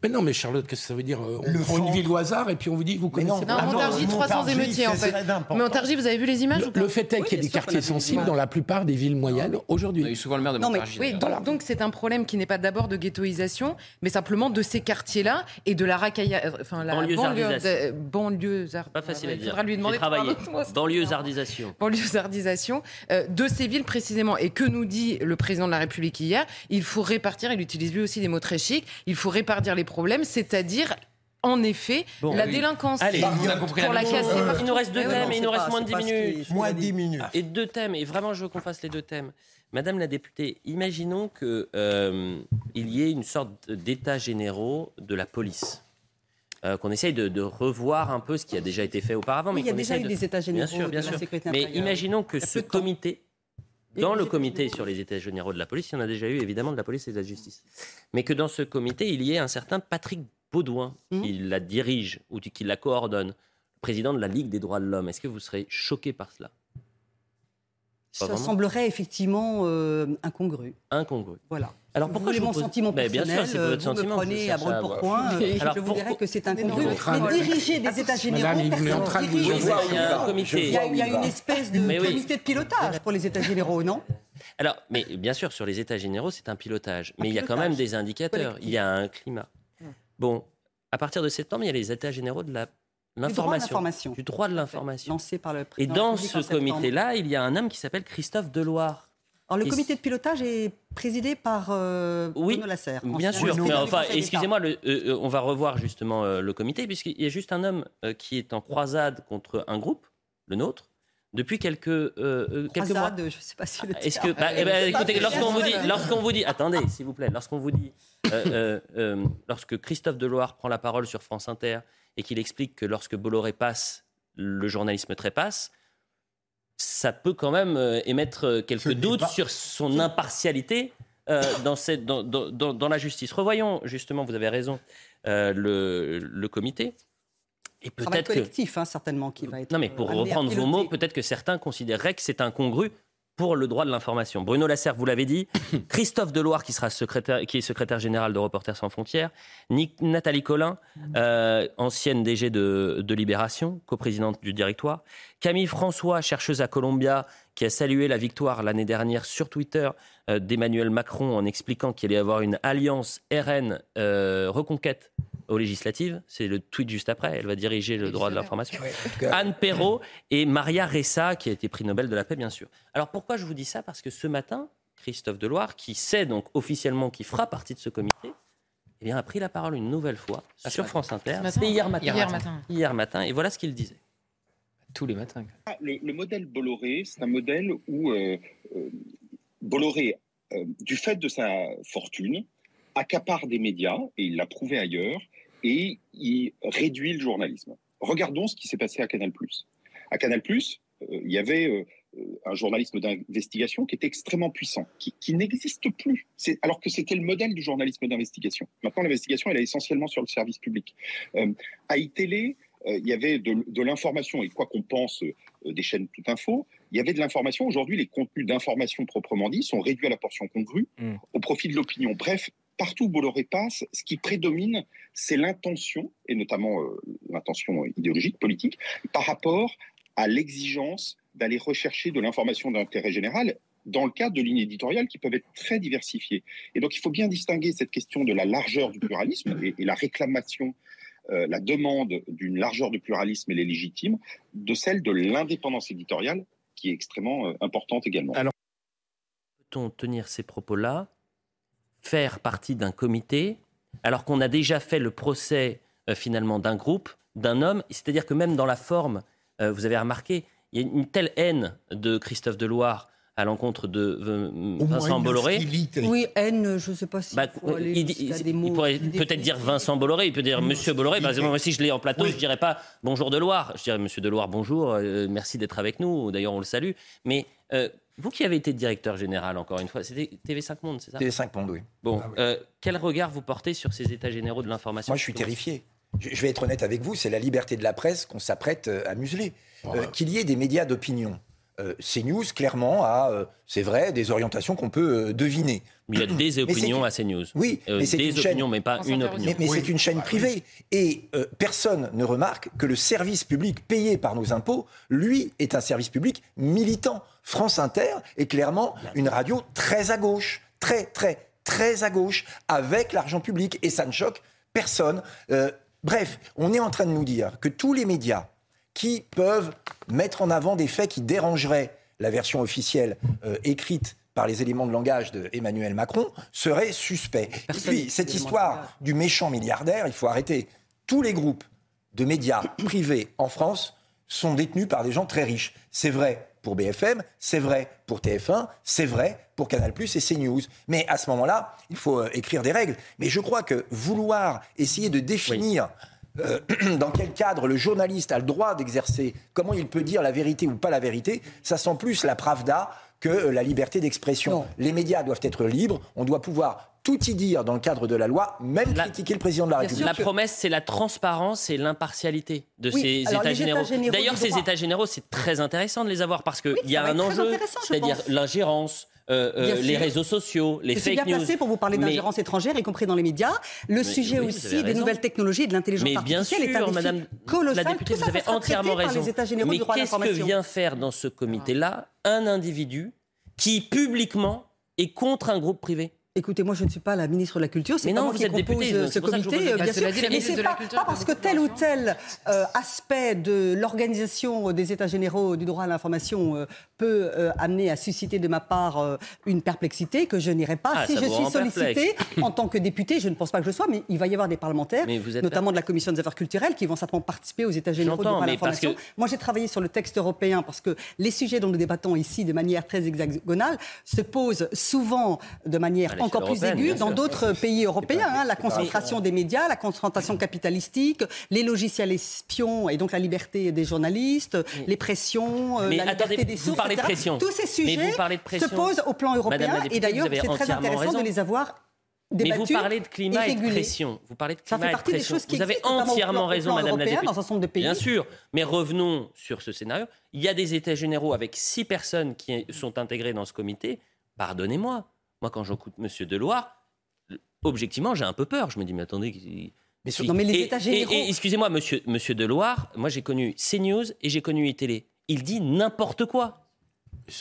Mais non, mais Charlotte, qu'est-ce que ça veut dire euh, On Le prend une ville au hasard et puis on vous dit, vous connaissez non, pas. Non, Montargis, 300 émeutiers en fait. Mais Montargis, vous avez vu les images ou pas Le fait est qu'il y a des quartiers sensibles dans la plupart des villes moyennes aujourd'hui. On a eu souvent le maire de Non, mais, Montargis. oui, donc donc c'est un problème qui n'est pas d'abord de ghettoisation, mais simplement de ces quartiers-là et de la racailla, euh, enfin la Banlieusardisation. banlieue, Pas facile à Il dire. faudra lui demander de c'est Banlieusardisation. banlieusardisation euh, de ces villes précisément. Et que nous dit le président de la République hier? Il faut répartir, il utilise lui aussi des mots très chics, il faut répartir les problèmes, c'est-à-dire en effet, Bon. la oui. délinquance Allez, pour on a compris la la casser. Il nous reste deux thèmes non, et il nous pas- reste moins de c'est 10 pas ce minutes. Moins a dit. 10 minutes. Et deux thèmes, et vraiment je veux qu'on fasse les deux thèmes. Madame la députée, imaginons qu'il il y ait une sorte d'état généraux de la police. Euh, qu'on essaye de, de revoir un peu ce qui a déjà été fait auparavant. Oui, mais il y a déjà eu de- des états généraux bien sûr, de bien la sûr. sécurité Mais imaginons que ce comité, dans le comité sur les états généraux de la police, il y en a déjà eu évidemment de la police et de la justice, mais que dans ce comité, il y ait un certain Patrick Baudouin Mmh. qui la dirige ou qui la coordonne, président de la Ligue des droits de l'homme. Est-ce que vous serez choqué par cela? Ça vraiment semblerait effectivement euh, incongru. Incongru. Voilà. Alors Vous pourquoi je vous mon pose- sentiment Mais bien personnel sûr, c'est votre euh, vous sentiment, me prenez à brûle pour euh, Alors, je vous dirais que c'est On est incongru. de- Mais diriger des états généraux, personne dirige. vous- il y a un comité. Il y a, il y a une espèce de Mais oui. comité de pilotage pour les états généraux, non? Alors, mais bien sûr, sur les états généraux, c'est un pilotage. Mais il y a quand même des indicateurs. Il y a un climat. Bon, à partir de septembre, il y a les états généraux de la l'information. Du droit de l'information. Lancé par le Et président de la dans ce comité-là, il y a un homme qui s'appelle Christophe Deloire. Alors, le Et comité de pilotage est présidé par euh, Oui, Bruno Lasserre. Bien sûr, mais enfin, excusez-moi, euh, euh, on va revoir justement euh, le comité, puisqu'il y a juste un homme qui est en croisade contre un groupe, le nôtre, depuis quelques, euh, quelques mois. Croisade, je ne sais pas si le Est-ce que, bah, eh ben, écoutez, lorsqu'on vous dit, lorsqu'on vous dit, attendez, s'il vous plaît, lorsqu'on vous dit, euh, euh, euh, lorsque Christophe Deloire prend la parole sur France Inter et qu'il explique que lorsque Bolloré passe, le journalisme trépasse, ça peut quand même euh, émettre euh, quelques doutes sur son impartialité euh, dans, cette, dans, dans- dans- dans la justice. Revoyons justement, vous avez raison, euh, le, le comité. Et peut-être que collectif, hein, certainement, qui va être. non, mais pour reprendre vos mots, peut-être que certains considéreraient que c'est incongru pour le droit de l'information. Bruno Lasserre, vous l'avez dit, Christophe Deloire, qui, sera secrétaire, qui est secrétaire général de Reporters sans frontières, Nathalie Collin, euh, ancienne DG de, de Libération, coprésidente du directoire, Camille François, chercheuse à Columbia, qui a salué la victoire l'année dernière sur Twitter euh, d'Emmanuel Macron en expliquant qu'il allait y avoir une alliance RN euh, reconquête aux législatives. C'est le tweet juste après. Elle va diriger le droit de l'information. Anne Perrault et Maria Ressa, qui a été prix Nobel de la paix, bien sûr. Alors pourquoi je vous dis ça? Parce que ce matin, Christophe Deloire, qui sait donc officiellement qu'il fera partie de ce comité, eh bien, a pris la parole une nouvelle fois Ah, ce sur matin. France Inter. C'était hier matin. Hier matin. Hier matin. Et voilà ce qu'il disait. Tous les matins. Ah, Le, le modèle Bolloré, c'est un modèle où euh, euh, Bolloré, euh, du fait de sa fortune, accapare des médias, et il l'a prouvé ailleurs, et il réduit le journalisme. Regardons ce qui s'est passé à Canal+. À Canal+, euh, il y avait euh, un journalisme d'investigation qui était extrêmement puissant, qui, qui n'existe plus, alors que c'était le modèle du journalisme d'investigation. Maintenant, l'investigation, elle est essentiellement sur le service public. Euh, à iTélé, euh, il y avait de, de l'information, et quoi qu'on pense euh, des chaînes tout info, il y avait de l'information. Aujourd'hui, les contenus d'information proprement dit sont réduits à la portion congrue au profit de l'opinion. Bref, partout où Bolloré passe, ce qui prédomine, c'est l'intention, et notamment euh, l'intention idéologique, politique, par rapport à l'exigence d'aller rechercher de l'information d'intérêt général dans le cadre de lignes éditoriales qui peuvent être très diversifiées. Et donc, il faut bien distinguer cette question de la largeur du pluralisme et, la réclamation, euh, la demande d'une largeur de pluralisme, elle est légitime, de celle de l'indépendance éditoriale qui est extrêmement euh, importante également. Peut-on tenir ces propos-là, faire partie d'un comité, alors qu'on a déjà fait le procès euh, finalement d'un groupe, d'un homme C'est-à-dire que même dans la forme, euh, vous avez remarqué, il y a une telle haine de Christophe Deloire à l'encontre de euh, Vincent Bolloré. Oui, haine, je ne sais pas si. Bah, faut aller il, il- des il pourrait peut-être dire Vincent Bolloré, il peut dire Monsieur Bolloré. Par exemple, moi, si je l'ai en plateau, je dirais pas Bonjour Deloire. Je dirais Monsieur Deloire, bonjour, euh, merci d'être avec nous. D'ailleurs, on le salue. Mais euh, vous qui avez été directeur général, encore une fois, c'était TV5 Monde, c'est ça? TV5 Monde, oui. Bon, euh, quel regard vous portez sur ces états généraux de l'information? Moi, je suis terrifié. Je je vais être honnête avec vous, c'est la liberté de la presse qu'on s'apprête euh, à museler. Euh, Qu'il y ait des médias d'opinion. Euh, CNews, clairement, a, euh, c'est vrai, des orientations qu'on peut euh, deviner. Il y a des opinions à CNews. Oui, Euh, mais c'est des une chaîne. opinions, mais pas une opinion. Mais, mais c'est une chaîne privée. Et euh, personne ne remarque que le service public payé par nos impôts, lui, est un service public militant. France Inter est clairement une radio très à gauche. Très, très, très à gauche, avec l'argent public. Et ça ne choque personne. Euh, bref, on est en train de nous dire que tous les médias qui peuvent mettre en avant des faits qui dérangeraient la version officielle euh, écrite par les éléments de langage de Emmanuel Macron seraient suspects. Et puis, cette histoire du méchant milliardaire, il faut arrêter. tous les groupes de médias privés en France sont détenus par des gens très riches. C'est vrai pour BFM, c'est vrai pour TF1, c'est vrai pour Canal+ et CNews. Mais à ce moment-là, il faut euh, écrire des règles. Mais je crois que vouloir essayer de définir euh, dans quel cadre le journaliste a le droit d'exercer, comment il peut dire la vérité ou pas la vérité, ça sent plus la pravda que euh, la liberté d'expression. Les médias doivent être libres, on doit pouvoir tout y dire dans le cadre de la loi, même critiquer le président de la République. La promesse, c'est la transparence et l'impartialité de Oui, ces alors États généraux. États généraux D'ailleurs, ces droit- États généraux, c'est très intéressant de les avoir parce qu'il y a un enjeu, intéressant, je c'est-à-dire l'ingérence, les sûr. réseaux sociaux, les Je suis fake bien news. placé pour vous parler d'ingérence étrangère, y compris dans les médias. Le Mais sujet oui, aussi des raison. nouvelles technologies et de l'intelligence Mais bien artificielle est un sûr, Madame colossal. la députée, Tout ça, vous avez entièrement raison. les États généraux Mais qu'est-ce que vient faire dans ce comité-là un individu qui publiquement est contre un groupe privé? Écoutez, moi je ne suis pas la ministre de la Culture, c'est Mais pas moi qui compose députée, ce comité, bien sûr. Bah, ministre c'est pas, pas parce que tel ou tel euh, aspect de l'organisation des États généraux du droit à l'information euh, peut euh, amener à susciter de ma part une perplexité que je n'irai pas. Ah, si je suis sollicitée en tant que député, je ne pense pas que je le sois, mais il va y avoir des parlementaires, Mais notamment de la Commission des affaires culturelles, qui vont certainement participer aux États généraux du droit à mais l'information. que- Moi, j'ai travaillé sur le texte européen parce que les sujets dont nous débattons ici de manière très hexagonale se posent souvent de manière encore plus aiguë dans d'autres pays européens. hein, la concentration des médias, la concentration capitalistique, les logiciels espions et donc la liberté des journalistes, les pressions, euh, Mais la attendez, liberté des vous sources, parlez de pression. Tous ces sujets se posent au plan européen députée, et d'ailleurs c'est très intéressant raison. de les avoir Mais vous parlez de climat et, de pression. Vous parlez de Ça climat et de des pression. choses qui Vous avez entièrement plan- raison, Madame la députée. dans un de pays. Bien sûr. Mais revenons sur ce scénario. Il y a des États généraux avec six personnes qui sont intégrées dans ce comité. Pardonnez-moi. Moi, quand j'écoute Monsieur Deloire, objectivement, j'ai un peu peur. Je me dis, mais attendez. Mais sur- non, mais les et- États et- généraux- et excusez-moi, Monsieur, Monsieur Deloire, moi j'ai connu CNews et j'ai connu iTélé. Il dit n'importe quoi.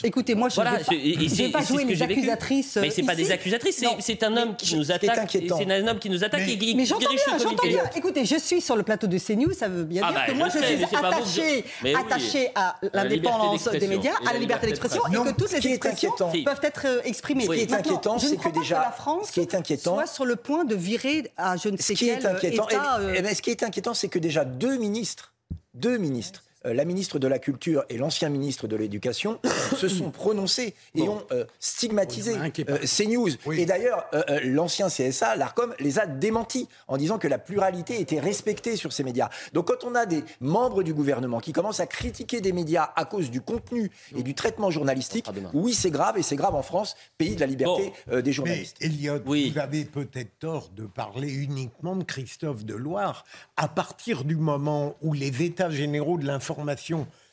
Écoutez, moi, je Voilà, ne vais pas, jouer vécu. accusatrices. Mais c'est pas des accusatrices, c'est- un homme qui nous attaque. inquiétant. C'est un homme qui nous attaque et qui, Mais j'entends bien, j'entends bien. Écoutez, je suis sur le plateau de CNews, ça veut bien Ah dire bah, que moi, je, suis attachée, à l'indépendance des médias, à la liberté liberté de d'expression, et que toutes les expressions peuvent être euh, exprimées. Ce qui est inquiétant, c'est que déjà- la France ce qui est inquiétant- soit sur le point de virer à je ne Ce sais qui est quel euh, inquiétant, État. eh euh, eh bien, ce qui est inquiétant, c'est que déjà deux ministres, deux ministres, euh, la ministre de la Culture et l'ancien ministre de l'Éducation, se sont prononcés et ont euh, stigmatisé Oui, pas- euh, CNews. Et d'ailleurs, euh, euh, l'ancien CSA, l'ARCOM, les a démentis en disant que la pluralité était respectée sur ces médias. Donc quand on a des membres du gouvernement qui commencent à critiquer des médias à cause du contenu et du traitement journalistique, oui, c'est grave et c'est grave en France, pays de la liberté euh, des Mais journalistes. Elliot, vous avez peut-être tort de parler uniquement de Christophe Deloire. À partir du moment où les États généraux de l'information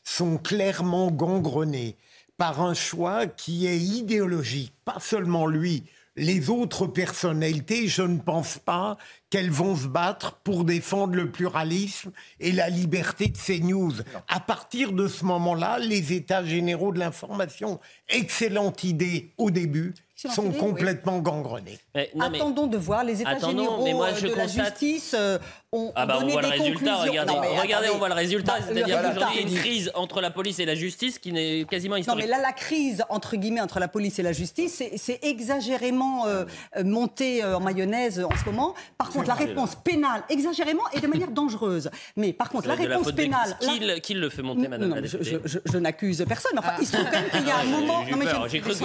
sont clairement gangrenés par un choix qui est idéologique, pas seulement lui, les autres personnalités, je ne pense pas qu'elles vont se battre pour défendre le pluralisme et la liberté de ces news. À partir de ce moment-là, les États généraux de l'information, excellente idée au début, sont idée, complètement gangrenés. Mais- non, mais- Attendons de voir. Les États Attendons, généraux mais moi, euh, je de la justice euh, ont, Ah bah on voit le des résultat, conclusions. regardez, Non, mais regardez, attendez. on voit le résultat, Bah, c'est-à-dire qu'aujourd'hui il y a une crise entre la police et la justice qui n'est quasiment Non, historique. mais là, la crise, entre guillemets, entre la police et la justice, c'est- c'est exagérément euh, euh, monté euh, en mayonnaise en ce moment. Par contre, la réponse pénale, exagérément et de manière dangereuse. Mais par contre, la réponse des- pénale... Qui, la- le- qui le fait monter, madame Non, la je, députée je- je- je n'accuse personne. mais Enfin, il se trouve quand même qu'il y a un Ah, moment. j'ai Non, cru que, non,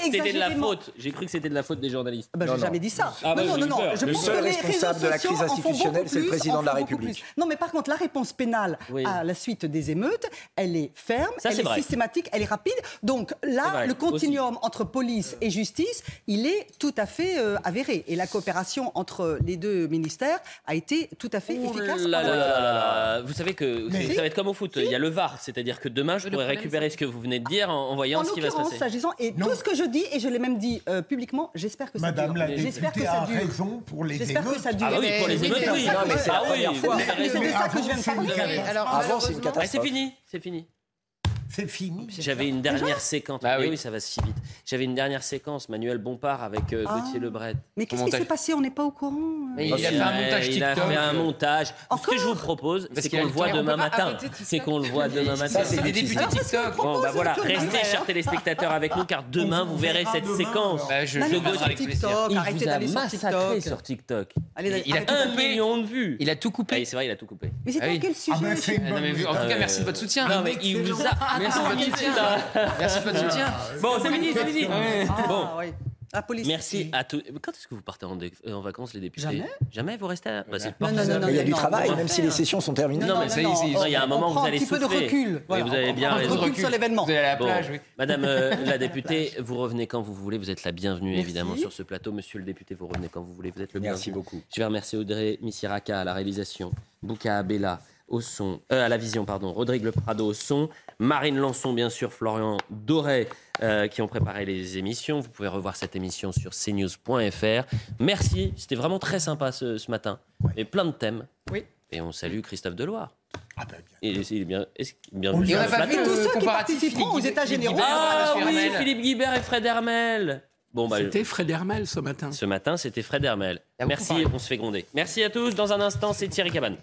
c'était de la faute. J'ai cru que c'était de la faute des journalistes. Ah bah, Non, j'ai non. jamais dit ça. Ah bah, non, non, non. Je Le pense seul que les responsable réseaux de la sociaux crise en font c'est le président en de la République. plus. Non, mais par contre, la réponse pénale Oui. à la suite des émeutes, elle est ferme, Ça, elle c'est est systématique, elle est rapide. Donc là, le continuum entre police et justice, il est tout à fait euh, avéré. Et la coopération entre les deux ministères a été tout à fait efficace. Là, en la là, là, matière. là, là. Vous savez que Mais- ça va être comme au foot. Il y a le VAR, c'est-à-dire que demain, je Le pourrais problème, récupérer ce que vous venez de dire en, en voyant En ce qui va se l'occurrence, passer. s'agissant, et tout ce que je dis, et je l'ai même dit euh, publiquement, j'espère que ça Madame dure. la J'espère que députée ça a dure. raison pour les J'espère que émeutes. ça dure. Ah oui, pour les émeutes, oui. Non, mais c'est la première fois. C'est de ça que je viens de Mais parler. avant, c'est une catastrophe. c'est fini, c'est fini. C'est fini. J'avais une dernière séquence. Bah oui. oui. ça va si vite. J'avais une dernière séquence, Manuel Bompard avec euh, Ah. Gauthier Lebret. Mais qu'est-ce qui s'est passé On n'est pas au courant. hein. Mais il a fait un montage Il a TikTok. fait un montage. Ce que je vous propose, c'est qu'on le le voit demain matin. TikTok. C'est qu'on le voit demain matin. c'est des députés TikTok. Bon, bah voilà, restez, chers téléspectateurs, avec nous, car demain, vous verrez cette séquence. Bah, je- Gauthier. TikTok, Il arrêtez vous a d'aller sur massacré TikTok. sur TikTok. Il a Un million de vues. Il a tout Ah coupé. c'est vrai, il a tout coupé. Mais c'était Ah quel sujet Ah Ah, bonne en tout cas, Euh, merci de votre soutien. Non, mais il vous a Merci de votre soutien. Merci votre soutien. Bon, c'est fini, c'est fini. Bon, Ah, oui. La police. merci à tous. Quand est-ce que vous partez en, dé- euh, en vacances, les députés Jamais. Jamais Vous restez à... bah, Non, non, non, non, il y a du travail, même si les sessions sont terminées. Non, Non, mais non, ça y est, non, c'est- on- il y a un moment où vous un allez petit peu de souffler. recul. Voilà, vous avez bien prend un peu de raison. recul sur l'événement. Vous allez à la Bon, plage, oui. Madame euh, la députée, vous revenez quand vous voulez. Vous êtes la bienvenue, Merci. évidemment, sur ce plateau. Monsieur le député, vous revenez quand vous voulez. Vous êtes le Merci bienvenu. beaucoup. Je vais remercier Audrey Missiraka à la réalisation, Bouka Abella au son, euh, à la vision, pardon, Rodrigue Le Prado au son, Marine Lançon, bien sûr, Florian Doré, euh, qui ont préparé les émissions. Vous pouvez revoir cette émission sur cnews.fr. Merci, c'était vraiment très sympa ce, ce matin. Et plein de thèmes. Oui. Et on salue Christophe Deloire. Ah ben, bien. Il est, il est bien, bien On pas plateau. vu Tous ceux qui participeront aux États généraux. Ah Monsieur oui, Hermel. Philippe Guibert et Fred Hermel. Bon, bah, C'était Fred Hermel ce matin. ce matin, c'était Fred Hermel. Merci, on se fait gronder. Merci à tous. Dans un instant, c'est Thierry Cabane.